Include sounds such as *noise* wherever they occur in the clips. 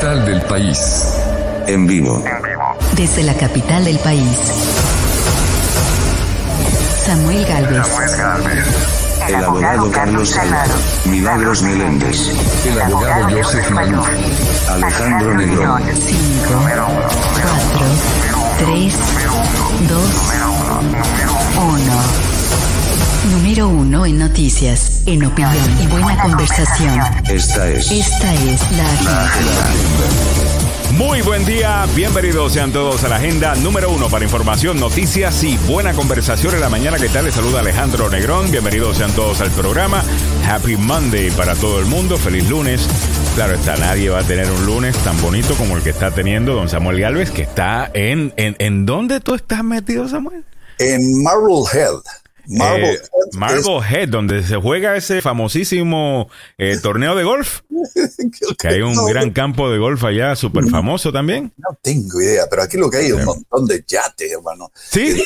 capital del país. En vivo. Desde la capital del país. Samuel Galvez. El abogado Carlos Salado. Milagros Meléndez. El abogado Joseph Maluf. Alejandro Negrón. 5, 4, 3, 2, 1. Número 1 en noticias, en opinión y buena conversación. Esta es Esta es la agenda. Muy buen día, bienvenidos sean todos a la agenda número uno para información, noticias y buena conversación en la mañana. ¿Qué tal? Les saluda Alejandro Negrón. Bienvenidos sean todos al programa. Happy Monday para todo el mundo. Feliz lunes. Claro está, nadie va a tener un lunes tan bonito como el que está teniendo don Samuel Galvez, que está en... ¿En, en dónde tú estás metido, Samuel? en Marblehead. Marblehead Eh, Marblehead, donde se juega ese famosísimo eh, *laughs* torneo de golf. Que hay un no, gran campo de golf allá, súper famoso también. No tengo idea, pero aquí lo que hay es un montón de yates, hermano. Sí.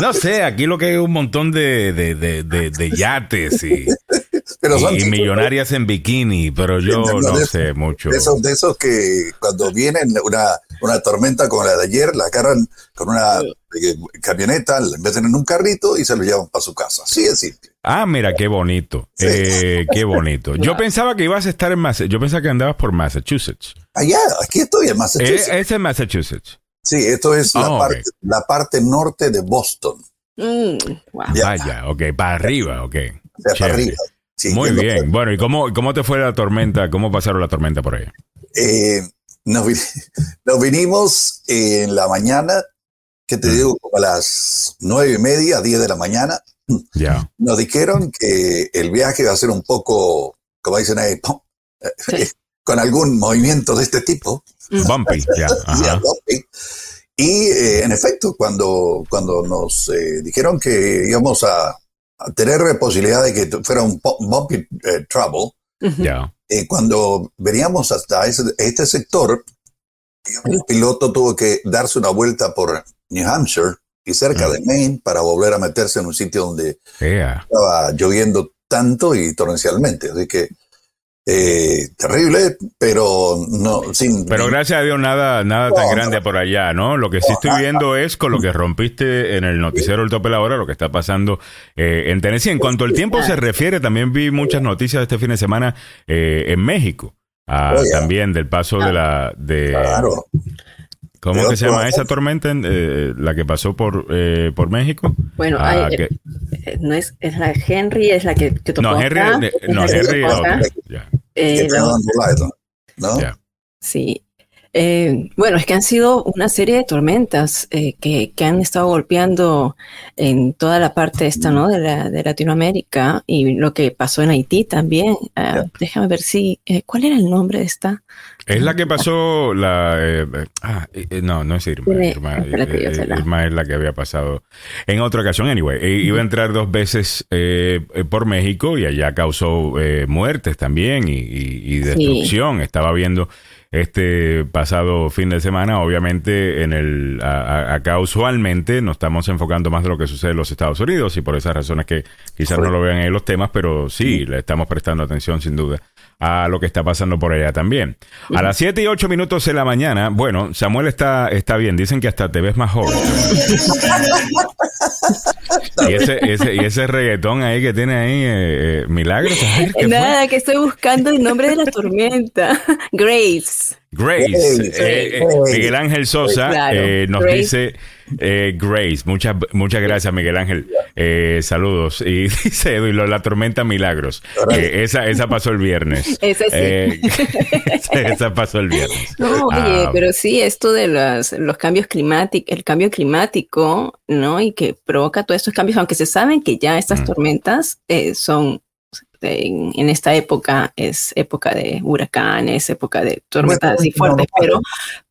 No sé, aquí lo que hay es un montón de, de, de- de yates y, *laughs* pero son y millonarias en bikini, pero yo De- no de- sé mucho. De esos, de esos que cuando vienen una, una tormenta como la de ayer, la agarran con una eh, camioneta, la meten en un carrito y se lo llevan para su casa. Así es simple. Ah, mira, qué bonito. Sí. Eh, qué bonito. *laughs* Yo pensaba que ibas a estar en Massachusetts. Yo pensaba que andabas por Massachusetts. Allá, aquí estoy en Eh, Massachusetts. es en Massachusetts. sí, esto es la, Oh, ok. parte, la parte norte de Boston. Mm, wow. Ya. Vaya, ok, para arriba, ok. O sea, para arriba. Sí, Muy bien. Bueno, ¿y cómo, cómo te fue la tormenta? ¿Cómo pasaron la tormenta por ahí? Eh, nos, vi- *laughs* nos vinimos en la mañana, que te Mm. digo, como a las nueve y media, diez de la mañana. Ya. *laughs* Nos dijeron que el viaje iba a ser un poco, como dicen ahí, pum, Sí. *laughs* con algún movimiento de este tipo. Bumpy, ya. Y eh, en efecto, cuando, cuando nos eh, dijeron que íbamos a, tener posibilidad de que fuera un bu- bumpy eh, trouble, Ya. eh, cuando veníamos hasta ese- este sector, el piloto tuvo que darse una vuelta por New Hampshire y cerca Mm. de Maine para volver a meterse en un sitio donde Ea. estaba lloviendo tanto y torrencialmente. Así que eh, terrible, pero no sin. Pero gracias a Dios nada, nada tan grande no. por allá, ¿no? Lo que sí estoy viendo es con lo que rompiste en el noticiero El Tope la Hora, lo que está pasando eh, en Tennessee. En cuanto al tiempo se refiere, también vi muchas noticias este fin de semana eh, en México. Ah, Oh. También del paso de la... De, Claro. ¿Cómo que se llama esa tormenta? eh, la que pasó por, eh, por México. Bueno, Ah, hay- que- eh, no es, es la Henry, es la que, que tocó no, Henry, acá, eh, no, Henry, otra. Eh, sí. Eh, bueno, es que han sido una serie de tormentas eh, que, que han estado golpeando en toda la parte esta, ¿no? De, la, de Latinoamérica y lo que pasó en Haití también. Ya. Déjame ver si, eh, ¿cuál era el nombre de esta? Es la que pasó la... eh, eh, ah, eh, no, no es Irma. Irma, Irma es la que había pasado en otra ocasión. Anyway, iba a entrar dos veces por México y allá causó muertes también y, y- y destrucción. Estaba viendo este pasado fin de semana, obviamente en el a- a- acá usualmente nos estamos enfocando más de lo que sucede en los Estados Unidos y por esas razones que quizás no lo vean en los temas, pero sí, le estamos prestando atención sin duda a lo que está pasando por allá también. A las 7 y 8 minutos de la mañana, bueno, Samuel está, está bien, dicen que hasta te ves más joven. *laughs* y, ese, ese, y ese reggaetón ahí que tiene ahí, eh, eh, Milagros. Nada, que estoy buscando el nombre de la tormenta. *laughs* Grace. Grace, Grace, eh, eh. Miguel Ángel Sosa Claro, eh, nos Grace. dice eh, Grace, muchas muchas gracias Miguel Ángel, Eh, saludos y *laughs* dice la tormenta Milagros, Eh, esa esa pasó el viernes, *laughs* Ese sí. Eh, *laughs* esa pasó el viernes. No, oye, Ah, pero sí, esto de los, los cambios climáticos, el cambio climático, ¿no? Y que provoca todos estos cambios, aunque se saben que ya estas Mm. tormentas eh, son, en, en esta época, es época de huracanes, época de tormentas así fuertes, pero,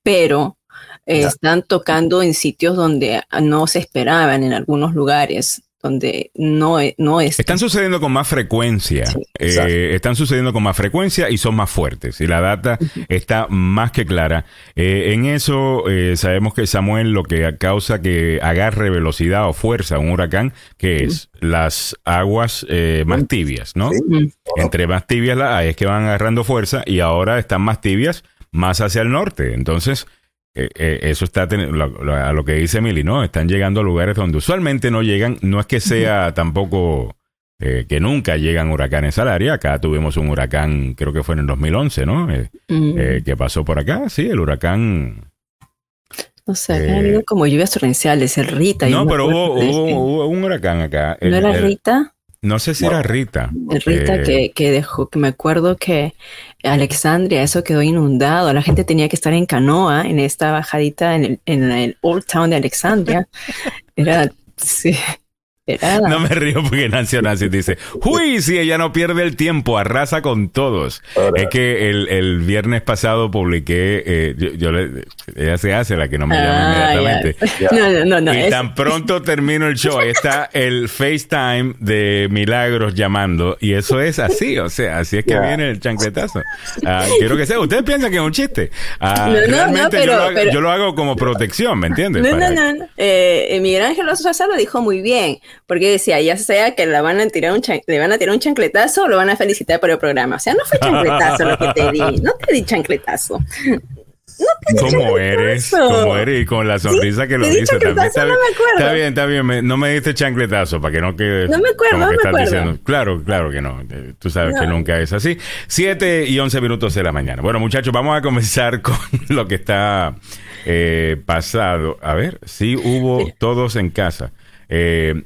pero eh, están tocando en sitios donde no se esperaban, en algunos lugares. Donde no, e- no es... Están sucediendo con más frecuencia. Sí, eh, están sucediendo con más frecuencia y son más fuertes. Y la data está más que clara. Eh, en eso eh, sabemos que Samuel lo que causa que agarre velocidad o fuerza a un huracán, que es las aguas eh, más tibias, ¿no? Sí. Entre más tibias la hay, es que van agarrando fuerza y ahora están más tibias más hacia el norte. Entonces, eh, eh, eso está lo- lo- a lo que dice Mili, ¿no? Están llegando a lugares donde usualmente no llegan. No es que sea tampoco eh, que nunca llegan huracanes al área. Acá tuvimos un huracán, creo que fue en el 2011, ¿no? Eh, Mm, eh, que pasó por acá. Sí, el huracán. no sé, eh, han habido como lluvias torrenciales, el Rita. No, pero hubo, hubo, este. hubo un huracán acá. El- ¿No era el- Rita? No sé si era Rita. Rita que, que dejó, que me acuerdo que Alexandria, eso quedó inundado, la gente tenía que estar en canoa en esta bajadita en el, en el Old Town de Alexandria. Era, sí, No me río porque Nancy Nancy dice, uy, si ella no pierde el tiempo, arrasa con todos. Es que el, el viernes pasado publiqué, eh, yo, yo le- ella se hace la que no me llama Ah, inmediatamente. *laughs* No, no, no, no, y es- tan pronto termino el show, ahí está el FaceTime de Milagros llamando. Y eso es así, o sea, así es que viene el chancletazo. Ah, quiero que sea, ustedes piensan que es un chiste. Ah, No, no, no, realmente yo, pero- lo hago, pero- yo lo hago como protección, ¿me entiendes? No, no, Para- no, no. Eh, Miguel Ángel Sosa lo dijo muy bien, porque decía, ya sea que la van a tirar un le van a tirar un chancletazo o lo van a felicitar por el programa. O sea, no fue chancletazo lo que te di, no te di chancletazo. ¿Cómo eres? ¿Cómo eres? Y con la sonrisa que lo dice también. Está no bien, me acuerdo. está bien, está bien. Me- no me diste chancletazo para que no quede. No me acuerdo, no me acuerdo. diciendo. Claro, claro que no. Tú sabes que No. nunca es así. 7 y 11 minutos de la mañana. Bueno, muchachos, vamos a comenzar *laughs* con lo que está eh, pasado. A ver, sí hubo todos en casa. Eh,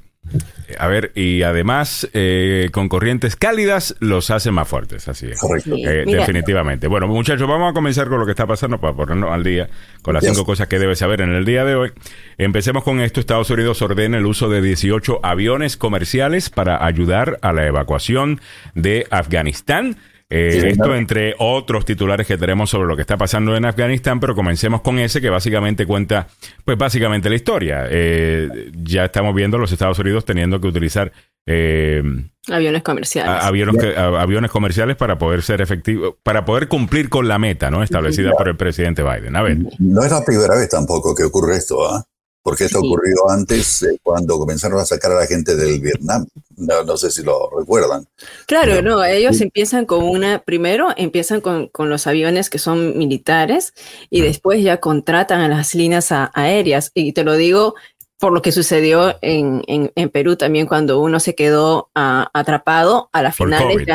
a ver, y además, eh, con corrientes cálidas los hace más fuertes, así es. Correcto. Sí, Eh, definitivamente. Bueno, muchachos, vamos a comenzar con lo que está pasando para ponernos al día con las Yes. cinco cosas que debes saber en el día de hoy. Empecemos con esto. Estados Unidos ordena el uso de 18 aviones comerciales para ayudar a la evacuación de Afganistán. Eh, Sí, esto entre otros titulares que tenemos sobre lo que está pasando en Afganistán, pero comencemos con ese que básicamente cuenta, pues básicamente la historia. Eh, ya estamos viendo a los Estados Unidos teniendo que utilizar eh, Aviones comerciales. a- aviones, que- a- aviones comerciales para poder ser efectivo, para poder cumplir con la meta, ¿no? Establecida por el presidente Biden. A ver. No es la primera vez tampoco que ocurre esto, ¿ah? Porque esto Sí. ocurrió antes eh, cuando comenzaron a sacar a la gente del Vietnam. No, no sé si lo recuerdan. Claro, no, ellos empiezan con una, primero empiezan con, con los aviones que son militares y después ya contratan a las líneas a- aéreas. Y te lo digo por lo que sucedió en, en- en Perú también cuando uno se quedó atrapado a la final COVID.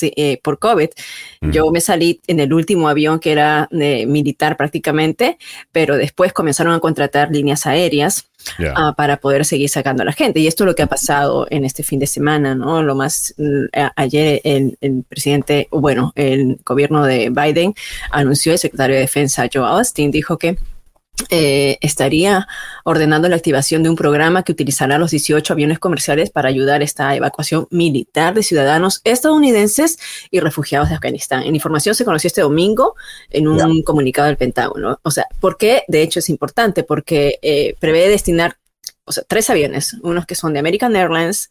Eh, por COVID. Mm. Yo me salí en el último avión que era de militar prácticamente, pero después comenzaron a contratar líneas aéreas ah, para poder seguir sacando a la gente. Y esto es lo que ha pasado en este fin de semana, ¿no? Lo más, mm, a- ayer el, el presidente, bueno, el gobierno de Biden anunció, el secretario de Defensa Joe Austin dijo que eh, estaría ordenando la activación de un programa que utilizará los 18 aviones comerciales para ayudar a esta evacuación militar de ciudadanos estadounidenses y refugiados de Afganistán. En información se conoció este domingo en un comunicado del Pentágono. O sea, ¿por qué? De hecho es importante porque eh, prevé destinar o sea, tres aviones, unos que son de American Airlines,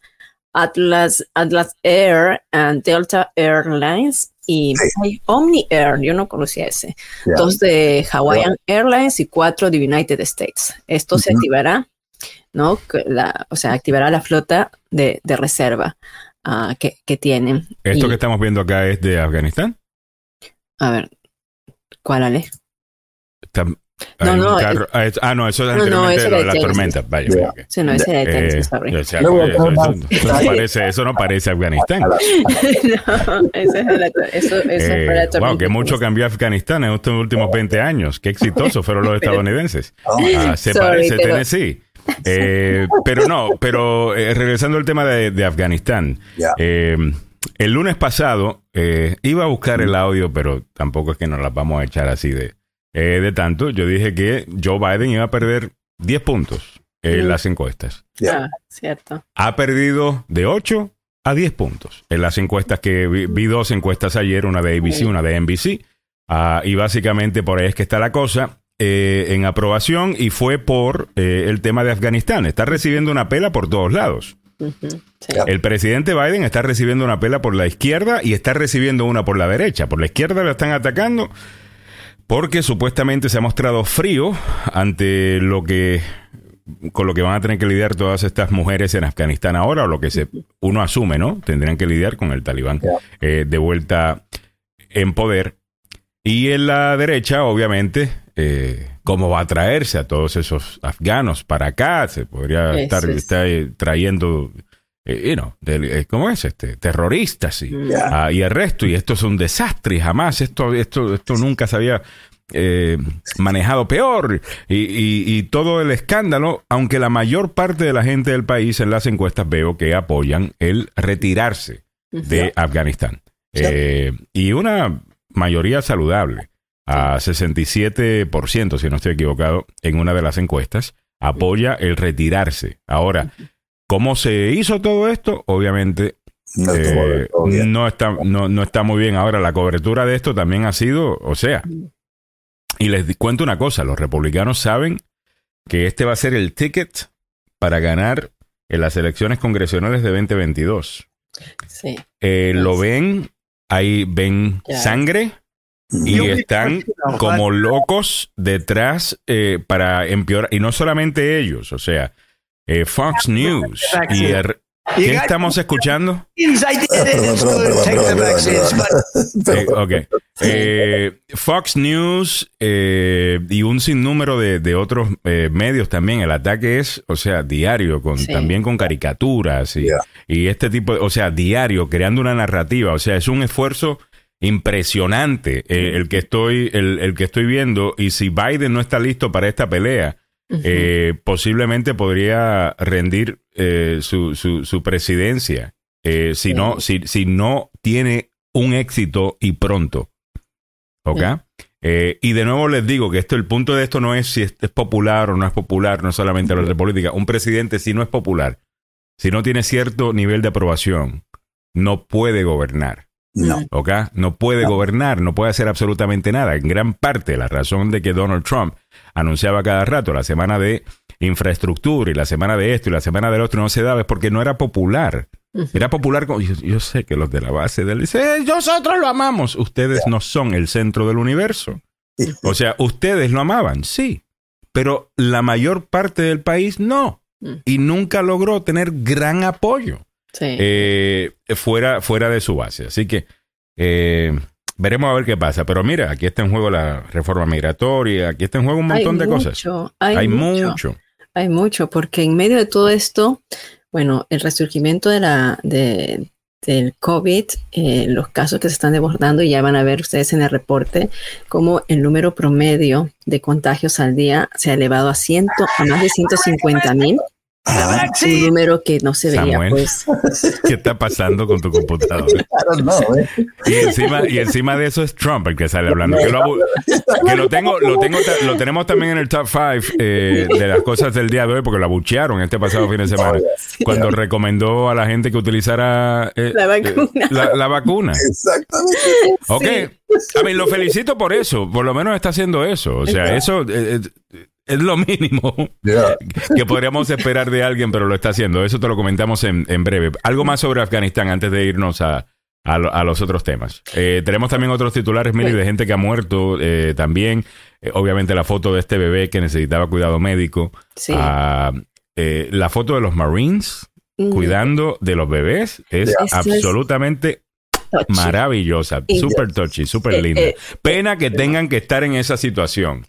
Atlas, Atlas Air and Delta Airlines y hay Omni Air, yo no conocía ese dos de Hawaiian Airlines y cuatro de United States. Esto se activará, ¿no? La, o sea, activará la flota de, de reserva ah, que, que tienen. Esto Y, que estamos viendo acá es de Afganistán. A ver, ¿cuál Ale? No, no, carro- ah, es- ah, no, eso es no, anteriormente eso de Tennessee. tormentas. Vaya, Ya. ok. Sí, no, ese era de Tennessee, Eh, sorry. yo decía, Luego, eso, eso- eso no parece, eso no parece *laughs* Afganistán. no, ese es de la, eso, eso Eh, fue la wow, tormenta que mucho cambió Afganistán en estos últimos 20 años. Qué exitosos fueron los *laughs* estadounidenses. *laughs* Ah, se Sorry, parece pero- Tennessee. Eh, pero no, pero eh, regresando al tema de, de Afganistán. Eh, el lunes pasado eh, iba a buscar el audio, pero tampoco es que nos las vamos a echar así de, eh, de tanto. Yo dije que Joe Biden iba a perder 10 puntos en Mm. las encuestas. ya. Ah, cierto. Ha perdido de 8 a 10 puntos. En las encuestas que vi, vi dos encuestas ayer, una de ABC, una de NBC. ah, y básicamente por ahí es que está la cosa. eh, en aprobación y fue por eh, el tema de Afganistán. Está recibiendo una pela por todos lados. Sí. El presidente Biden está recibiendo una pela por la izquierda y está recibiendo una por la derecha. Por la izquierda lo están atacando porque supuestamente se ha mostrado frío ante lo que con lo que van a tener que lidiar todas estas mujeres en Afganistán ahora, o lo que se, uno asume, ¿no? Tendrían que lidiar con el talibán eh, de vuelta en poder. Y en la derecha, obviamente, eh, cómo va a traerse a todos esos afganos para acá, se podría estar, es. estar, eh, trayendo, you know, del- eh, ¿cómo es? este Terroristas y, ah, y el resto, y esto es un desastre, y jamás esto, esto, esto nunca se había eh, manejado peor, y, y- y todo el escándalo, aunque la mayor parte de la gente del país en las encuestas veo que apoyan el retirarse de Afganistán. Eh, y una mayoría saludable, a 67%, si no estoy equivocado, en una de las encuestas, apoya el retirarse. Ahora, ¿cómo se hizo todo esto? Obviamente No eh, no, está, no, no está muy bien. Ahora, la cobertura de esto también ha sido, o sea, y les cuento una cosa, los republicanos saben que este va a ser el ticket para ganar en las elecciones congresionales de 2022. Sí. Eh, lo ven, ahí ven sangre y están como locos detrás eh, para empeorar. Y no solamente ellos, o sea, eh, Fox News y el- ¿Qué estamos escuchando? *laughs* Fox News eh, y un sinnúmero de, de otros eh, medios también. El ataque es, o sea, diario, con, Sí. también con caricaturas y, Yeah. y este tipo, de, o sea, diario, creando una narrativa. O sea, es un esfuerzo impresionante eh, el que estoy, el, el que estoy viendo. Y si Biden no está listo para esta pelea, eh, posiblemente podría rendir eh, su, su, su presidencia eh, si, Sí. no, si, si no tiene un éxito y pronto. ¿Ok? Eh, y de nuevo les digo que esto, el punto de esto no es si es, es popular o no es popular, no solamente hablar de política. Un presidente, si no es popular, si no tiene cierto nivel de aprobación, no puede gobernar. No. ¿ok? No puede gobernar, no puede hacer absolutamente nada. En gran parte, la razón de que Donald Trump anunciaba cada rato la semana de infraestructura y la semana de esto y la semana del otro no se daba es porque no era popular. Era popular yo, yo sé que los de la base del dice, "Eh, nosotros lo amamos. Ustedes no son el centro del universo. O sea, ustedes lo amaban, sí, pero la mayor parte del país no. Y nunca logró tener gran apoyo Sí. eh, fuera, fuera de su base. Así que eh, veremos a ver qué pasa. Pero mira, aquí está en juego la reforma migratoria, aquí está en juego un montón Hay de cosas. Hay, Hay mucho. mucho. Hay mucho, porque en medio de todo esto, bueno, el resurgimiento de la, de, del COVID, eh, los casos que se están desbordando, y ya van a ver ustedes en el reporte, como el número promedio de contagios al día se ha elevado a, ciento, a más de 150 mil. Un número que no se veía, Samuel. pues. *laughs* ¿Qué está pasando con tu computadora? I don't know, eh. Y encima, y encima de eso es Trump el que sale hablando. Que lo, abu- que lo tengo, lo tengo, lo tenemos también en el top 5 de las cosas del día de hoy, porque lo abuchearon este pasado fin de semana. Cuando recomendó a la gente que utilizara eh, La eh, vacuna. la- la vacuna. Exactamente. Ok. A mí lo felicito por eso. Por lo menos está haciendo eso. O sea, eso eh, eh, es lo mínimo Yeah. que podríamos esperar de alguien, pero lo está haciendo. Eso te lo comentamos en, en breve. Algo más sobre Afganistán antes de irnos a, a, lo- a los otros temas. Eh, tenemos también otros titulares, Mili, de gente que ha muerto eh, también. Eh, obviamente la foto de este bebé que necesitaba cuidado médico. Sí. Ah, eh, la foto de los Marines Mm, cuidando de los bebés es Eso es absolutamente touchy. maravillosa, super touchy, super Eh, linda. eh, Pena que tengan que estar en esa situación,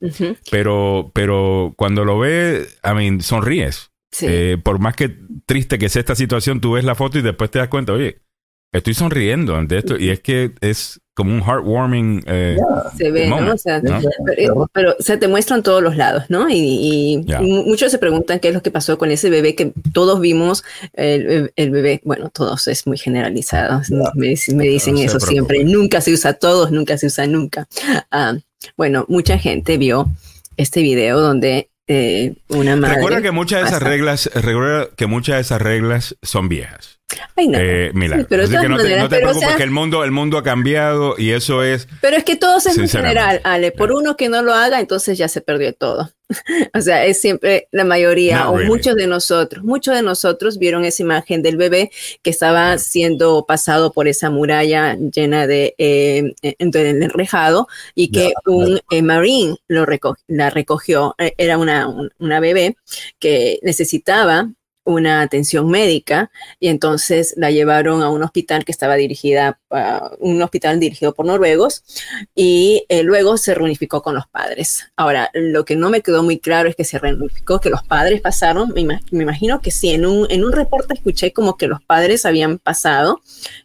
pero, pero cuando lo ves, I mean, sonríes. sí. Eh, por más que triste que sea esta situación, tú ves la foto y después te das cuenta, oye, estoy sonriendo ante esto. Y es que es como un heartwarming. eh, se ve, ¿no? moment, O sea, ¿no? Pero, pero se te muestran todos los lados, ¿no? Y, muchos se preguntan qué es lo que pasó con ese bebé que todos vimos, el, el bebé, bueno, todos es muy generalizado, me, dic- me dicen No eso siempre, nunca se usa todos, nunca se usa nunca. Ah, bueno, mucha gente vio este video donde eh, una madre... Recuerda que muchas de esas reglas, recuerda que muchas de esas reglas son viejas. Ay, no. Eh, Milagro. Sí, pero Así que no te, maneras, no te pero, o preocupes sea- que el mundo, el mundo ha cambiado y eso es Pero es que todo es muy Sinceramente. general, Ale. Por uno que no lo haga, entonces ya se perdió todo. *laughs* o sea, es siempre la mayoría Not o really. muchos de nosotros, muchos de nosotros vieron esa imagen del bebé que estaba siendo pasado por esa muralla llena de eh, enrejado y que un eh, marine lo reco- la recogió. Eh, Era una, un- una bebé que necesitaba una atención médica y entonces la llevaron a un hospital que estaba dirigida a un hospital dirigido por noruegos y eh, luego se reunificó con los padres. Ahora, lo que no me quedó muy claro es que se reunificó, que los padres pasaron, me, me imagino que sí, en un, en un reporte escuché como que los padres habían pasado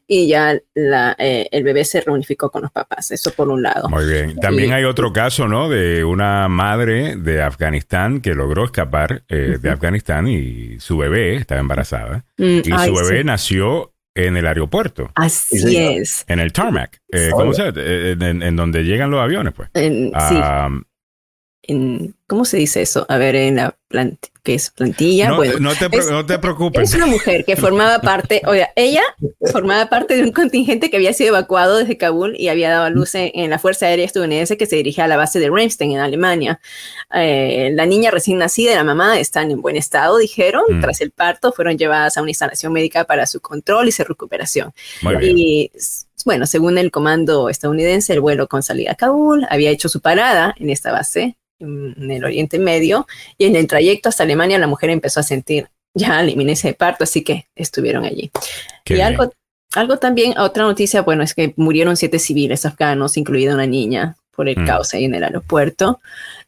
y ya la, eh, el bebé se reunificó con los papás, eso por un lado. Muy bien. También Y- hay otro caso, ¿no? De una madre de Afganistán que logró escapar eh, de Afganistán y su bebé estaba embarazada. Mm, Y ay, su bebé sí. nació en el aeropuerto, Así Sí, es. en el tarmac. Eh, ¿Cómo se llama? Eh, En, en donde llegan los aviones, pues. En- sí, Ah, en- ¿cómo se dice eso? A ver, en la planta, ¿qué es plantilla? no, bueno, no te, pre- es- no te preocupes. Es una mujer que formaba parte, oiga, ella formaba parte de un contingente que había sido evacuado desde Kabul y había dado a luz en, en la Fuerza Aérea Estadounidense que se dirigía a la base de Ramstein en Alemania. Eh, la niña recién nacida y la mamá están en buen estado, dijeron. Mm. Tras el parto fueron llevadas a una instalación médica para su control y su recuperación. Muy bien. Y bueno, según el comando estadounidense, el vuelo con salida a Kabul había hecho su parada en esta base en el Oriente Medio y en el trayecto hasta Alemania la mujer empezó a sentir ya inminencia de parto, así que estuvieron allí. Qué y bien. algo, algo también, otra noticia, bueno, es que murieron siete civiles afganos, incluida una niña, por el Mm. caos ahí en el aeropuerto.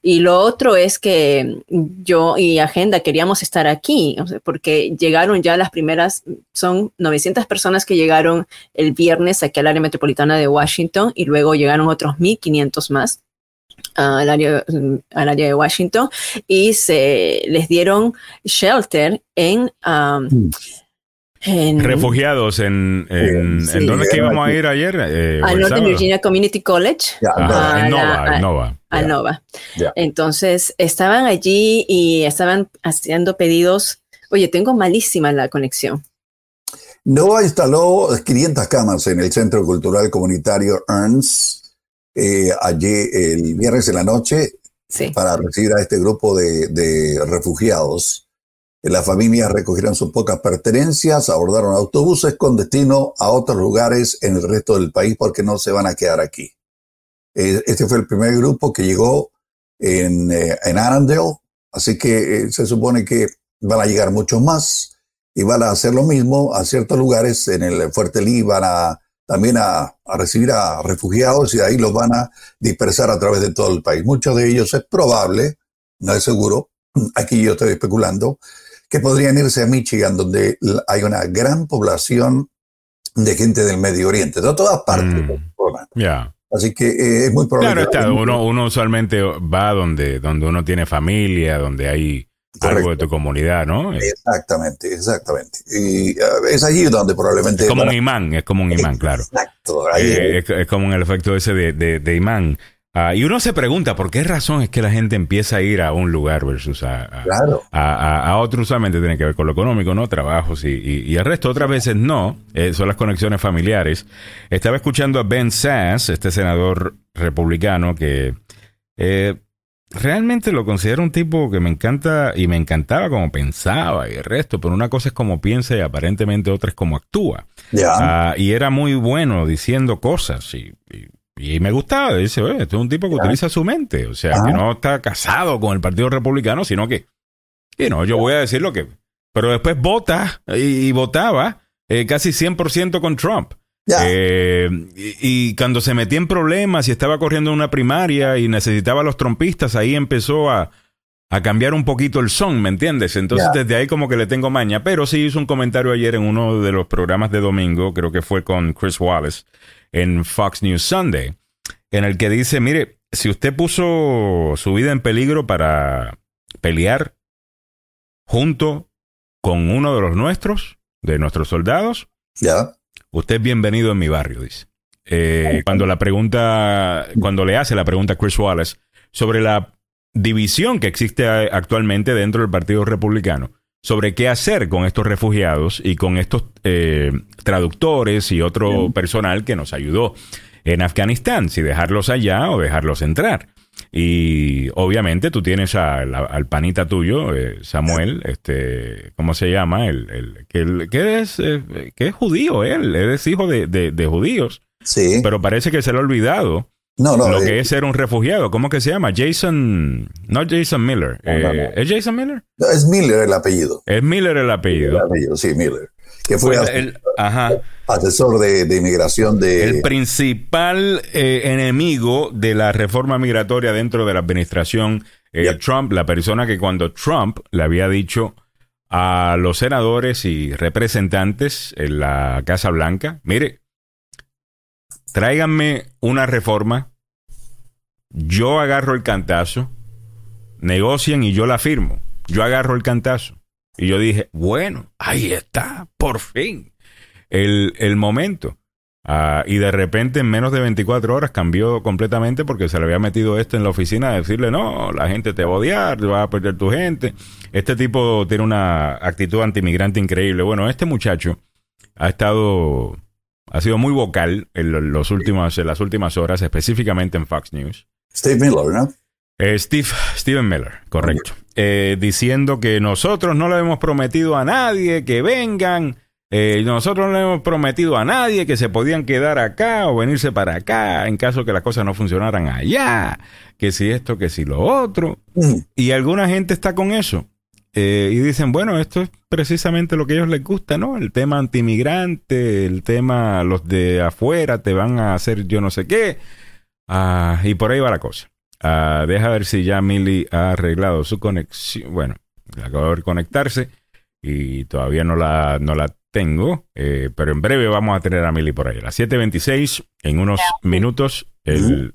Y lo otro es que yo y Agenda queríamos estar aquí, porque llegaron ya las primeras, son 900 personas que llegaron el viernes aquí al área metropolitana de Washington y luego llegaron otros 1.500 más al área, al área de Washington y se les dieron shelter en... um, Mm. en Refugiados en, en, Sí. ¿en dónde es que Sí, íbamos a ir ayer? Eh, al Northern. Virginia Community College. Ah, en la- Nova, en Nova. a. Nova. Entonces estaban allí y estaban haciendo pedidos. Oye, tengo malísima la conexión. Nova instaló 500 camas en el Centro Cultural Comunitario Ernst eh, allí el viernes en la noche Sí. para recibir a este grupo de, de refugiados. Las familias recogieron sus pocas pertenencias, abordaron autobuses con destino a otros lugares en el resto del país porque no se van a quedar aquí. Eh, Este fue el primer grupo que llegó en, eh, en Arundel, así que eh, se supone que van a llegar muchos más y van a hacer lo mismo a ciertos lugares en el Fuerte Lee, van a también a, a recibir a refugiados y de ahí los van a dispersar a través de todo el país. Muchos de ellos es probable, no es seguro, *clears throat* aquí yo estoy especulando, que podrían irse a Michigan, donde hay una gran población de gente del Medio Oriente, de todas partes. Mm. Así que eh, es muy probable. Claro está, uno, uno usualmente va donde, donde uno tiene familia, donde hay algo de Correcto. tu comunidad, ¿no? Es Exactamente, exactamente. Y eh, es allí donde probablemente... como van un imán, es como un imán, claro. Exacto. ahí Eh, es, es como el efecto ese de, de- de imán. Ah, y uno se pregunta, ¿por qué razón es que la gente empieza a ir a un lugar versus a, a, Claro. a, a- a otro? Usualmente tiene que ver con lo económico, ¿no? Trabajos y, y, y el resto. Otras veces no. Eh, son las conexiones familiares. Estaba escuchando a Ben Sass, este senador republicano que eh, realmente lo considero un tipo que me encanta y me encantaba como pensaba y el resto, pero una cosa es como piensa y aparentemente otra es como actúa. Ah, y era muy bueno diciendo cosas y, y- y me gustaba. Dice, "Oye, este es un tipo que utiliza su mente. O sea, Ajá. que no está casado con el Partido Republicano, sino que, y no, yo voy a decir lo que... Pero después vota y, y votaba eh, casi 100% con Trump. Eh, y, y cuando se metía en problemas y estaba corriendo una primaria y necesitaba a los trompistas, ahí empezó a, a cambiar un poquito el son, ¿me entiendes? Entonces desde ahí como que le tengo maña, pero sí hizo un comentario ayer en uno de los programas de domingo, creo que fue con Chris Wallace, en Fox News Sunday, en el que dice, mire, si usted puso su vida en peligro para pelear junto con uno de los nuestros, de nuestros soldados, ya. Usted es bienvenido en mi barrio, dice. Eh, cuando la pregunta, cuando le hace la pregunta a Chris Wallace sobre la división que existe actualmente dentro del Partido Republicano, sobre qué hacer con estos refugiados y con estos eh, traductores y otro personal que nos ayudó en Afganistán, si dejarlos allá o dejarlos entrar. Y obviamente tú tienes al panita tuyo, eh, Samuel, este, ¿cómo se llama? El, el, que, que, es, eh, que es judío, él, él es hijo de, de, judíos. Sí. Pero parece que se le ha olvidado no, no, lo que es ser un refugiado. ¿Cómo que se llama? Jason, no Jason Miller. ¿Es Jason Miller? es Miller el apellido. Es Miller el apellido. El apellido, sí, Miller que fue pues, el, asesor de, inmigración de... El principal eh, enemigo de la reforma migratoria dentro de la administración eh, Trump, la persona que cuando Trump le había dicho a los senadores y representantes en la Casa Blanca, mire, tráiganme una reforma, yo agarro el cantazo, negocien y yo la firmo, yo agarro el cantazo. Y yo dije, bueno, ahí está, por fin, el, momento. Ah, y de repente en menos de 24 horas cambió completamente porque se le había metido esto en la oficina de decirle, no, la gente te va a odiar, te va a perder tu gente. Este tipo tiene una actitud antimigrante increíble. Bueno, este muchacho ha estado, ha sido muy vocal en, los últimos, en las últimas horas, específicamente en Fox News. Steve Miller, ¿no? Eh, Steve, Steven Miller, correcto. Eh, diciendo que nosotros no le hemos prometido a nadie que vengan, eh, nosotros no le hemos prometido a nadie que se podían quedar acá o venirse para acá en caso que las cosas no funcionaran allá, que si esto, que si lo otro. Mm. Y alguna gente está con eso. y dicen, bueno, esto es precisamente lo que a ellos les gusta, ¿no? El tema antimigrante, el tema los de afuera te van a hacer yo no sé qué. Ah, y por ahí va la cosa. Uh, deja ver si ya Millie ha arreglado su conexión. Bueno, acabo de conectarse y todavía no la, no la tengo, eh, pero en breve vamos a tener a Millie por ahí. A las 7.26, en unos minutos, el,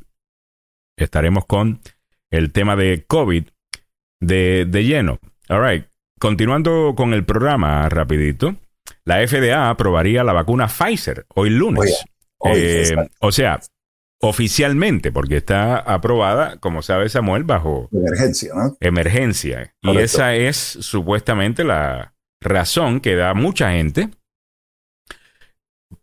estaremos con el tema de COVID de, de lleno. All right. Continuando con el programa rapidito, la FDA aprobaría la vacuna Pfizer hoy lunes. Eh, o sea, oficialmente, porque está aprobada, como sabe Samuel, bajo emergencia, ¿no? Emergencia. Y esa es supuestamente la razón que da mucha gente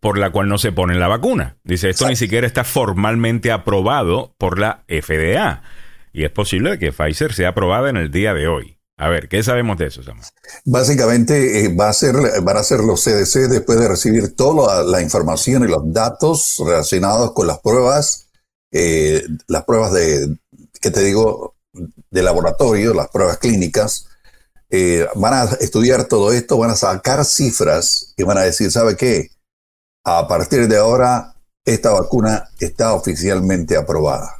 por la cual no se pone la vacuna. Dice, esto ni siquiera está formalmente aprobado por la FDA. Y es posible que Pfizer sea aprobada en el día de hoy. A ver, ¿qué sabemos de eso, Samuel? Básicamente eh, va a ser, van a ser los CDC después de recibir toda la, información y los datos relacionados con las pruebas, eh, las pruebas de, ¿qué te digo?, de laboratorio, las pruebas clínicas. Eh, van a estudiar todo esto, van a sacar cifras y van a decir, ¿sabe qué? A partir de ahora, esta vacuna está oficialmente aprobada.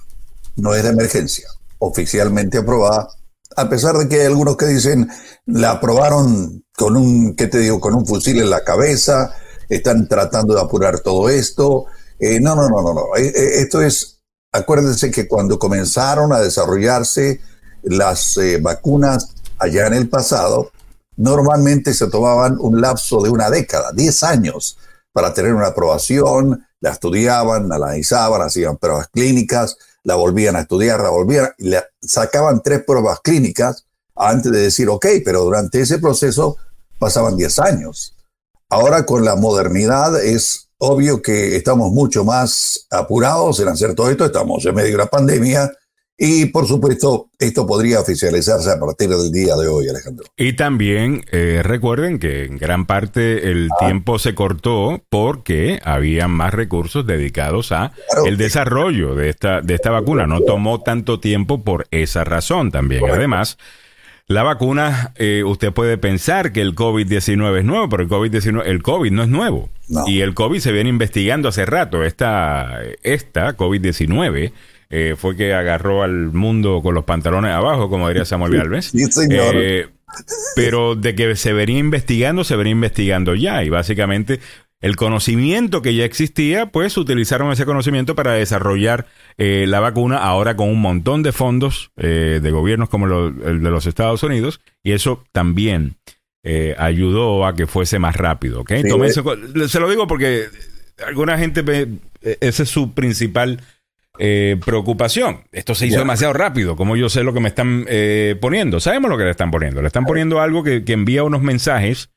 No es de emergencia, oficialmente aprobada a pesar de que hay algunos que dicen la aprobaron con un, ¿qué te digo?, con un fusil en la cabeza, están tratando de apurar todo esto. Eh, no, no, no, no, no. Eh, eh, esto es, acuérdense que cuando comenzaron a desarrollarse las vacunas allá en el pasado, normalmente se tomaban un lapso de una década, 10 años, para tener una aprobación, la estudiaban, la analizaban, hacían pruebas clínicas, la volvían a estudiar, la volvían, le sacaban tres pruebas clínicas antes de decir, ok, pero durante ese proceso pasaban 10 años. Ahora con la modernidad es obvio que estamos mucho más apurados en hacer todo esto, estamos en medio de una pandemia, y por supuesto, esto podría oficializarse a partir del día de hoy, Alejandro. Y también eh, recuerden que en gran parte el ah. tiempo se cortó porque había más recursos dedicados a el desarrollo de esta, de esta vacuna. No tomó tanto tiempo por esa razón también. Además, la vacuna, eh, usted puede pensar que el COVID-19 es nuevo, pero el COVID-19, el COVID no es nuevo. Y el COVID se viene investigando hace rato. Esta, esta COVID-19 eh, fue que agarró al mundo con los pantalones abajo, como diría Samuel Villalves. *laughs* Eh, pero de que se venía investigando, se venía investigando ya. Y básicamente el conocimiento que ya existía, pues utilizaron ese conocimiento para desarrollar eh, la vacuna ahora con un montón de fondos de gobiernos como el de los Estados Unidos. Y eso también ayudó a que fuese más rápido. ¿okay? se lo digo porque alguna gente, ese es su principal eh, preocupación. Esto se hizo demasiado rápido, como yo sé lo que me están eh, poniendo. Sabemos lo que le están poniendo. Le están poniendo algo que, envía unos mensajes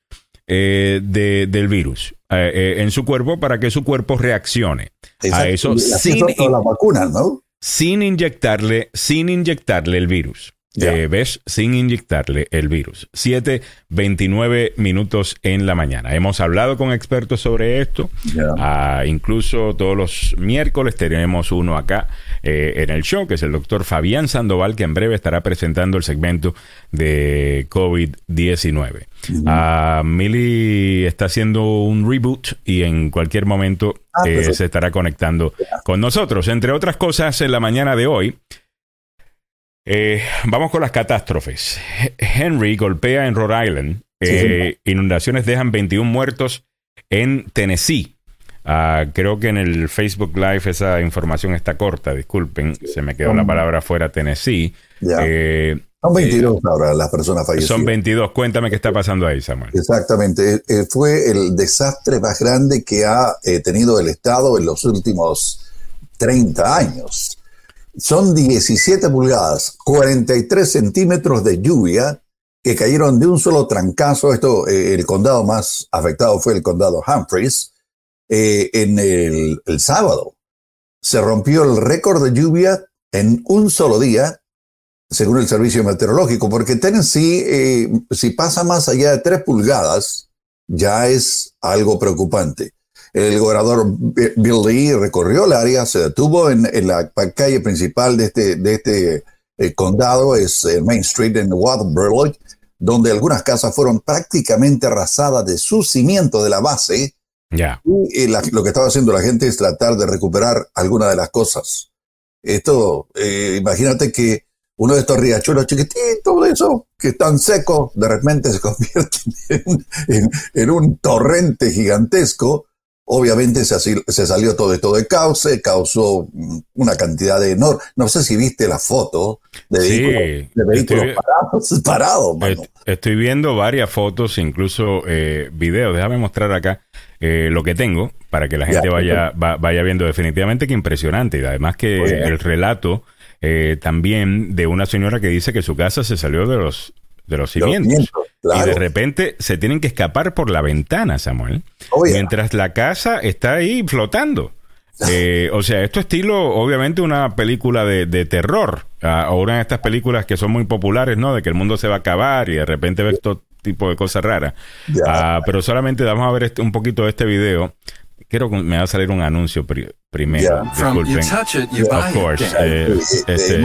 eh, del virus en su cuerpo para que su cuerpo reaccione a eso sin... las vacunas, ¿no? sin inyectarle, sin inyectarle el virus. Eh, ¿Ves? Sin inyectarle el virus. 7.29 minutos en la mañana. Hemos hablado con expertos sobre esto. Ah, incluso todos los miércoles tenemos uno acá eh, en el show, que es el doctor Fabián Sandoval, que en breve estará presentando el segmento de COVID-19. Ah, Mili está haciendo un reboot y en cualquier momento ah, eh, se estará conectando con nosotros. Entre otras cosas, en la mañana de hoy eh, vamos con las catástrofes. Henry golpea en Rhode Island. Eh, inundaciones dejan 21 muertos en Tennessee. Ah, creo que en el Facebook Live esa información está corta, disculpen, se me quedó la palabra fuera Tennessee. Eh, son 22 ahora las personas fallecidas. Son 22. Cuéntame qué está pasando ahí, Samuel. Exactamente. fue el desastre más grande que ha tenido el Estado en los últimos 30 años. Son 17 pulgadas, 43 centímetros de lluvia que cayeron de un solo trancazo. Esto, eh, el condado más afectado fue el condado Humphreys. Eh, en el, sábado se rompió el récord de lluvia en un solo día, según el servicio meteorológico, porque Tennessee, eh, si pasa más allá de 3 pulgadas, ya es algo preocupante. El gobernador Bill Lee recorrió el área, se detuvo en, la calle principal de este, de este eh, condado, es eh, Main Street en Waterborough, donde algunas casas fueron prácticamente arrasadas de su cimiento de la base. Ya. Y lo que estaba haciendo la gente es tratar de recuperar algunas de las cosas. Esto, eh, imagínate que uno de estos riachuelos chiquititos, de eso, que están secos, de repente se *laughs* convierte en un torrente gigantesco Obviamente se, se, salió todo esto de cauce, causó una cantidad de enorme. No sé si viste la foto de vehículos, parados. *laughs* Estoy viendo varias fotos, incluso eh, videos. Déjame mostrar acá eh, lo que tengo para que la gente vaya, vaya viendo. Definitivamente que impresionante. Y además que el relato eh, también de una señora que dice que su casa se salió de los de los cimientos. Y de repente se tienen que escapar por la ventana, Samuel. Oh, mientras la casa está ahí flotando. Eh, o sea, esto estilo, obviamente, una película de, terror. Uh, una de estas películas que son muy populares, ¿no? De que el mundo se va a acabar y de repente ves todo tipo de cosas raras. Ah, pero solamente vamos a ver este, un poquito de este video Quiero que me va a salir un anuncio primero. Disculpen. of course. Eh, este,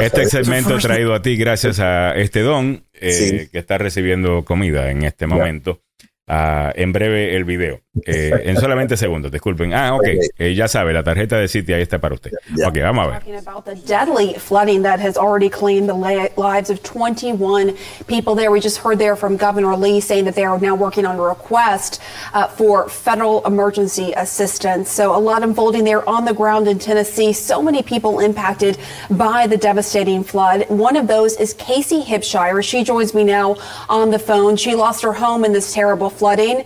este segmento traído a ti gracias a este don eh, que está recibiendo comida en este momento. Uh, en breve el video. Eh, en solamente segundos, disculpen. Ah, ok. Eh, ya sabe, la tarjeta de City ahí está para usted. Yeah. Ok, vamos a ver. Talking about the deadly flooding that has already claimed the lives of 21 people there. We just heard there from Governor Lee saying that they are now working on a request uh, for federal emergency assistance. So a lot unfolding there on the ground in Tennessee. So many people impacted by the devastating flood. One of those is Casey Hipshire. She joins me now on the phone. She lost her home in this terrible flooding.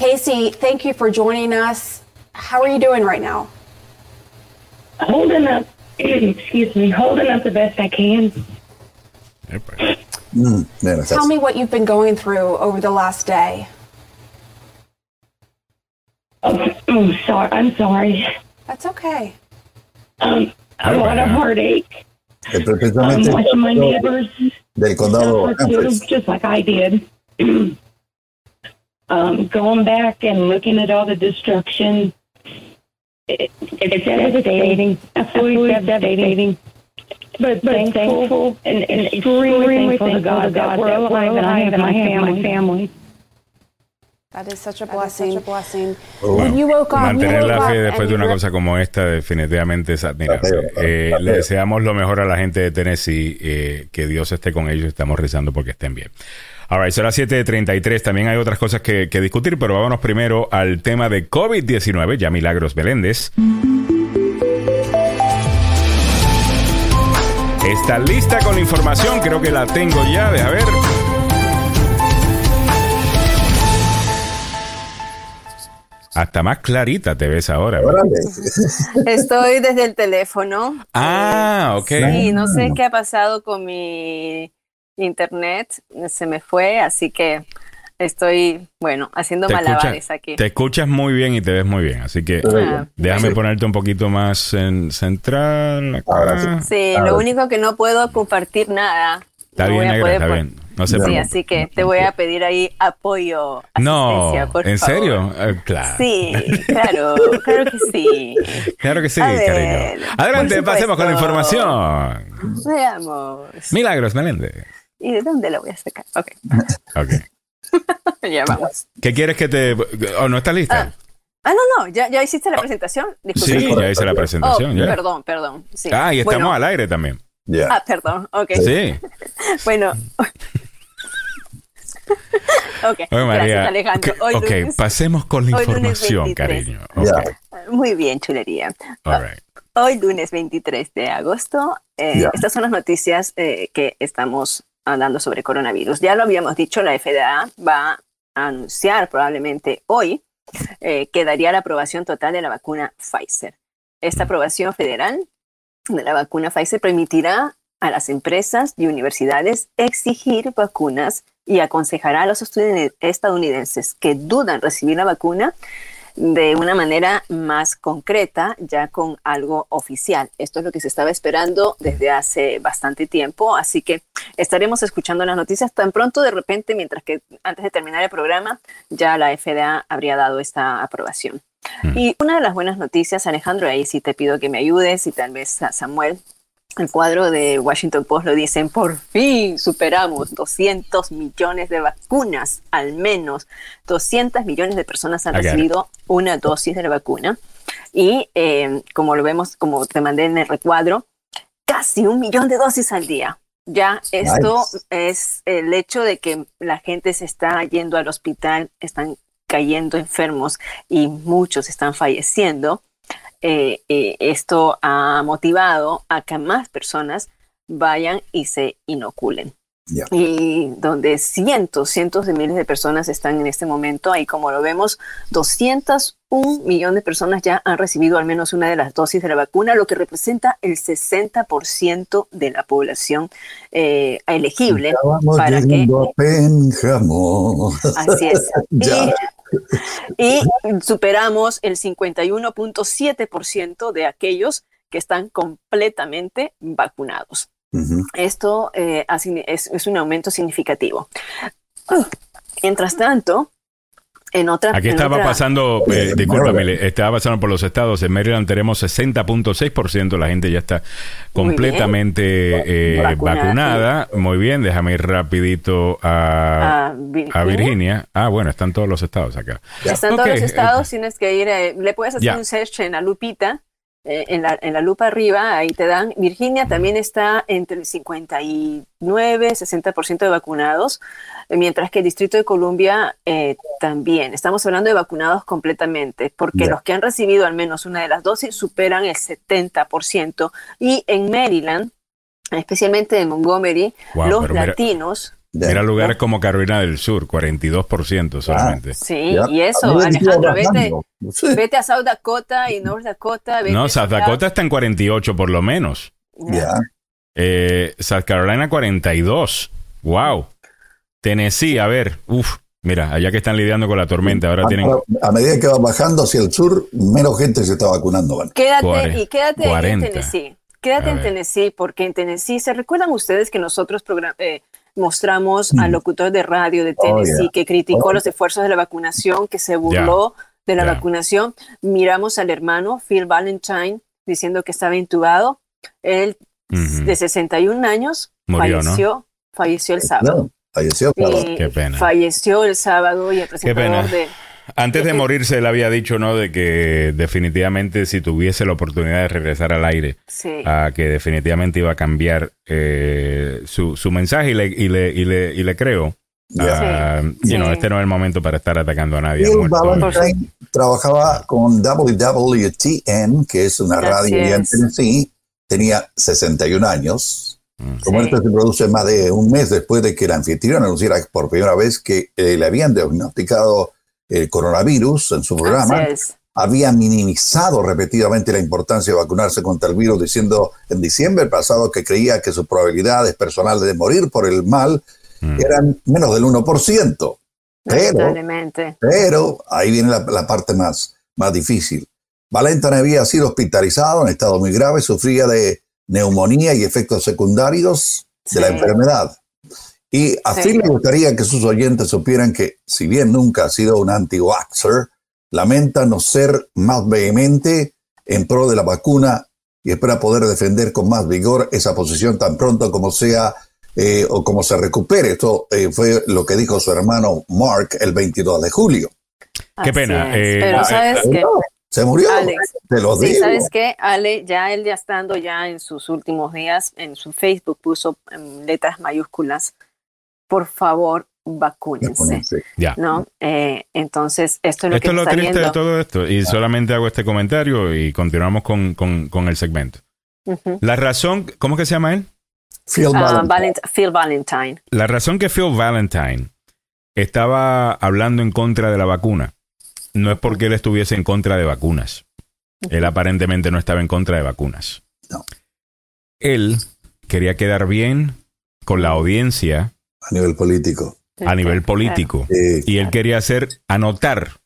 Casey, thank you for joining us. How are you doing right now? Holding up, *clears throat* excuse me, holding up the best I can. Mm, Tell me what you've been going through over the last day. Oh, oh sorry. I'm sorry. That's okay. Um, a lot of heartache. Um, watching my neighbors del condado just like I did. *clears throat* um, going back and looking at all the destruction, it, it's devastating, absolutely devastating. But, but thankful, thankful and, and extremely thankful to God, that we're alive and I have my family. family. That is such a blessing. Such a blessing. Oh, bueno, you woke up, mantener la fe después de una cosa como esta definitivamente es admirable. Eh, le deseamos lo mejor a la gente de Tennessee, eh, que Dios esté con ellos, estamos rezando porque estén bien. Alright, son las 7.33. También hay otras cosas que, que discutir, pero vámonos primero al tema de COVID-19. Ya Milagros Beléndez. Está lista con la información, creo que la tengo ya, deja ver. Hasta más clarita te ves ahora. Estoy desde el teléfono. Ah, ok. Sí, no sé qué ha pasado con mi internet se me fue, así que Estoy, bueno, haciendo Te, malabares escucha- aquí. te escuchas muy bien y te ves muy bien. Así que Ah, déjame Sí. ponerte un poquito más en central. acá. Ahora Sí, A lo único que no puedo compartir nada. Está No bien, negra, poder está bien. No se Sí, así que te voy a pedir ahí apoyo, No, por ¿en favor. serio? Eh, claro. Sí, claro, claro que sí. Claro que sí, ver, cariño. Adelante, pasemos con la información. Veamos. Milagros, Meléndez. ¿Y de dónde la voy a sacar? Ok, *laughs* Ok. *laughs* ya vamos. ¿Qué quieres que te.? ¿O no estás lista? Ah, no, no, ya, ya hiciste la presentación. Disculpe. sí, ya hice la Oh, presentación. ya. perdón, perdón. Sí. Ah, y estamos Bueno, al aire también. Ya. Ah, perdón, ok. Sí. *laughs* Bueno. ok, Oye, María. gracias Alejandro. ok, Hoy ok, lunes- pasemos con la información, 23. cariño. Ok, Ya. Muy bien, chulería. all right. Hoy lunes 23 de agosto, eh, Ya. estas son las noticias eh, que estamos hablando sobre coronavirus. Ya lo habíamos dicho, la FDA va a anunciar probablemente hoy eh, que daría la aprobación total de la vacuna Pfizer. Esta aprobación federal de la vacuna Pfizer permitirá a las empresas y universidades exigir vacunas y aconsejará a los estudien- estadounidenses que dudan recibir la vacuna de una manera más concreta, ya con algo oficial. Esto es lo que se estaba esperando desde hace bastante tiempo, así que estaremos escuchando las noticias tan pronto de repente, mientras que antes de terminar el programa, ya la FDA habría dado esta aprobación. Mm. Y una de las buenas noticias, Alejandro, ahí sí te pido que me ayudes y tal vez a Samuel, el cuadro de Washington Post lo dicen, por fin superamos 200 millones de vacunas, al menos 200 millones de personas han recibido una dosis de la vacuna. Y eh, como lo vemos, como te mandé en el recuadro, casi un millón de dosis al día. Ya esto Nice. es el hecho de que la gente se está yendo al hospital, están cayendo enfermos y muchos están falleciendo. Eh, eh, esto ha motivado a que más personas vayan y se inoculen. Y donde cientos, cientos de miles de personas están en este momento, ahí como lo vemos, 201 millones de personas ya han recibido al menos una de las dosis de la vacuna, lo que representa el 60% de la población eh, elegible. Estábamos para que- a. Así es. *laughs* Y, y superamos el 51.7% de aquellos que están completamente vacunados. Esto eh, es un aumento significativo. Mientras tanto, en otra... Aquí en estaba otra- pasando, eh, Eh, discúlpame, estaba pasando por los estados. En Maryland tenemos 60.6%. La gente ya está Muy completamente eh, Vacunada. vacunada. Muy bien, déjame ir rapidito a, a Virginia. a Virginia. Ah, bueno, están todos los estados acá. Están Ok, todos los eh, estados, tienes que ir, eh, le puedes hacer Ya. un search en la lupita, eh, en, la, en la lupa arriba, ahí te dan. Virginia también está entre el 59, 60% de vacunados, eh, mientras que el Distrito de Columbia eh, también. Estamos hablando de vacunados completamente, porque los que han recibido al menos una de las dosis superan el 70%. Y en Maryland, especialmente en Montgomery, Wow, los mira- latinos... Mira lugares como Carolina del Sur, 42% solamente. Sí, y eso, Alejandro, vete. Vete a South Dakota y North Dakota. vete no, South Dakota está en 48 por lo menos. Ya. Eh, South Carolina 42. Wow. Tennessee, a ver, uf, mira, allá que están lidiando con la tormenta, ahora tienen A, medida que va bajando hacia el sur, menos gente se está vacunando. Van. Quédate Cuare- y quédate ahí en 40. Tennessee. Quédate A en ver. Tennessee porque en Tennessee, ¿se recuerdan ustedes que nosotros eh, mostramos al Mm. locutor de radio de Oh, Tennessee yeah. que criticó Oh. los esfuerzos de la vacunación, que se burló de la vacunación? Miramos al hermano Phil Valentine diciendo que estaba intubado. Él, de 61 años, Murió, ¿no? falleció, falleció el sábado. Falleció, claro. Y Qué pena. Falleció el sábado y el presentador pena. de... Antes de morirse, él había dicho, ¿no? De que definitivamente si tuviese la oportunidad de regresar al aire, Sí. a que definitivamente iba a cambiar eh, su, su mensaje y le, y le, y le, y le creo. Ah, Sí. you know, Sí. este no es el momento para estar atacando a nadie. Bill. Valentine trabajaba con WWTN, que es una Así radio en es. Tennessee. Tenía 61 años. Mm. Su muerte se produce más de un mes después de que el anfitrión anunciara por primera vez que eh, le habían diagnosticado el coronavirus en su programa. Había minimizado repetidamente la importancia de vacunarse contra el virus, diciendo en diciembre pasado que creía que sus probabilidades personales de morir por el mal Mm. eran menos del 1%. Pero, pero ahí viene la, la parte más, más difícil. Valentine había sido hospitalizado en estado muy grave, sufría de neumonía y efectos secundarios de la enfermedad. Y así Sí. me gustaría que sus oyentes supieran que, si bien nunca ha sido un anti-vaxxer, lamenta no ser más vehemente en pro de la vacuna y espera poder defender con más vigor esa posición tan pronto como sea eh, o como se recupere. Esto eh, fue lo que dijo su hermano Mark el 22 de julio. Qué Así pena, es. eh, Pero eh, sabes Eh, que, se murió. Alex, Te lo sí, digo. sabes qué, Ale, ya él ya estando ya en sus últimos días, en su Facebook puso en letras mayúsculas, por favor, vacúnense. Ya. ¿No? Eh, entonces, esto es lo Esto que es lo está triste de todo esto. Y solamente hago este comentario y continuamos con, con- con el segmento. La razón, ¿cómo que se llama él? Phil Ah, Valentine. Valent- Phil Valentine. La razón que Phil Valentine estaba hablando en contra de la vacuna no es porque él estuviese en contra de vacunas. Él aparentemente no estaba en contra de vacunas. No. Él quería quedar bien con la audiencia a nivel político. a nivel político. Sí. Y él quería hacer anotar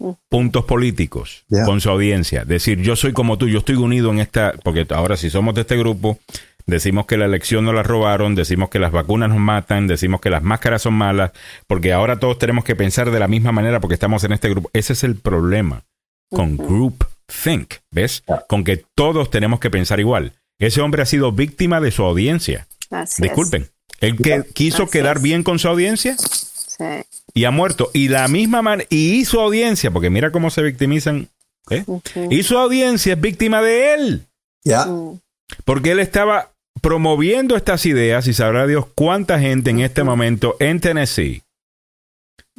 Mm. puntos políticos con su audiencia. Decir, yo soy como tú, yo estoy unido en esta, porque ahora si somos de este grupo, decimos que la elección nos la robaron, decimos que las vacunas nos matan, decimos que las máscaras son malas, porque ahora todos tenemos que pensar de la misma manera porque estamos en este grupo. Ese es el problema con group think, ¿ves? Con que todos tenemos que pensar igual. Ese hombre ha sido víctima de su audiencia. Así es. Él que quiso Así quedar es. bien con su audiencia Sí. y ha muerto. Y la misma manera, y su audiencia, porque mira cómo se victimizan. ¿eh? Ujú. Y su audiencia es víctima de él, Ya. Porque él estaba promoviendo estas ideas y sabrá Dios cuánta gente en este momento en Tennessee,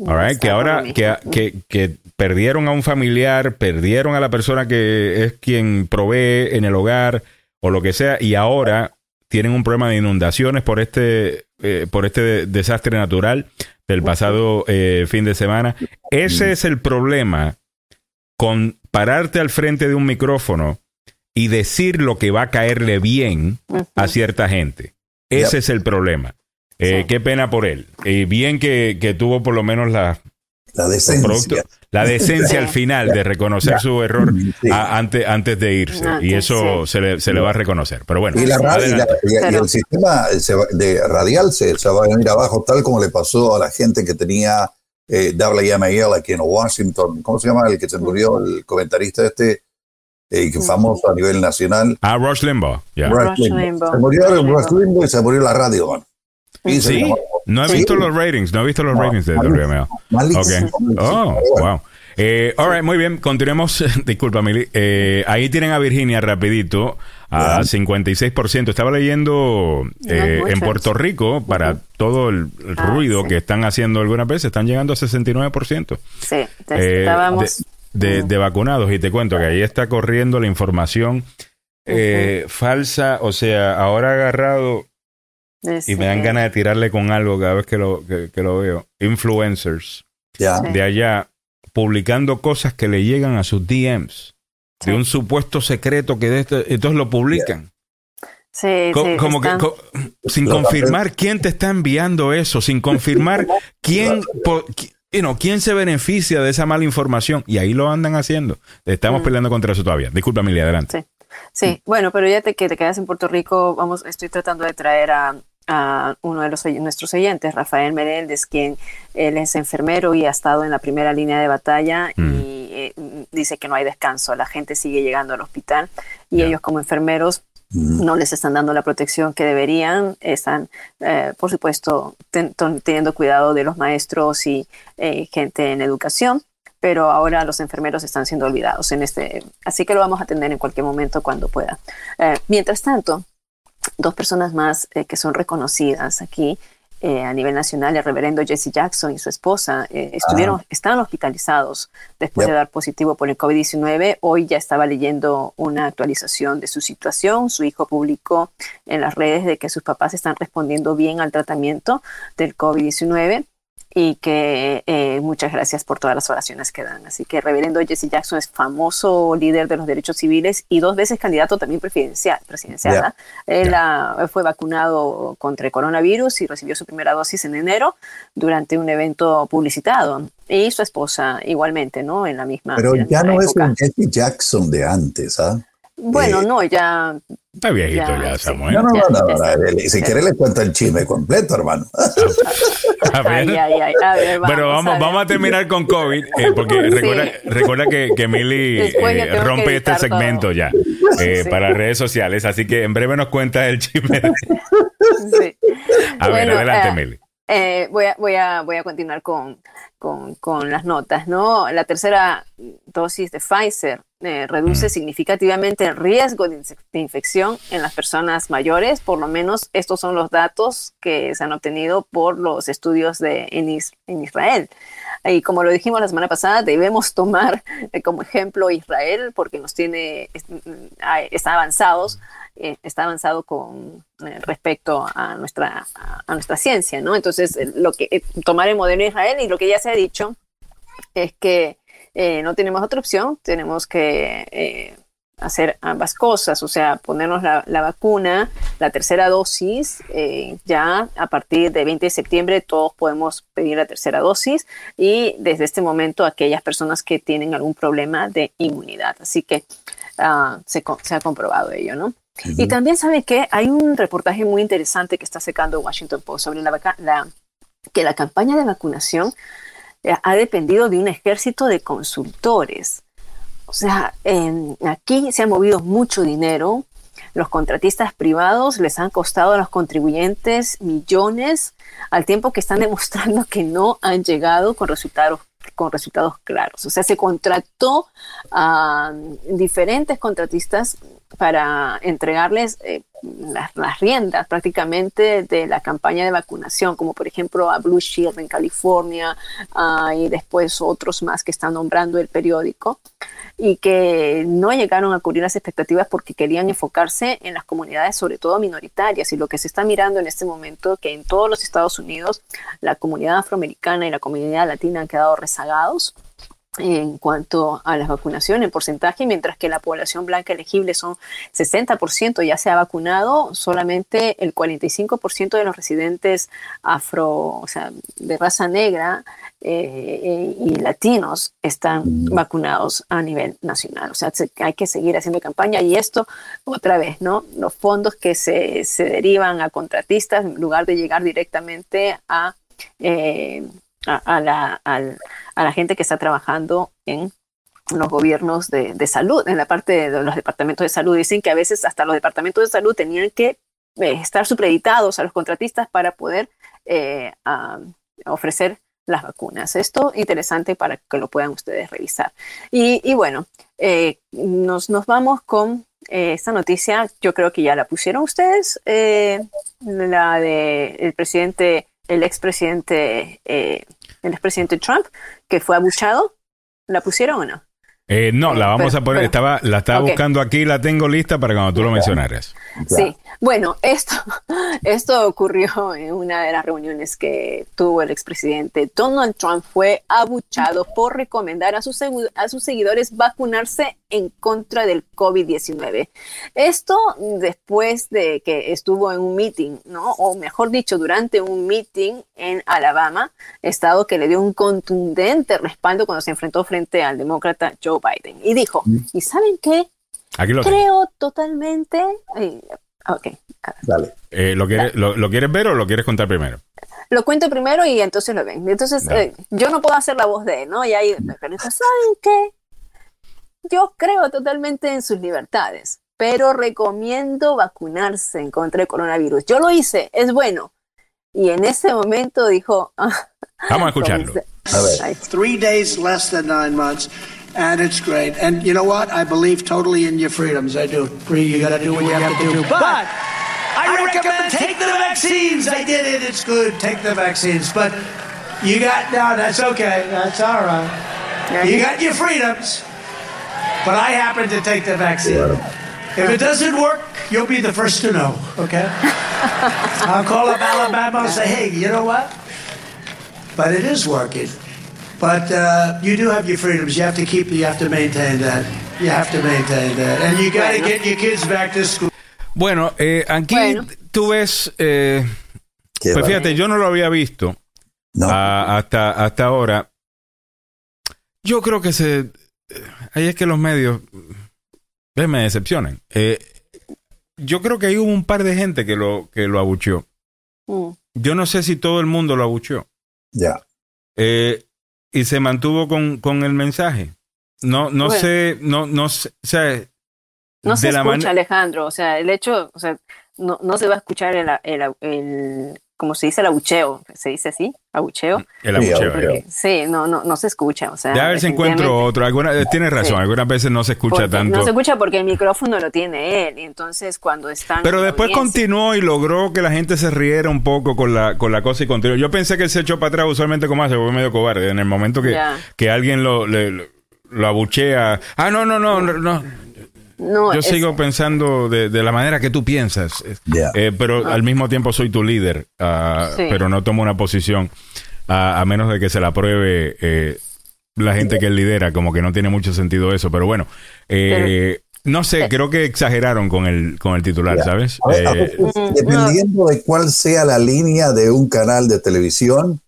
all right, que ahora que, que, que perdieron a un familiar, perdieron a la persona que es quien provee en el hogar o lo que sea, y ahora tienen un problema de inundaciones por este, eh, por este desastre natural del pasado eh, fin de semana. Ese es el problema con pararte al frente de un micrófono y decir lo que va a caerle bien a cierta gente. Ese Yep. es el problema. Eh, Sí. Qué pena por él. Y bien que, que tuvo por lo menos la, La el decencia. producto- la decencia al final de reconocer su error *laughs* Sí. a- antes, antes de irse. Antes, y eso sí. se, le, se le va a reconocer. Pero bueno, Y, la radio, y, la- y- el sistema se va- de radial se, se va a venir abajo, tal como le pasó a la gente que tenía eh, WMAL aquí en Washington. ¿Cómo se llama el que se murió? El comentarista este, eh, que famoso a nivel nacional. Ah, Rush Limbaugh. ya. Rush Rush Limbaugh. Limbaugh. Se murió Rush Limbaugh. Limbaugh y se murió la radio. man. Sí, no he Sí. visto los ratings, no he visto los No, ratings de malísimo. WML. Malísimo, Ok. malísimo. Oh, wow. Eh, all right, muy bien. Continuemos. *laughs* Disculpa, Mili. Eh, ahí tienen a Virginia rapidito a Ya. 56%. Estaba leyendo eh, en Puerto Rico, para todo el, Ah, ruido sí. que están haciendo algunas veces, están llegando a 69%. Sí, eh, estábamos. de, de- de vacunados. Y te cuento que ahí está corriendo la información eh, falsa. O sea, ahora agarrado y me dan Sí. ganas de tirarle con algo cada vez que lo, que, que lo veo. Influencers. Sí. de allá publicando cosas que le llegan a sus DMs de Sí. un supuesto secreto que de este, entonces lo publican. Sí, Co- sí, como que co- sin confirmar quién te está enviando eso, sin confirmar quién, you know, quién se beneficia de esa mala información. Y ahí lo andan haciendo. Estamos Mm. peleando contra eso todavía. Disculpa, Emilia, adelante. Sí, bueno, pero ya te, que te quedas en Puerto Rico, vamos, estoy tratando de traer a, a uno de los, nuestros oyentes, Rafael Meréndez, quien él es enfermero y ha estado en la primera línea de batalla Mm. y eh, dice que no hay descanso, la gente sigue llegando al hospital y ellos como enfermeros Mm. no les están dando la protección que deberían, están, eh, por supuesto, ten- ton- teniendo cuidado de los maestros y eh, gente en educación, pero ahora los enfermeros están siendo olvidados en este, así que lo vamos a atender en cualquier momento cuando pueda. Mientras tanto, dos personas más eh, que son reconocidas aquí eh, a nivel nacional, el reverendo Jesse Jackson y su esposa, eh, estuvieron, estaban hospitalizados después Yep. de dar positivo por el COVID-19. Hoy ya estaba leyendo una actualización de su situación. Su hijo publicó en las redes de que sus papás están respondiendo bien al tratamiento del COVID-19. Y que eh, muchas gracias por todas las oraciones que dan. Así que Reverendo Jesse Jackson es famoso líder de los derechos civiles y dos veces candidato también presidencial. presidencial Él fue vacunado contra el coronavirus y recibió su primera dosis en enero durante un evento publicitado. Y su esposa igualmente, ¿no? En la misma. Pero ya no es un Jesse Jackson de antes, ¿ah? Bueno, eh, no, ya. Está viejito ya, Samuel. No, no, no, no, si quiere le cuento el chisme completo, hermano. *laughs* A ver. Pero vamos, vamos a terminar con COVID, eh, porque *laughs* recuerda, recuerda que, que Milly *laughs* eh, rompe este segmento ya para redes sociales, así que en breve nos cuenta el chisme. Sí. A ver, adelante, Milly. Eh, voy, a, voy, a, voy a continuar con, con, con, las notas. ¿no? La tercera dosis de Pfizer eh, reduce significativamente el riesgo de, infección en las personas mayores. Por lo menos estos son los datos que se han obtenido por los estudios de, en, en Israel. Y como lo dijimos la semana pasada, debemos tomar eh, como ejemplo Israel porque nos tiene, está avanzados eh, está avanzado con respecto a nuestra, a, nuestra ciencia, ¿no? Entonces, lo que tomar el modelo de Israel y lo que ya se ha dicho es que no tenemos otra opción, tenemos que hacer ambas cosas, o sea, ponernos la, vacuna, la tercera dosis, ya a partir del 20 de septiembre todos podemos pedir la tercera dosis y desde este momento aquellas personas que tienen algún problema de inmunidad. Así que ah, se, se, ha comprobado ello, ¿no? Y también sabe que hay un reportaje muy interesante que está sacando Washington Post sobre la, que la campaña de vacunación eh, ha dependido de un ejército de consultores. O sea, aquí se ha movido mucho dinero. Los contratistas privados les han costado a los contribuyentes millones, al tiempo que están *laughs* demostrando que no han llegado con resultados con resultados claros. O sea, se contrató a diferentes contratistas para entregarles eh, las, riendas prácticamente de la campaña de vacunación, como por ejemplo a Blue Shield en California ah, y después otros más que están nombrando el periódico y que no llegaron a cubrir las expectativas porque querían enfocarse en las comunidades, sobre todo minoritarias. Y lo que se está mirando en este momento, que en todos los Estados Unidos la comunidad afroamericana y la comunidad latina han quedado rezagados en cuanto a la vacunación en porcentaje, mientras que la población blanca elegible son 60% ya se ha vacunado, solamente el 45% de los residentes afro, o sea, de raza negra eh, y latinos están vacunados a nivel nacional. O sea, hay que seguir haciendo campaña y esto, otra vez, ¿no? Los fondos que se, se derivan a contratistas en lugar de llegar directamente a... Eh, a, la, a, la, gente que está trabajando en los gobiernos de, de, salud, en la parte de los departamentos de salud. Dicen que a veces hasta los departamentos de salud tenían que eh, estar supreditados a los contratistas para poder eh, ofrecer las vacunas. Esto interesante para que lo puedan ustedes revisar. Y, y bueno, eh, nos, nos, vamos con esta noticia. Yo creo que ya la pusieron ustedes, la del el presidente el expresidente, eh, el expresidente Trump, que fue abuchado. ¿La pusieron o no? Eh, no, la vamos a poner, estaba, la estaba buscando aquí, la tengo lista para cuando tú lo mencionaras. Sí, bueno, esto, *laughs* esto ocurrió en una de las reuniones que tuvo el expresidente. Donald Trump fue abuchado por recomendar a sus, a sus seguidores vacunarse en contra del COVID-19. Esto después de que estuvo en un meeting, ¿no? O mejor dicho, durante un meeting en Alabama, estado que le dio un contundente respaldo cuando se enfrentó frente al demócrata Joe Biden. Y dijo, ¿y saben qué? Creo totalmente... ok. Dale. Eh, ¿lo, quieres, lo, quieres ver o lo quieres contar primero? Lo cuento primero y entonces lo ven. Entonces, eh, yo no puedo hacer la voz de él, ¿no? Y ahí, pero ¿saben qué? Yo creo totalmente en sus libertades, pero recomiendo vacunarse en contra del coronavirus. Yo lo hice, es bueno. Y en ese momento dijo... *laughs* Vamos a escucharlo. A ver. Three days less than nine months. And it's great. And you know what? I believe totally in your freedoms. I do. Bree, you got to do what you have to do. But I recommend take the vaccines. I did it. It's good. Take the vaccines. But you got no. That's okay. That's all right. You got your freedoms. But I happen to take the vaccine. If it doesn't work, you'll be the first to know. Okay? *laughs* I'll call up Alabama and say, hey, you know what? but it is working. But uh, you do have your freedoms. You have to keep. You have to maintain that. You have to maintain that, and you got to get your kids back to school. Bueno, eh, aquí Bueno. tú ves, eh, pues fíjate, yo no lo había visto No. ah, hasta, hasta ahora. Yo creo que se... Ahí es que los medios eh, me decepcionan. Eh, yo creo que hay un par de gente que lo, que lo abucheó. Mm. Yo no sé si todo el mundo lo abucheó. Ya. Eh, y se mantuvo con, con el mensaje. No, no Bueno. sé, no, no sé, o sea, No se escucha, Alejandro. O sea, el hecho, o sea, no, no se va a escuchar el, el, el- como se dice el abucheo. ¿Se dice así? Abucheo. el Sí, abucheo. Sí, no, no, no se escucha. O sea, Ya a ver si encuentro otro. Alguna, eh, tienes razón, Sí. algunas veces no se escucha Porque tanto. No se escucha porque el micrófono lo tiene él. Y entonces cuando están. Pero después continuó y logró que la gente se riera un poco con la, con la cosa y continuó. Yo pensé que él se echó para atrás usualmente como hace, fue medio cobarde. En el momento que, Ya. que alguien lo, le- lo, lo abuchea. Ah, no, no, no, no. no. No, Yo es- sigo pensando de, de la manera que tú piensas. Ya. Eh, pero al mismo tiempo soy tu líder. ah, Sí. Pero no tomo una posición ah, a menos de que se la pruebe eh, la gente que él lidera. Como que no tiene mucho sentido eso. Pero bueno. eh, no sé, creo que exageraron con el, con el titular. ¿sabes? A ver, a Eh, Mm, dependiendo de cuál sea la línea de un canal de televisión,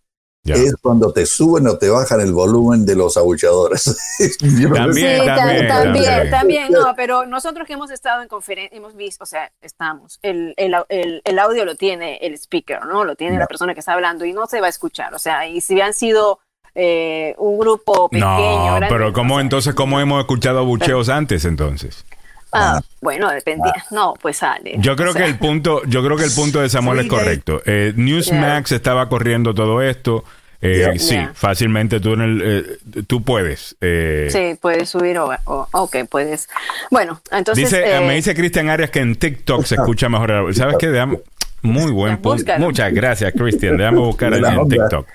ya. es cuando te suben o te bajan el volumen de los abuchadores. *laughs* También, Sí, ta- también, también, también. también, no, pero nosotros que hemos estado en conferencia, hemos visto, o sea, estamos, el, el, el, el audio lo tiene el speaker, ¿no? Lo tiene la persona que está hablando y no se va a escuchar, o sea, y si han sido eh, un grupo pequeño, No, grande, pero ¿cómo entonces, cómo hemos escuchado abucheos antes entonces? Ah, bueno, dependía, no, pues sale. Yo creo o sea, que el punto, yo creo que el punto de Samuel es correcto. Eh, Newsmax estaba corriendo todo esto. Eh, Yeah. Sí, Yeah. fácilmente tú en el, eh, tú puedes. eh, Sí, puedes subir o, o- ok, puedes. Bueno, entonces. dice, eh, me dice Cristian Arias que en TikTok se escucha mejor. ¿Sabes qué? Déjame- muy buen punto. Muchas gracias, Cristian. Déjame buscar en onda. TikTok.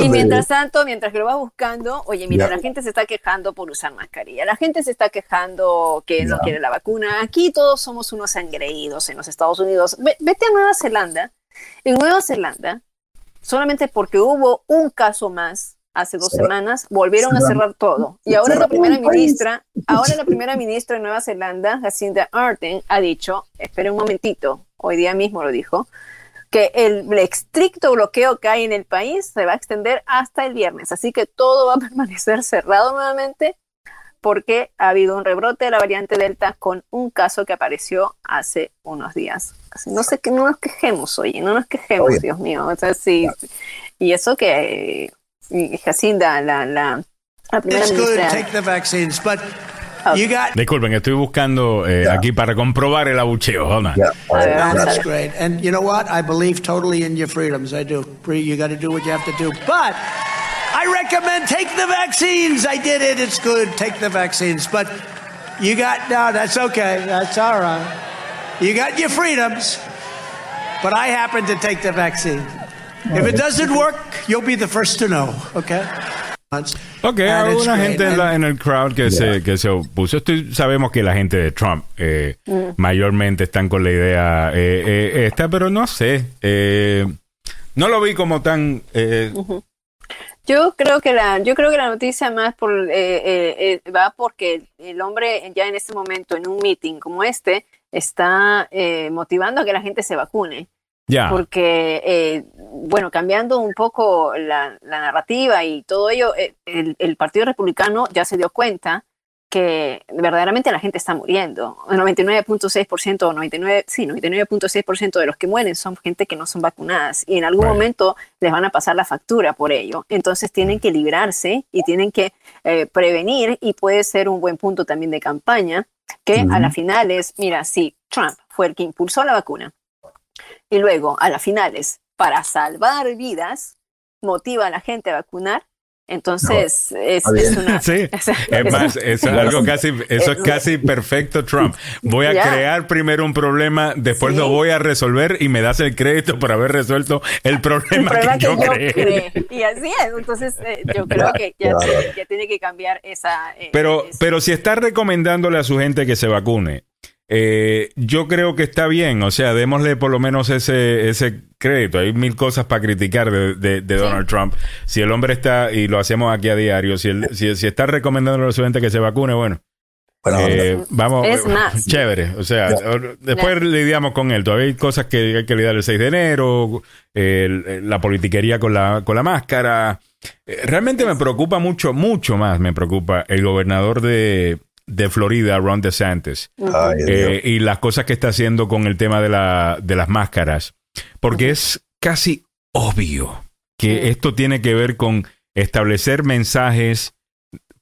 Y mientras tanto, mientras que lo vas buscando, oye, mira, la gente se está quejando por usar mascarilla, la gente se está quejando que no quiere la vacuna. Aquí todos somos unos engreídos en los Estados Unidos. Ve- vete a Nueva Zelanda. En Nueva Zelanda, solamente porque hubo un caso más hace dos Cerra- semanas, volvieron a cerra- cerrar todo. Y ahora la primera ministra, ahora la *laughs* primera ministra de Nueva Zelanda, Jacinda Ardern, ha dicho, esperen un momentito, hoy día mismo lo dijo, que el estricto bloqueo que hay en el país se va a extender hasta el viernes. Así que todo va a *laughs* permanecer cerrado nuevamente porque ha habido un rebrote de la variante Delta con un caso que apareció hace unos días. Así, no sé que no nos quejemos, oye, no nos quejemos, Oye. Dios mío. O sea, sí, y eso que eh, Jacinda, la, la, la primera It's good. ministra, Take the vaccines, but you got. Disculpen, estoy buscando eh, Ya. aquí para comprobar el abucheo. Hold on. Ya, a ver, A ver, vamos a That's great. And you know what? I believe totally in your freedoms. I do. You got to do what you have to do. But I recommend take the vaccines. I did it. It's good. Take the vaccines. But you got, no, that's okay. That's all right. You got your freedoms. But I happen to take the vaccine. If it doesn't work, you'll be the first to know. Okay? Ok, And hay it's una great. gente en, la- en el crowd que, se, que se opuso. Estoy- sabemos que la gente de Trump eh, Mm. mayormente están con la idea eh, eh, esta, pero no sé. eh, no lo vi como tan... eh, Yo creo que la, yo creo que la noticia más por, eh, eh, eh, va porque el, hombre ya en este momento en un meeting como este está eh, motivando a que la gente se vacune. Ya. Porque, eh, bueno, cambiando un poco la, la narrativa y todo ello, eh, el, el Partido Republicano ya se dio cuenta que verdaderamente la gente está muriendo. El 99.6% o 99, sí, 99.6% de los que mueren son gente que no son vacunadas y en algún Right. momento les van a pasar la factura por ello. Entonces tienen que librarse y tienen que eh, prevenir y puede ser un buen punto también de campaña que a la final es, mira, sí, Trump fue el que impulsó la vacuna y luego a las finales para salvar vidas motiva a la gente a vacunar entonces es, está bien. *laughs* *laughs* es una Sí, es más, eso es algo casi, eso es casi perfecto, Trump. Voy a *laughs* Ya. crear primero un problema, después Sí. lo voy a resolver y me das el crédito por haber resuelto el problema, el problema que, yo creé. creé. Y así es. Entonces, eh, yo creo que ya, ya tiene que cambiar esa. eh, Pero, esa- pero si está recomendándole a su gente que se vacune, eh, yo creo que está bien. O sea, démosle por lo menos ese, ese crédito. Hay mil cosas para criticar de, de- de Donald Trump. Si el hombre está, y lo hacemos aquí a diario, si, él- si, si está recomendando a su gente que se vacune, bueno. Bueno, eh, vamos, Es más. *laughs* chévere. O sea, después lidiamos con él. Todavía hay cosas que hay que lidiar el 6 de enero, el- el- la politiquería con la, con la máscara. Eh, Realmente me preocupa mucho, mucho más me preocupa el gobernador de, de Florida, Ron DeSantis. Eh, y las cosas que está haciendo con el tema de, la, de las máscaras. Porque es casi obvio que esto tiene que ver con establecer mensajes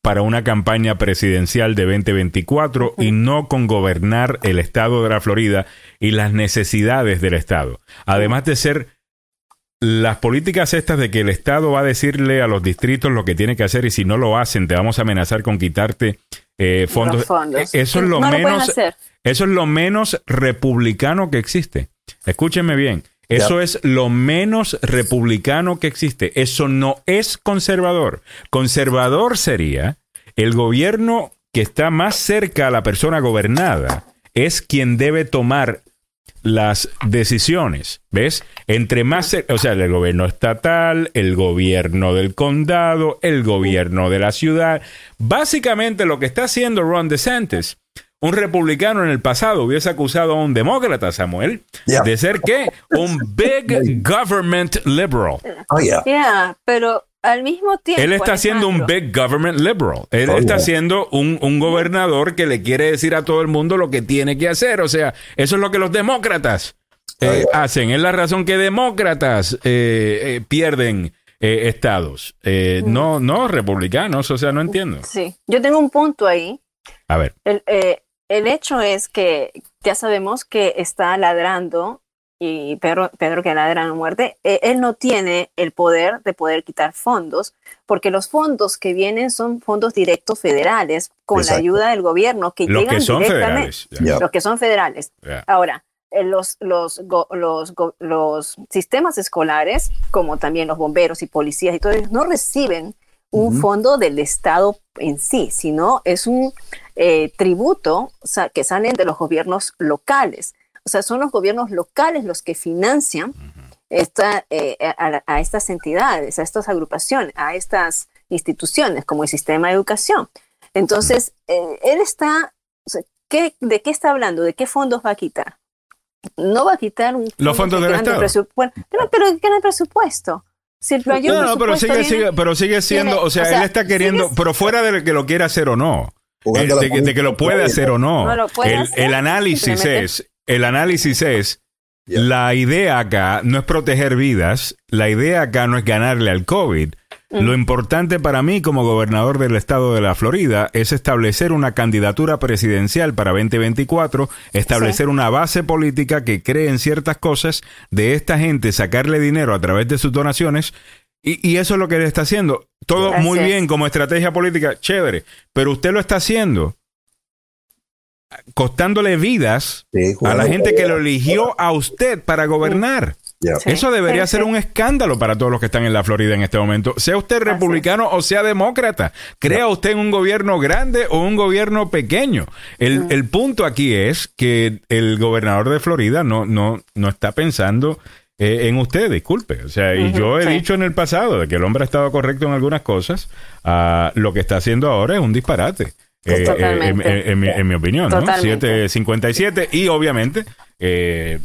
para una campaña presidencial de 2024 y no con gobernar el estado de la Florida y las necesidades del estado. Además de ser las políticas estas de que el estado va a decirle a los distritos lo que tiene que hacer y si no lo hacen te vamos a amenazar con quitarte eh, fondos. Eh, Eso es lo No menos eso es lo menos republicano que existe. Escúchenme bien. Eso es lo menos republicano que existe. Eso no es conservador. Conservador sería el gobierno que está más cerca a la persona gobernada. Es quien debe tomar las decisiones, ¿ves? Entre más, o sea, el gobierno estatal, el gobierno del condado, el gobierno de la ciudad. Básicamente lo que está haciendo Ron DeSantis, un republicano en el pasado hubiese acusado a un demócrata, Samuel, de ser qué? Un big government liberal. Oh, yeah. Ya, pero al mismo tiempo. Él está siendo un big government liberal. Él Oh, está yeah. siendo un, un gobernador que le quiere decir a todo el mundo lo que tiene que hacer. O sea, eso es lo que los demócratas eh, hacen. Es la razón que demócratas eh, eh, pierden eh, estados. Eh, No, no republicanos. O sea, no entiendo. Sí, yo tengo un punto ahí. A ver. El, eh, el hecho es que ya sabemos que está ladrando y Pedro, Pedro que ladra no muerde. eh, él no tiene el poder de poder quitar fondos porque los fondos que vienen son fondos directos federales con Exacto. la ayuda del gobierno que Los llegan que son directamente. federales. Los que son federales. Ahora, eh, los, los, go- los, go- los sistemas escolares, como también los bomberos y policías y todo eso, no reciben un fondo del Estado en sí, sino es un eh, tributo o sea, que salen de los gobiernos locales. O sea, son los gobiernos locales los que financian esta, eh, a, a estas entidades, a estas agrupaciones, a estas instituciones, como el sistema de educación. Entonces, eh, él está, o sea, ¿qué- ¿de qué está hablando? ¿De qué fondos va a quitar? No va a quitar un Los fondos del Estado. bueno, pero, pero ¿qué en el presupuesto? Si el mayor No, no, pero sigue, viene- sigue, pero sigue siendo, viene- o sea, o sea, él está queriendo, sigue- pero fuera de que lo quiera hacer o no. Eh, de, que- de que lo puede hacer o no. No lo puede el, hacer, el análisis es, el análisis es, la idea acá no es proteger vidas, la idea acá no es ganarle al COVID. Lo importante para mí como gobernador del estado de la Florida es establecer una candidatura presidencial para 2024, establecer una base política que cree en ciertas cosas, de esta gente sacarle dinero a través de sus donaciones y, y eso es lo que él está haciendo. Todo muy bien como estrategia política, chévere, pero usted lo está haciendo costándole vidas Sí, a la gente que lo eligió a usted para gobernar. Sí. Eso debería Sí, ser un escándalo para todos los que están en la Florida en este momento. Sea usted republicano o sea demócrata. Crea usted en un gobierno grande o un gobierno pequeño. El, el punto aquí es que el gobernador de Florida no, no, no está pensando eh, en usted, disculpe. O sea, y yo he sí. dicho en el pasado de que el hombre ha estado correcto en algunas cosas. Ah, lo que está haciendo ahora es un disparate. Eh, eh, en, en- en mi, en mi opinión, ¿no? Totalmente. 757 y obviamente eh,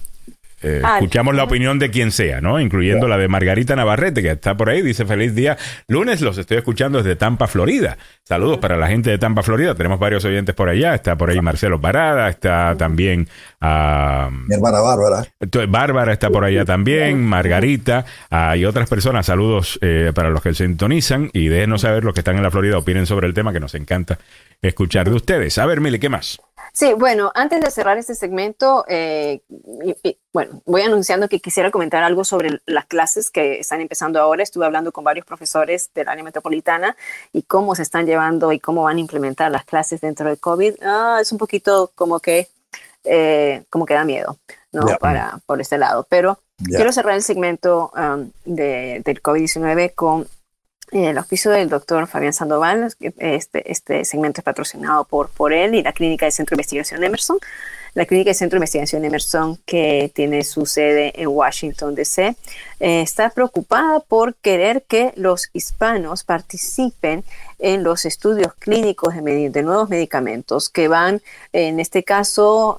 eh, Ah, escuchamos la opinión de quien sea, ¿no? Incluyendo la de Margarita Navarrete, que está por ahí, dice feliz día. Lunes los estoy escuchando desde Tampa, Florida. Saludos para la gente de Tampa, Florida. Tenemos varios oyentes por allá. Está por ahí Marcelo Parada, está también ah, Mi hermana Bárbara. Bárbara está por allá también, Margarita ah, y otras personas. Saludos eh, para los que sintonizan y déjenos saber los que están en la Florida opinen sobre el tema que nos encanta escuchar de ustedes. A ver, Mili, ¿qué más? Sí, bueno, antes de cerrar este segmento, eh, y- y, bueno, voy anunciando que quisiera comentar algo sobre las clases que están empezando ahora. Estuve hablando con varios profesores del área metropolitana y cómo se están llevando y cómo van a implementar las clases dentro del COVID. Ah, es un poquito como que, eh, como que da miedo, ¿no? Ya. Para, por este lado. Pero Ya. quiero cerrar el segmento um, de- del COVID-19 con el auspicio del doctor Fabián Sandoval. Este, este segmento es patrocinado por, por él y la Clínica del Centro de Investigación Emerson. La Clínica del Centro de Investigación Emerson, que tiene su sede en Washington, D.C., eh, está preocupada por querer que los hispanos participen en los estudios clínicos de, nuevos medicamentos que van, en este caso,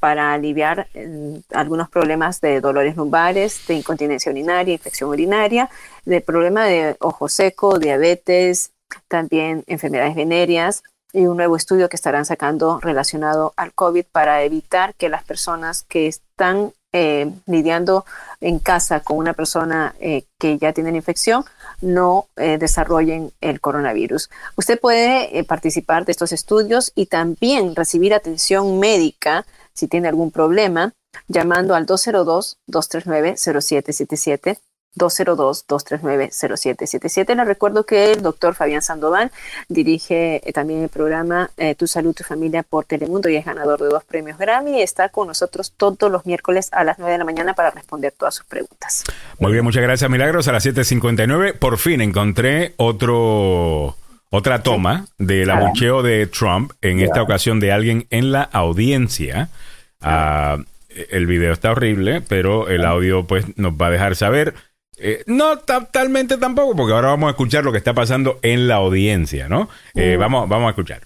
para aliviar eh, algunos problemas de dolores lumbares, de incontinencia urinaria, infección urinaria, de problema de ojo seco, diabetes, también enfermedades venéreas y un nuevo estudio que estarán sacando relacionado al COVID para evitar que las personas que están eh, lidiando en casa con una persona eh, que ya tiene infección no desarrollen el coronavirus. Usted puede participar de estos estudios y también recibir atención médica si tiene algún problema, llamando al 202-239-0777. 202-239-0777. Le recuerdo que el doctor Fabián Sandoval dirige eh, también el programa eh, Tu Salud, Tu Familia por Telemundo y es ganador de dos premios Grammy y está con nosotros todos los miércoles a las 9 de la mañana para responder todas sus preguntas. Muy bien, muchas gracias Milagros. A las 7.59 por fin encontré otro otra toma del abucheo de Trump, en esta ocasión de alguien en la audiencia. Ah, el video está horrible, pero el audio pues nos va a dejar saber. Eh, no totalmente tampoco, porque ahora vamos a escuchar lo que está pasando en la audiencia, ¿no? Eh, vamos, vamos a escuchar.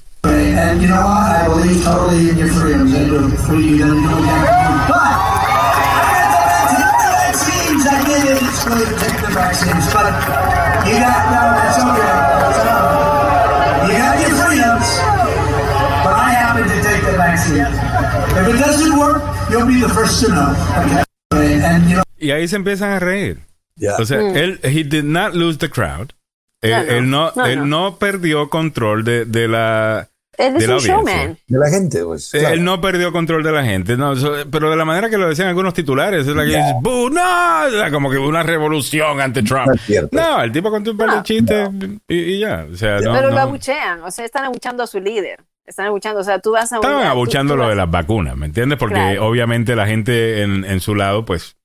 Y ahí se empiezan a reír. O sea, mm. él, he did not lose the crowd. Él, no, él no, perdió control de, de la de la, de la gente, pues. Él no perdió control de la gente, no, pero de la manera que lo decían algunos titulares, es la que dice, no, como que una revolución ante Trump. No, el tipo contó un par de chistes y, ya. O sea, pero lo abuchean, o sea, están abuchando a su líder. Están abuchando, o sea, tú vas a... Estaban abuchando lo de las vacunas, ¿me entiendes? Porque obviamente la gente en, en, su lado, pues...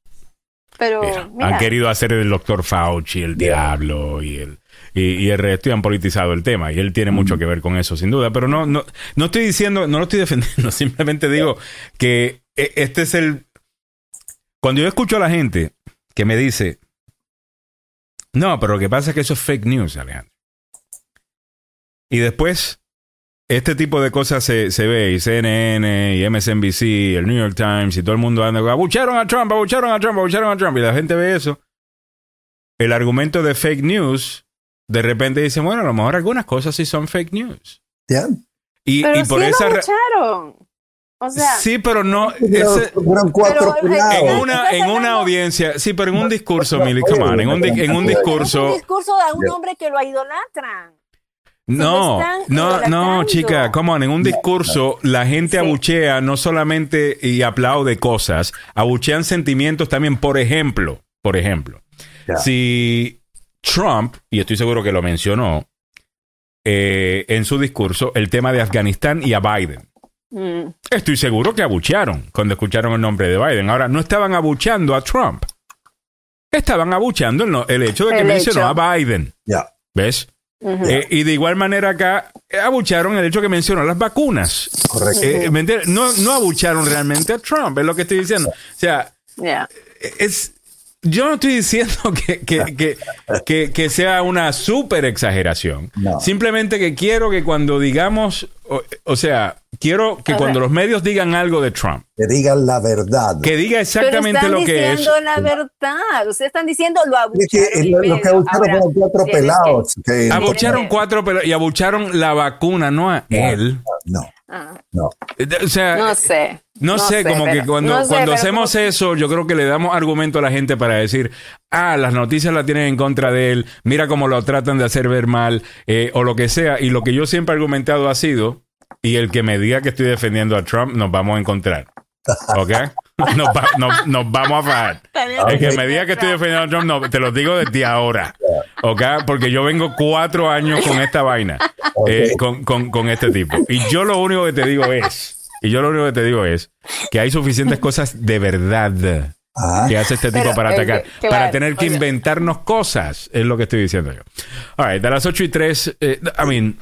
Pero, han querido hacer el doctor Fauci, el diablo y el, y, el resto y han politizado el tema. Y él tiene mucho que ver con eso, sin duda. Pero no, no, no estoy diciendo, no lo estoy defendiendo, *laughs* simplemente digo que e, este es el... Cuando yo escucho a la gente que me dice, no, pero lo que pasa es que eso es fake news, Alejandro. Y después este tipo de cosas se, se, ve, y CNN, y MSNBC, el New York Times, y todo el mundo anda, abucharon a Trump, abucharon a Trump, abucharon a Trump, y la gente ve eso. El argumento de fake news, de repente dice, bueno, a lo mejor algunas cosas sí son fake news. Ya. Y, y, por sí esa... O sea, sí, pero no. Ese, cuatro en una, en una audiencia, sí, pero en un discurso, Milly, come on, en un, en un discurso. En un discurso de un hombre que lo idolatran. No, no, no, chica, como en un discurso la gente abuchea no solamente y aplaude cosas, abuchean sentimientos también. Por ejemplo, por ejemplo, si Trump, y estoy seguro que lo mencionó eh, en su discurso, el tema de Afganistán y a Biden. Mm. Estoy seguro que abuchearon cuando escucharon el nombre de Biden. Ahora, no estaban abucheando a Trump. Estaban abucheando el, hecho de que mencionó a Biden. Ya. ¿Ves? Eh, y de igual manera acá eh, abucharon el hecho que mencionó las vacunas. Correcto. Eh, no, no abucharon realmente a Trump, es lo que estoy diciendo. O sea, es, yo no estoy diciendo *laughs* que, que, sea una súper exageración. Simplemente que quiero que cuando digamos, o, sea, quiero que cuando los medios digan algo de Trump, que digan la verdad. Que diga exactamente lo que es. están diciendo la verdad. Ustedes están diciendo lo abucharon. lo, que abucharon cuatro pelados. abucharon cuatro pelados y abucharon la vacuna, no a él. No. Ah. No. O sea, no sé. No, sé, como que cuando, cuando hacemos eso, yo creo que le damos argumento a la gente para decir, ah, las noticias la tienen en contra de él, mira cómo lo tratan de hacer ver mal, eh, o lo que sea. Y lo que yo siempre he argumentado ha sido, y el que me diga que estoy defendiendo a Trump, nos vamos a encontrar. ¿Ok? *laughs* Nos, vamos a fajar. El que me diga que estoy defendiendo a Trump, no, te lo digo desde ahora. ¿Ok? Porque yo vengo cuatro años con esta vaina, eh, con, con, con este tipo. Y yo lo único que te digo es y yo lo único que te digo es que hay suficientes cosas de verdad Ajá. que hace este tipo Pero, para eh, atacar. para tener que inventarnos cosas, es lo que estoy diciendo yo. All right, de las 8 y 3, eh, I mean,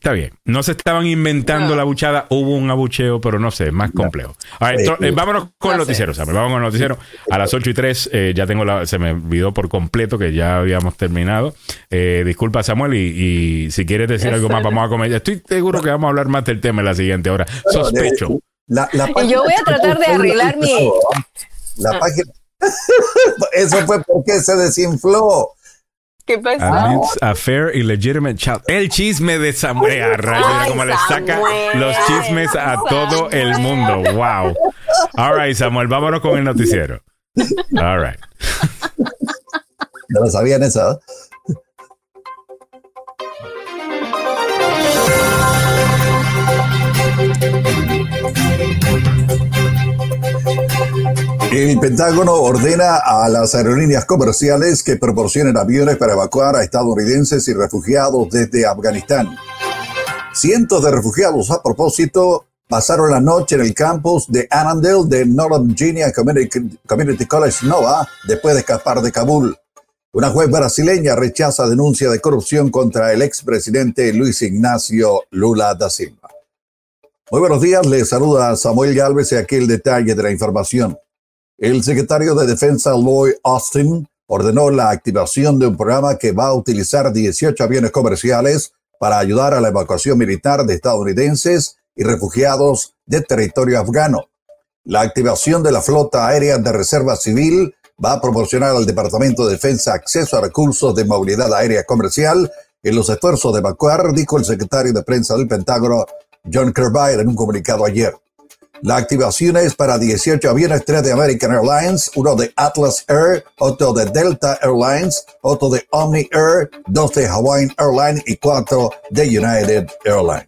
está bien. No se estaban inventando No. la buchada, hubo un abucheo, pero no sé, es más complejo. Eh, vámonos con el noticiero, Samuel, Vamos con el noticiero. A las 8 y 3, eh, ya tengo la. Se me olvidó por completo que ya habíamos terminado. Eh, disculpa, Samuel, y, y si quieres decir algo más, vamos a comer. Estoy seguro que vamos a hablar más del tema en la siguiente hora. Sospecho. La, la Y yo voy a tratar de arreglar mi- ¿ah? La página. *laughs* Eso fue porque se desinfló. ¿Qué pasó? Amidst a fair y legitimate child. El chisme de Samuel. Rayos, cómo le saca los chismes a todo el mundo. Wow. All right, Samuel, vámonos con el noticiero. All right. No lo sabían. ¿eh? El Pentágono ordena a las aerolíneas comerciales que proporcionen aviones para evacuar a estadounidenses y refugiados desde Afganistán. Cientos de refugiados a propósito pasaron la noche en el campus de Annandale de Northern Virginia Community, College Nova después de escapar de Kabul. Una juez brasileña rechaza denuncia de corrupción contra el expresidente Luis Ignacio Lula da Silva. Muy buenos días, les saluda Samuel Galvez y aquí el detalle de la información. El secretario de Defensa Lloyd Austin ordenó la activación de un programa que va a utilizar 18 aviones comerciales para ayudar a la evacuación militar de estadounidenses y refugiados de territorio afgano. La activación de la flota aérea de reserva civil va a proporcionar al Departamento de Defensa acceso a recursos de movilidad aérea comercial en los esfuerzos de evacuar, dijo el secretario de prensa del Pentágono, John Kirby, en un comunicado ayer. La activación es para 18 aviones, 3 de American Airlines, uno de Atlas Air, otro de Delta Airlines, otro de Omni Air, dos de Hawaiian Airlines y cuatro de United Airlines.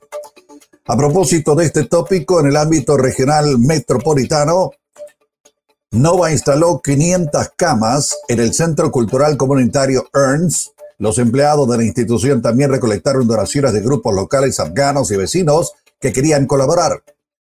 A propósito de este tópico, en el ámbito regional metropolitano, Nova instaló 500 camas en el Centro Cultural Comunitario EARNS. Los empleados de la institución también recolectaron donaciones de grupos locales afganos y vecinos que querían colaborar.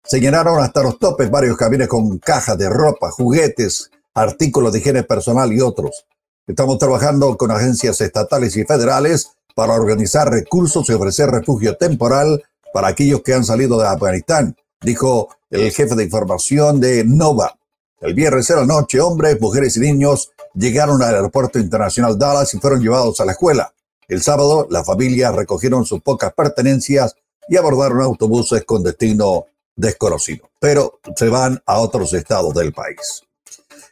Se llenaron hasta los topes varios camiones con cajas de ropa, juguetes, artículos de higiene personal y otros. Estamos trabajando con agencias estatales y federales para organizar recursos y ofrecer refugio temporal para aquellos que han salido de Afganistán, dijo el jefe de información de Nova. El viernes en la noche, hombres, mujeres y niños llegaron al aeropuerto internacional Dallas y fueron llevados a la escuela. El sábado, las familias recogieron sus pocas pertenencias y abordaron autobuses con destino desconocido, pero se van a otros estados del país.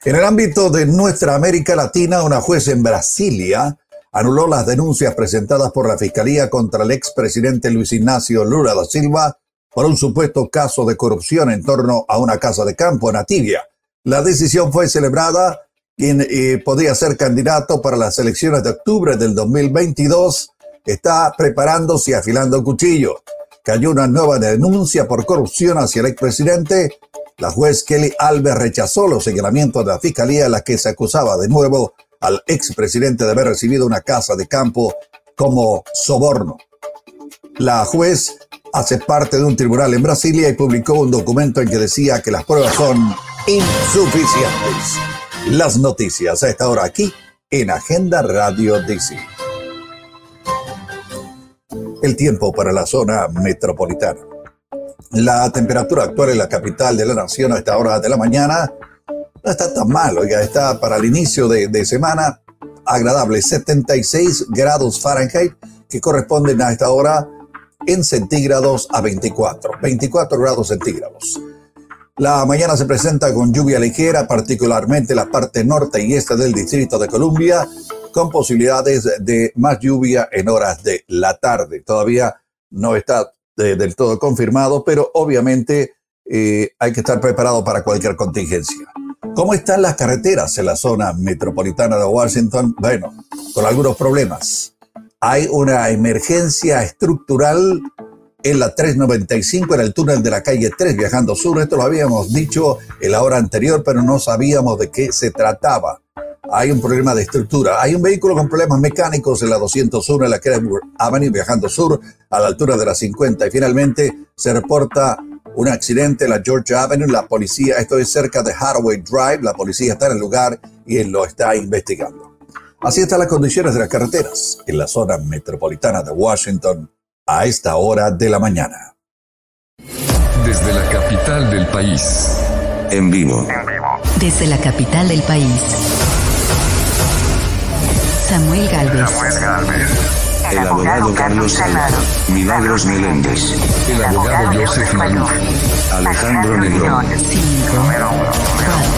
En el ámbito de nuestra América Latina, una juez en Brasilia anuló las denuncias presentadas por la Fiscalía contra el expresidente Luis Ignacio Lula da Silva por un supuesto caso de corrupción en torno a una casa de campo en. La decisión fue celebrada quien eh, podría ser candidato para las elecciones de octubre del 2022 está preparándose y afilando el cuchillo. Cayó una nueva denuncia por corrupción hacia el expresidente. La juez Kelly Alves rechazó los señalamientos de la fiscalía en la que se acusaba de nuevo al expresidente de haber recibido una casa de campo como soborno. La juez hace parte de un tribunal en Brasilia y publicó un documento en que decía que las pruebas son insuficientes. Las noticias a esta hora aquí en Agenda Radio DC. El tiempo para la zona metropolitana. La temperatura actual en la capital de la nación a esta hora de la mañana no está tan mal, oiga, está para el inicio de, de semana agradable, 76 grados Fahrenheit, que corresponden a esta hora en centígrados a 24, 24 grados centígrados. La mañana se presenta con lluvia ligera, particularmente la parte norte y este del Distrito de Columbia, con posibilidades de más lluvia en horas de la tarde. Todavía no está de, del todo confirmado, pero obviamente eh, hay que estar preparado para cualquier contingencia. ¿Cómo están las carreteras en la zona metropolitana de Washington? Bueno, con algunos problemas. Hay una emergencia estructural en la 395, en el túnel de la calle 3, viajando sur. Esto lo habíamos dicho en la hora anterior, pero no sabíamos de qué se trataba. Hay un problema de estructura. Hay un vehículo con problemas mecánicos en la 201, en la Kenwood Avenue, viajando sur, a la altura de la 50. Y finalmente se reporta un accidente en la Georgia Avenue. La policía, esto es cerca de Hathaway Drive. La policía está en el lugar y lo está investigando. Así están las condiciones de las carreteras en la zona metropolitana de Washington a esta hora de la mañana. Desde la capital del país. En vivo. Desde la capital del país. Samuel Galvez. El abogado Carlos Salvador. Milagros Meléndez. El abogado Joseph Maluf. Alejandro Negrón. 5,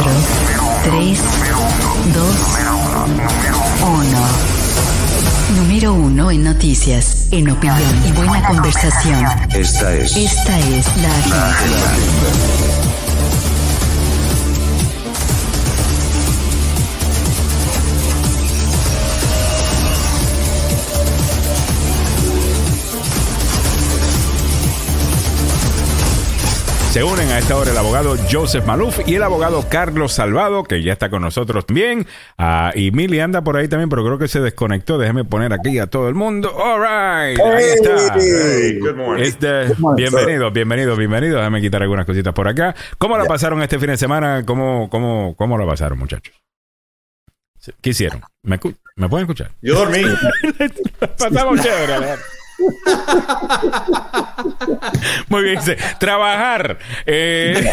4, 3, 2, 1. Número 1 en noticias, en opinión y buena conversación. Esta es Esta es la agenda. Se unen a esta hora el abogado Joseph Maluf y el abogado Carlos Salvado, que ya está con nosotros también. Ah, y Mili anda por ahí también, pero creo que se desconectó. Déjeme poner aquí a todo el mundo. All right. Ahí está. Este, bienvenido, bienvenido, bienvenido. Déjame quitar algunas cositas por acá. ¿Cómo la pasaron este fin de semana? ¿Cómo, cómo, cómo la pasaron, muchachos? ¿Qué hicieron? ¿Me, ¿me pueden escuchar? Yo dormí. *laughs* Pasamos chévere. Muy bien, dice, trabajar. Eh,